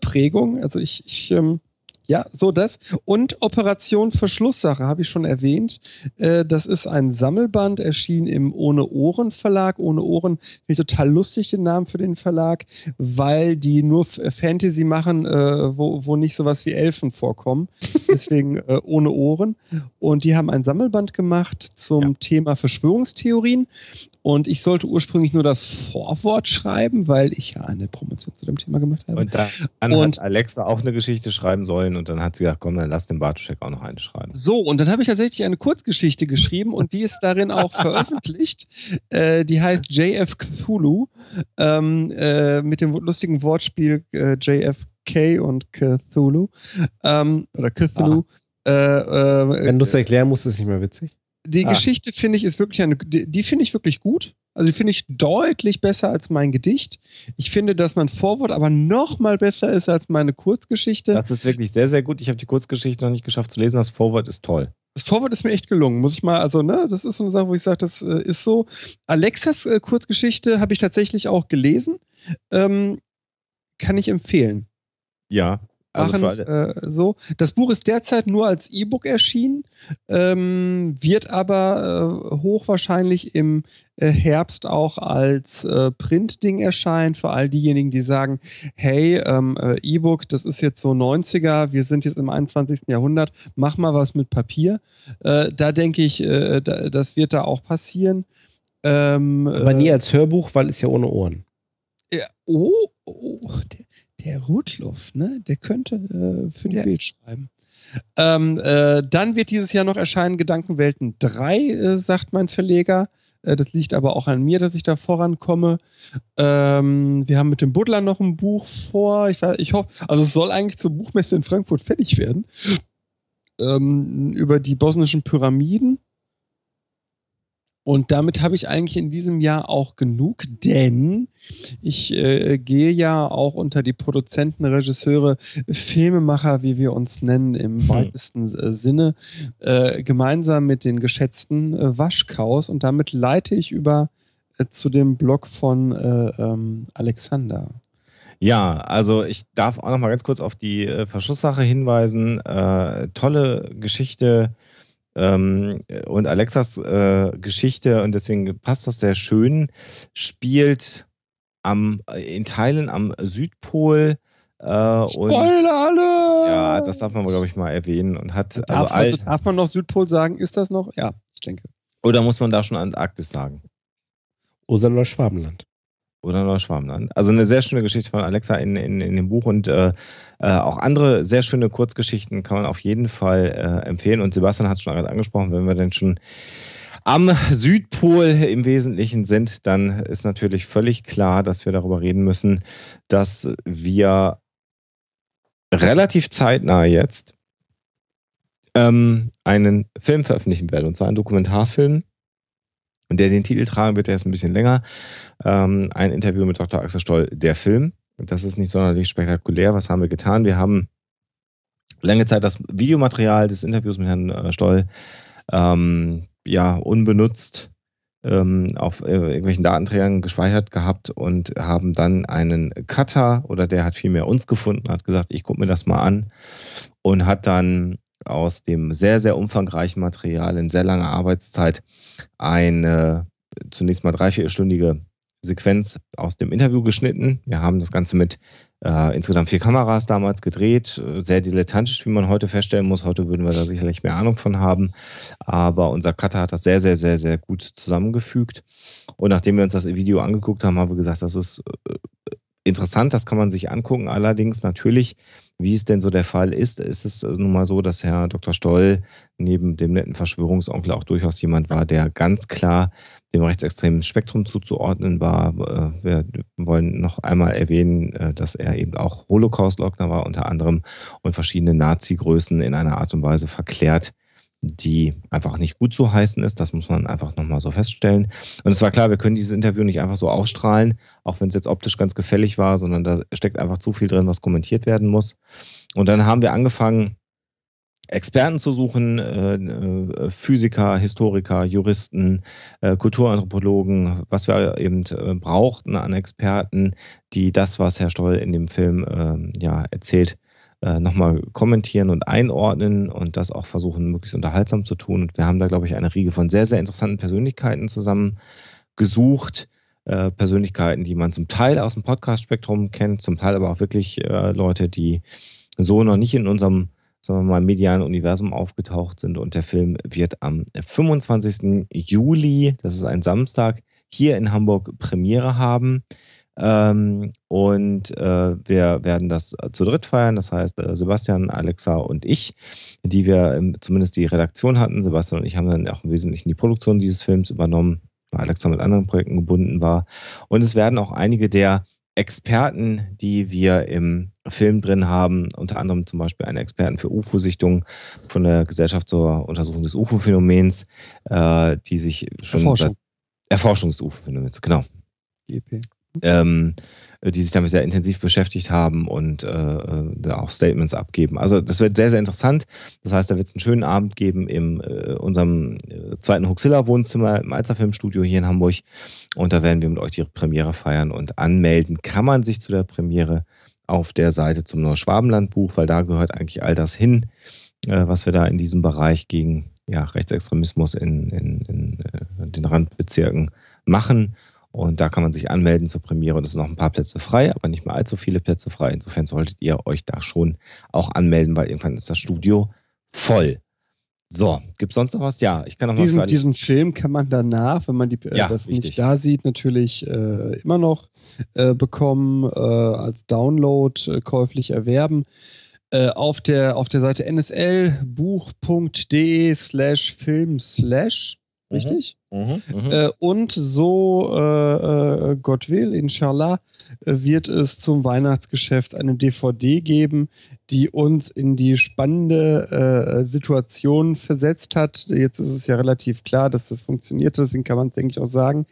Prägung. Also ich, ich ähm, ja, so das. Und Operation Verschlusssache habe ich schon erwähnt. Äh, das ist ein Sammelband, erschien im Ohne Ohren Verlag. Ohne Ohren finde ich total lustig den Namen für den Verlag, weil die nur Fantasy machen, äh, wo, wo nicht sowas wie Elfen vorkommen. [LAUGHS] Deswegen äh, Ohne Ohren. Und die haben ein Sammelband gemacht zum Thema Verschwörungstheorien. Und ich sollte ursprünglich nur das Vorwort schreiben, weil ich ja eine Promotion zu dem Thema gemacht habe. Und dann Und- hat Alexa auch eine Geschichte schreiben sollen und dann hat sie gesagt, komm, dann lass den Bartoschek auch noch eine schreiben. So, und dann habe ich tatsächlich eine Kurzgeschichte geschrieben und die ist darin auch veröffentlicht. [LAUGHS] Äh, die heißt JF Cthulhu ähm, äh, mit dem lustigen Wortspiel äh, JFK und Cthulhu ähm, oder Cthulhu. Äh, äh, Wenn du es erklären musst, ist es nicht mehr witzig. die Ah. Geschichte finde ich ist wirklich eine, die, die finde ich wirklich gut. Also die finde ich deutlich besser als mein Gedicht. Ich finde, dass mein Vorwort aber noch mal besser ist als meine Kurzgeschichte. Das ist wirklich sehr, sehr gut. Ich habe die Kurzgeschichte noch nicht geschafft zu lesen. Das Vorwort ist toll. Das Vorwort ist mir echt gelungen, muss ich mal, also, ne, das ist so eine Sache, wo ich sage, das äh, ist so. Alexas äh, Kurzgeschichte habe ich tatsächlich auch gelesen. Ähm, kann ich empfehlen. Ja, Machen, für alle. Äh, so. Das Buch ist derzeit nur als E-Book erschienen, ähm, wird aber äh, hochwahrscheinlich im äh, Herbst auch als äh, Printding erscheinen, für all diejenigen, die sagen, hey, ähm, äh, E-Book, das ist jetzt so 90er, wir sind jetzt im 21. Jahrhundert, mach mal was mit Papier. Äh, da denke ich, da, das wird da auch passieren. Ähm, Aber nie als Hörbuch, weil es ja ohne Ohren. ja, oh, oh der, der Rudloff, ne? Der könnte äh, für die Ja. Bild schreiben. Ähm, äh, dann wird dieses Jahr noch erscheinen Gedankenwelten 3, äh, sagt mein Verleger. Äh, das liegt aber auch an mir, dass ich da vorankomme. Ähm, wir haben mit dem Buddler noch ein Buch vor. Ich, ich hoffe, also es soll eigentlich zur Buchmesse in Frankfurt fertig werden. Ähm, über die bosnischen Pyramiden. Und damit habe ich eigentlich in diesem Jahr auch genug, denn ich äh, gehe ja auch unter die Produzenten, Regisseure, Filmemacher, wie wir uns nennen, im Hm. weitesten äh, Sinne, äh, gemeinsam mit den geschätzten äh, Waschkaus. Und damit leite ich über äh, zu dem Blog von äh, ähm, Alexander. Ja, also ich darf auch noch mal ganz kurz auf die äh, Verschlusssache hinweisen. Tolle Geschichte ähm, und Alexas äh, Geschichte und deswegen passt das sehr schön. Spielt am in Teilen am Südpol äh, und Spoiler alle! ja, das darf man glaube ich mal erwähnen und hat darf, also also darf man noch Südpol sagen? Ist das noch? Ja, ich denke. oder muss man da schon Antarktis sagen? Oder Neuschwabenland. Oder Neuschwabenland. Also eine sehr schöne Geschichte von Alexa in, in, in dem Buch und äh, äh, auch andere sehr schöne Kurzgeschichten kann man auf jeden Fall äh, empfehlen. Und Sebastian hat es schon gerade angesprochen, wenn wir denn schon am Südpol im Wesentlichen sind, dann ist natürlich völlig klar, dass wir darüber reden müssen, dass wir relativ zeitnah jetzt ähm, einen Film veröffentlichen werden, und zwar einen Dokumentarfilm, der den Titel tragen wird, der ist ein bisschen länger. Ähm, ein Interview mit Dr. Axel Stoll, der Film. Das ist nicht sonderlich spektakulär. Was haben wir getan? Wir haben lange Zeit das Videomaterial des Interviews mit Herrn äh, Stoll ähm, ja, unbenutzt ähm, auf äh, irgendwelchen Datenträgern gespeichert gehabt und haben dann einen Cutter oder der hat vielmehr uns gefunden, hat gesagt, ich gucke mir das mal an und hat dann aus dem sehr, sehr umfangreichen Material in sehr langer Arbeitszeit eine zunächst mal drei, vierstündige Sequenz aus dem Interview geschnitten. Wir haben das Ganze mit äh, insgesamt vier Kameras damals gedreht. Sehr dilettantisch, wie man heute feststellen muss. Heute würden wir da sicherlich mehr Ahnung von haben. Aber unser Cutter hat das sehr, sehr, sehr, sehr gut zusammengefügt. Und nachdem wir uns das Video angeguckt haben, haben wir gesagt, das ist äh, interessant, das kann man sich angucken. Allerdings natürlich, wie es denn so der Fall ist, ist es nun mal so, dass Herr Dr. Stoll neben dem netten Verschwörungsonkel auch durchaus jemand war, der ganz klar dem rechtsextremen Spektrum zuzuordnen war. Äh, Wir wollen noch einmal erwähnen, äh, dass er eben auch Holocaust-Leugner war, unter anderem, und verschiedene Nazi-Größen in einer Art und Weise verklärt die einfach nicht gut zu heißen ist. Das muss man einfach nochmal so feststellen. Und es war klar, wir können dieses Interview nicht einfach so ausstrahlen, auch wenn es jetzt optisch ganz gefällig war, sondern da steckt einfach zu viel drin, was kommentiert werden muss. Und dann haben wir angefangen, Experten zu suchen, äh, äh, Physiker, Historiker, Juristen, äh, Kulturanthropologen, was wir eben brauchten an Experten, die das, was Herr Stoll in dem Film ähm, ja, erzählt, nochmal kommentieren und einordnen und das auch versuchen, möglichst unterhaltsam zu tun. Und wir haben da, glaube ich, eine Riege von sehr, sehr interessanten Persönlichkeiten zusammen gesucht. Persönlichkeiten, die man zum Teil aus dem Podcast-Spektrum kennt, zum Teil aber auch wirklich Leute, die so noch nicht in unserem sagen wir mal, medialen Universum aufgetaucht sind. Und der Film wird am 25. Juli, das ist ein Samstag, hier in Hamburg Premiere haben. Ähm, und äh, wir werden das zu dritt feiern. Das heißt, äh, Sebastian, Alexa und ich, die wir ähm, zumindest die Redaktion hatten. Sebastian und ich haben dann auch im Wesentlichen die Produktion dieses Films übernommen, weil Alexa mit anderen Projekten gebunden war. Und es werden auch einige der Experten, die wir im Film drin haben, unter anderem zum Beispiel einen Experten für UFO-Sichtungen von der Gesellschaft zur Untersuchung des UFO-Phänomens, äh, die sich schon Erforschung, Erforschung des UFO-Phänomens, genau. GP. Ähm, die sich damit sehr intensiv beschäftigt haben und äh, auch Statements abgeben. Also das wird sehr, sehr interessant. Das heißt, da wird es einen schönen Abend geben in äh, unserem äh, zweiten Huxilla-Wohnzimmer im Alzerfilmstudio hier in Hamburg. Und da werden wir mit euch die Premiere feiern und anmelden kann man sich zu der Premiere auf der Seite zum Neuschwabenland-Buch, weil da gehört eigentlich all das hin, äh, was wir da in diesem Bereich gegen ja, Rechtsextremismus in, in, in, in äh, den Randbezirken machen. Und da kann man sich anmelden zur Premiere und es sind noch ein paar Plätze frei, aber nicht mehr allzu viele Plätze frei. Insofern solltet ihr euch da schon auch anmelden, weil irgendwann ist das Studio voll. So, gibt es sonst noch was? Ja, ich kann noch diesen, mal. Diesen Film kann man danach, wenn man die, äh, ja, das richtig. nicht da sieht, natürlich äh, immer noch äh, bekommen, äh, als Download äh, käuflich erwerben. Äh, auf, der, auf der Seite nslbuch.de slash film slash, richtig? Mhm, mhm. Äh, und so, äh, äh, Gott will, inshallah, äh, wird es zum Weihnachtsgeschäft eine DVD geben, die uns in die spannende äh, Situation versetzt hat. Jetzt ist es ja relativ klar, dass das funktioniert, deswegen kann man es, denke ich, auch sagen,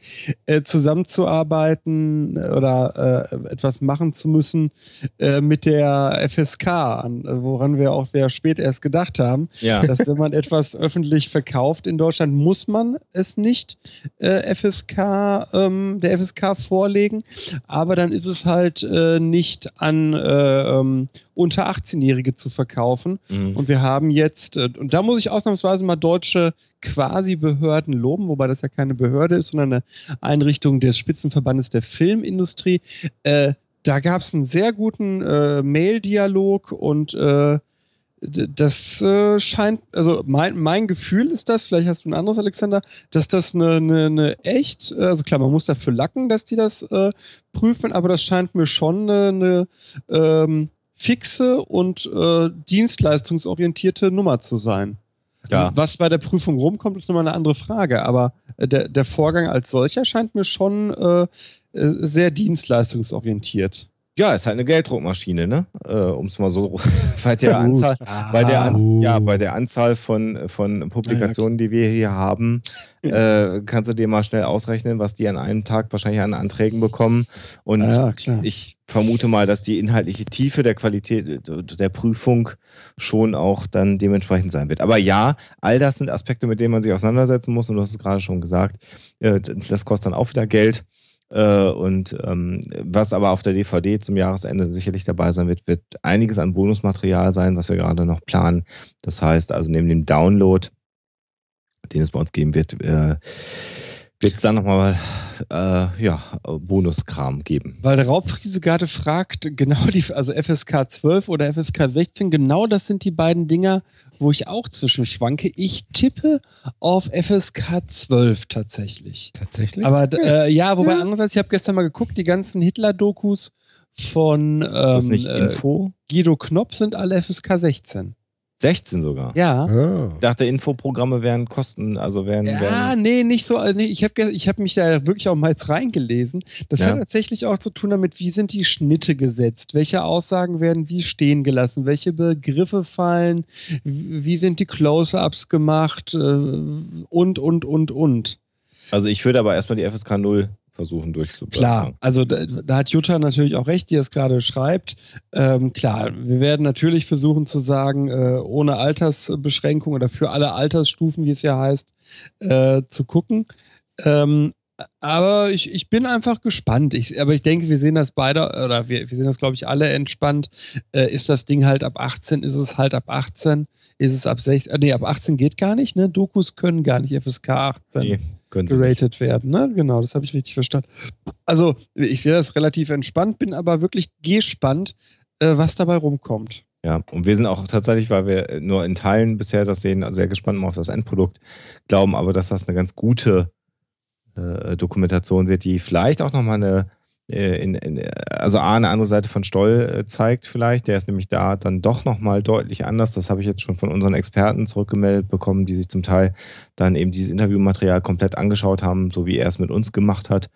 äh, zusammenzuarbeiten oder äh, etwas machen zu müssen äh, mit der FSK, an, woran wir auch sehr spät erst gedacht haben, ja. dass wenn man etwas öffentlich verkauft in Deutschland, muss man es nicht äh, FSK, ähm, der FSK vorlegen, aber dann ist es halt äh, nicht an äh, ähm, unter 18-Jährige zu verkaufen. Mhm. Und wir haben jetzt, äh, und da muss ich ausnahmsweise mal deutsche Quasi-Behörden loben, wobei das ja keine Behörde ist, sondern eine Einrichtung des Spitzenverbandes der Filmindustrie. Äh, da gab es einen sehr guten äh, Mail-Dialog und äh, das äh, scheint, also mein, mein Gefühl ist das, vielleicht hast du ein anderes, Alexander, dass das eine, eine, eine echt, äh, also klar, man muss dafür lacken, dass die das äh, prüfen, aber das scheint mir schon eine, eine ähm, fixe und äh, dienstleistungsorientierte Nummer zu sein. Ja. Was bei der Prüfung rumkommt, ist nochmal eine andere Frage, aber äh, der, der Vorgang als solcher scheint mir schon äh, äh, sehr dienstleistungsorientiert. Ja, ist halt eine Gelddruckmaschine, ne? Äh, um es mal so bei [LAUGHS] der Anzahl, bei der, An Uh. ja, bei der Anzahl von, von Publikationen, die wir hier haben, [LAUGHS] äh, kannst du dir mal schnell ausrechnen, was die an einem Tag wahrscheinlich an Anträgen bekommen. Und Ja, ich vermute mal, dass die inhaltliche Tiefe der Qualität der Prüfung schon auch dann dementsprechend sein wird. Aber ja, all das sind Aspekte, mit denen man sich auseinandersetzen muss. Und du hast es gerade schon gesagt, äh, das kostet dann auch wieder Geld. Äh, Und ähm, was aber auf der DVD zum Jahresende sicherlich dabei sein wird, wird einiges an Bonusmaterial sein, was wir gerade noch planen. Das heißt also neben dem Download, den es bei uns geben wird, äh, wird es dann nochmal äh, ja, Bonuskram geben. Weil der Raubfriese gerade fragt, genau die, also FSK 12 oder FSK 16, genau das sind die beiden Dinger, wo ich auch zwischen schwanke. Ich tippe auf FSK 12 tatsächlich. Tatsächlich? Aber äh, ja, wobei andererseits, ich habe gestern mal geguckt, die ganzen Hitler-Dokus von ähm, äh? Guido Knopp sind alle FSK 16. 16 sogar. Ja. Ah. Ich dachte, Infoprogramme wären Kosten, also wären. Ja, wären nee, nicht so. Also ich habe ich hab mich da wirklich auch mal jetzt reingelesen. Das Ja. hat tatsächlich auch zu tun damit, wie sind die Schnitte gesetzt? Welche Aussagen werden wie stehen gelassen? Welche Begriffe fallen? Wie sind die Close-Ups gemacht? Äh, Und, und, und, und. also ich würde aber erstmal die FSK 0 versuchen durchzubringen. Klar, also da, da hat Jutta natürlich auch recht, die es gerade schreibt. Ähm, klar, wir werden natürlich versuchen zu sagen, äh, ohne Altersbeschränkung oder für alle Altersstufen, wie es ja heißt, äh, zu gucken. Ähm, aber ich, ich bin einfach gespannt. Ich, aber ich denke, wir sehen das beide, oder wir, wir sehen das, glaube ich, alle entspannt. Äh, ist das Ding halt ab 18, ist es halt ab 18, ist es ab 16, äh, nee, ab 18 geht gar nicht, ne? Dokus können gar nicht FSK 18 Nee, sie nicht. geratet werden. Ne? Genau, das habe ich richtig verstanden. Also, ich sehe das relativ entspannt, bin aber wirklich gespannt, äh, was dabei rumkommt. Ja, und wir sind auch tatsächlich, weil wir nur in Teilen bisher das sehen, sehr gespannt auf das Endprodukt, glauben aber, dass das eine ganz gute äh, Dokumentation wird, die vielleicht auch nochmal eine, äh, in, in, also A, eine andere Seite von Stoll äh, zeigt vielleicht. Der ist nämlich da dann doch nochmal deutlich anders. Das habe ich jetzt schon von unseren Experten zurückgemeldet bekommen, die sich zum Teil dann eben dieses Interviewmaterial komplett angeschaut haben, so wie er es mit uns gemacht hat.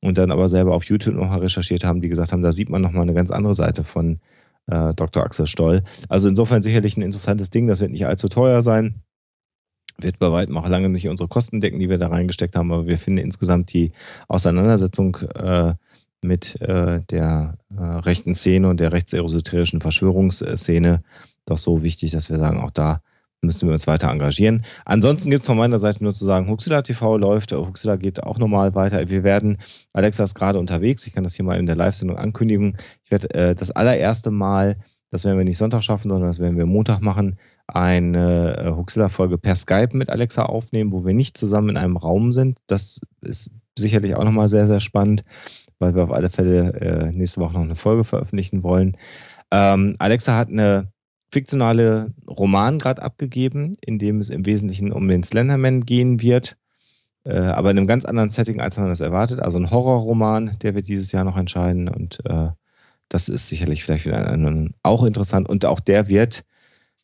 Und dann aber selber auf YouTube nochmal recherchiert haben, die gesagt haben, da sieht man nochmal eine ganz andere Seite von äh, Dr. Axel Stoll. Also insofern sicherlich ein interessantes Ding. Das wird nicht allzu teuer sein. Wird bei weitem auch lange nicht unsere Kosten decken, die wir da reingesteckt haben, aber wir finden insgesamt die Auseinandersetzung äh, mit äh, der äh, rechten Szene und der rechtsesoterischen Verschwörungsszene doch so wichtig, dass wir sagen, auch da müssen wir uns weiter engagieren. Ansonsten gibt es von meiner Seite nur zu sagen, Huxilla TV läuft, Huxilla geht auch normal weiter. Wir werden, Alexa ist gerade unterwegs, ich kann das hier mal in der Live-Sendung ankündigen. Ich werde äh, das allererste Mal, das werden wir nicht Sonntag schaffen, sondern das werden wir Montag machen, eine äh, Huxilla-Folge per Skype mit Alexa aufnehmen, wo wir nicht zusammen in einem Raum sind. Das ist sicherlich auch nochmal sehr, sehr spannend, weil wir auf alle Fälle äh, nächste Woche noch eine Folge veröffentlichen wollen. Ähm, Alexa hat eine fiktionale Roman gerade abgegeben, in dem es im Wesentlichen um den Slenderman gehen wird, äh, aber in einem ganz anderen Setting, als man das erwartet. Also ein Horrorroman, der wird dieses Jahr noch entscheiden und äh, das ist sicherlich vielleicht wieder ein, ein, auch interessant und auch der wird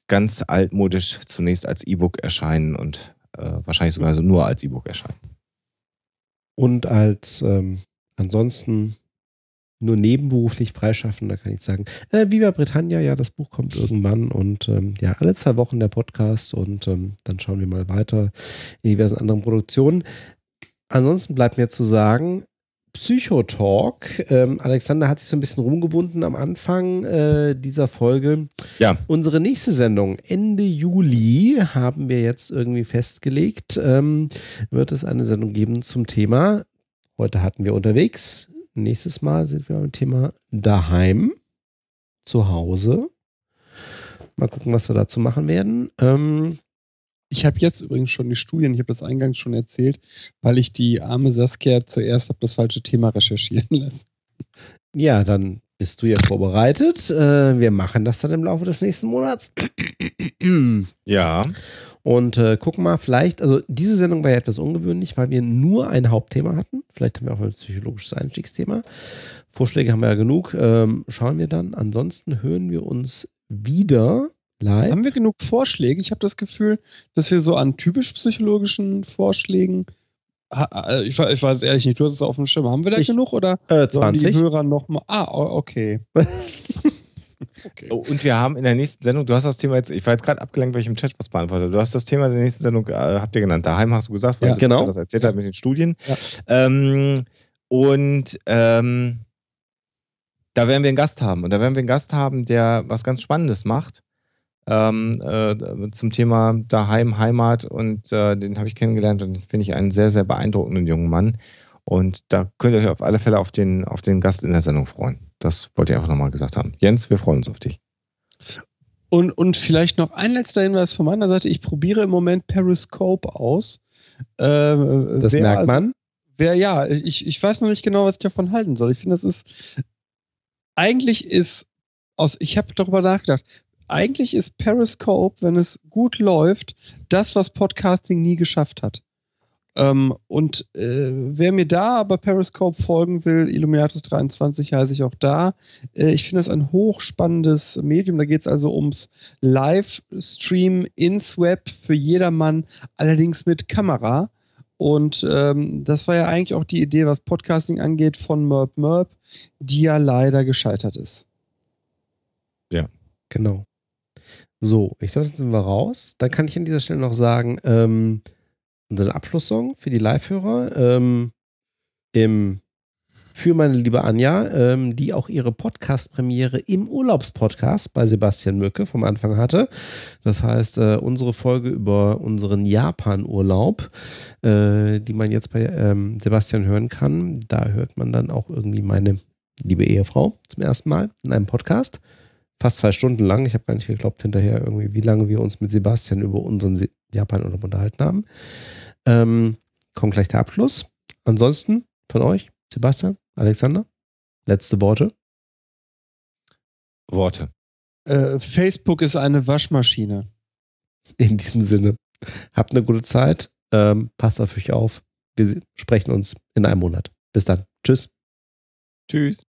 ganz altmodisch zunächst als E-Book erscheinen und äh, wahrscheinlich sogar so nur als E-Book erscheinen. Und als ähm, ansonsten nur nebenberuflich freischaffen, da kann ich sagen, äh, Viva Britannia, ja, das Buch kommt irgendwann und ähm, ja, alle zwei Wochen der Podcast und ähm, dann schauen wir mal weiter in diversen anderen Produktionen. Ansonsten bleibt mir zu sagen, Psychotalk. Ähm, Alexander hat sich so ein bisschen rumgebunden am Anfang äh, dieser Folge. Ja. Unsere nächste Sendung, Ende Juli, haben wir jetzt irgendwie festgelegt, ähm, wird es eine Sendung geben zum Thema. Heute hatten wir unterwegs. Nächstes Mal sind wir beim Thema daheim, zu Hause. Mal gucken, was wir dazu machen werden. Ähm, Ich habe jetzt übrigens schon die Studien, ich habe das eingangs schon erzählt, weil ich die arme Saskia zuerst habe das falsche Thema recherchieren lassen. ja, dann bist du ja vorbereitet. Äh, wir machen das dann im Laufe des nächsten Monats. Ja. Und äh, gucken mal, vielleicht, also diese Sendung war ja etwas ungewöhnlich, weil wir nur ein Hauptthema hatten. Vielleicht haben wir auch ein psychologisches Einstiegsthema. Vorschläge haben wir ja genug. Ähm, schauen wir dann. Ansonsten hören wir uns wieder live. Haben wir genug Vorschläge? Ich habe das Gefühl, dass wir so an typisch psychologischen Vorschlägen, äh, ich, ich weiß ehrlich nicht, du hast es auf dem Schirm. Haben wir da Ich- genug oder äh, sollen die 20. Hörer nochmal? Ah, okay. [LAUGHS] okay. Oh, und wir haben in der nächsten Sendung, du hast das Thema jetzt, ich war jetzt gerade abgelenkt, weil ich im Chat was beantwortet. Du hast das Thema der nächsten Sendung, äh, habt ihr genannt. Daheim hast du gesagt, weil Ja, genau. das erzählt hat mit den Studien. Ja. Ähm, und ähm, da werden wir einen Gast haben. Und da werden wir einen Gast haben, der was ganz Spannendes macht. Ähm, äh, zum Thema Daheim, Heimat und äh, den habe ich kennengelernt und den finde ich einen sehr, sehr beeindruckenden jungen Mann. Und da könnt ihr euch auf alle Fälle auf den, auf den Gast in der Sendung freuen. Das wollte ich einfach nochmal gesagt haben. Jens, wir freuen uns auf dich. Und, und vielleicht noch ein letzter Hinweis von meiner Seite. Ich probiere im Moment Periscope aus. Ähm, Das wer merkt man. Wer, ja, ich, ich weiß noch nicht genau, was ich davon halten soll. Ich finde, das ist. Eigentlich ist. Aus, ich habe darüber nachgedacht. Eigentlich ist Periscope, wenn es gut läuft, das, was Podcasting nie geschafft hat. Ähm, und äh, wer mir da aber Periscope folgen will, Illuminatus23 heiße ich auch da. Äh, ich finde das ein hochspannendes Medium. Da geht es also ums Livestream ins Web für jedermann, allerdings mit Kamera. Und ähm, das war ja eigentlich auch die Idee, was Podcasting angeht, von Merp Merp, die ja leider gescheitert ist. Ja. Genau. So, ich glaube, jetzt sind wir raus. Dann kann ich an dieser Stelle noch sagen, ähm, unseren Abschlusssong für die Live-Hörer ähm, im für meine liebe Anja, ähm, die auch ihre Podcast-Premiere im Urlaubspodcast bei Sebastian Mücke vom Anfang hatte. Das heißt, äh, unsere Folge über unseren Japan-Urlaub, äh, die man jetzt bei ähm, Sebastian hören kann, da hört man dann auch irgendwie meine liebe Ehefrau zum ersten Mal in einem Podcast. Fast zwei Stunden lang. Ich habe gar nicht geglaubt hinterher irgendwie, wie lange wir uns mit Sebastian über unseren Japan-Urlaub unterhalten haben. Ähm, kommt gleich der Abschluss. Ansonsten von euch, Sebastian, Alexander, letzte Worte. Worte. Äh, Facebook ist eine Waschmaschine. In diesem Sinne, habt eine gute Zeit. Ähm, passt auf euch auf. Wir sprechen uns in einem Monat. Bis dann. Tschüss. Tschüss.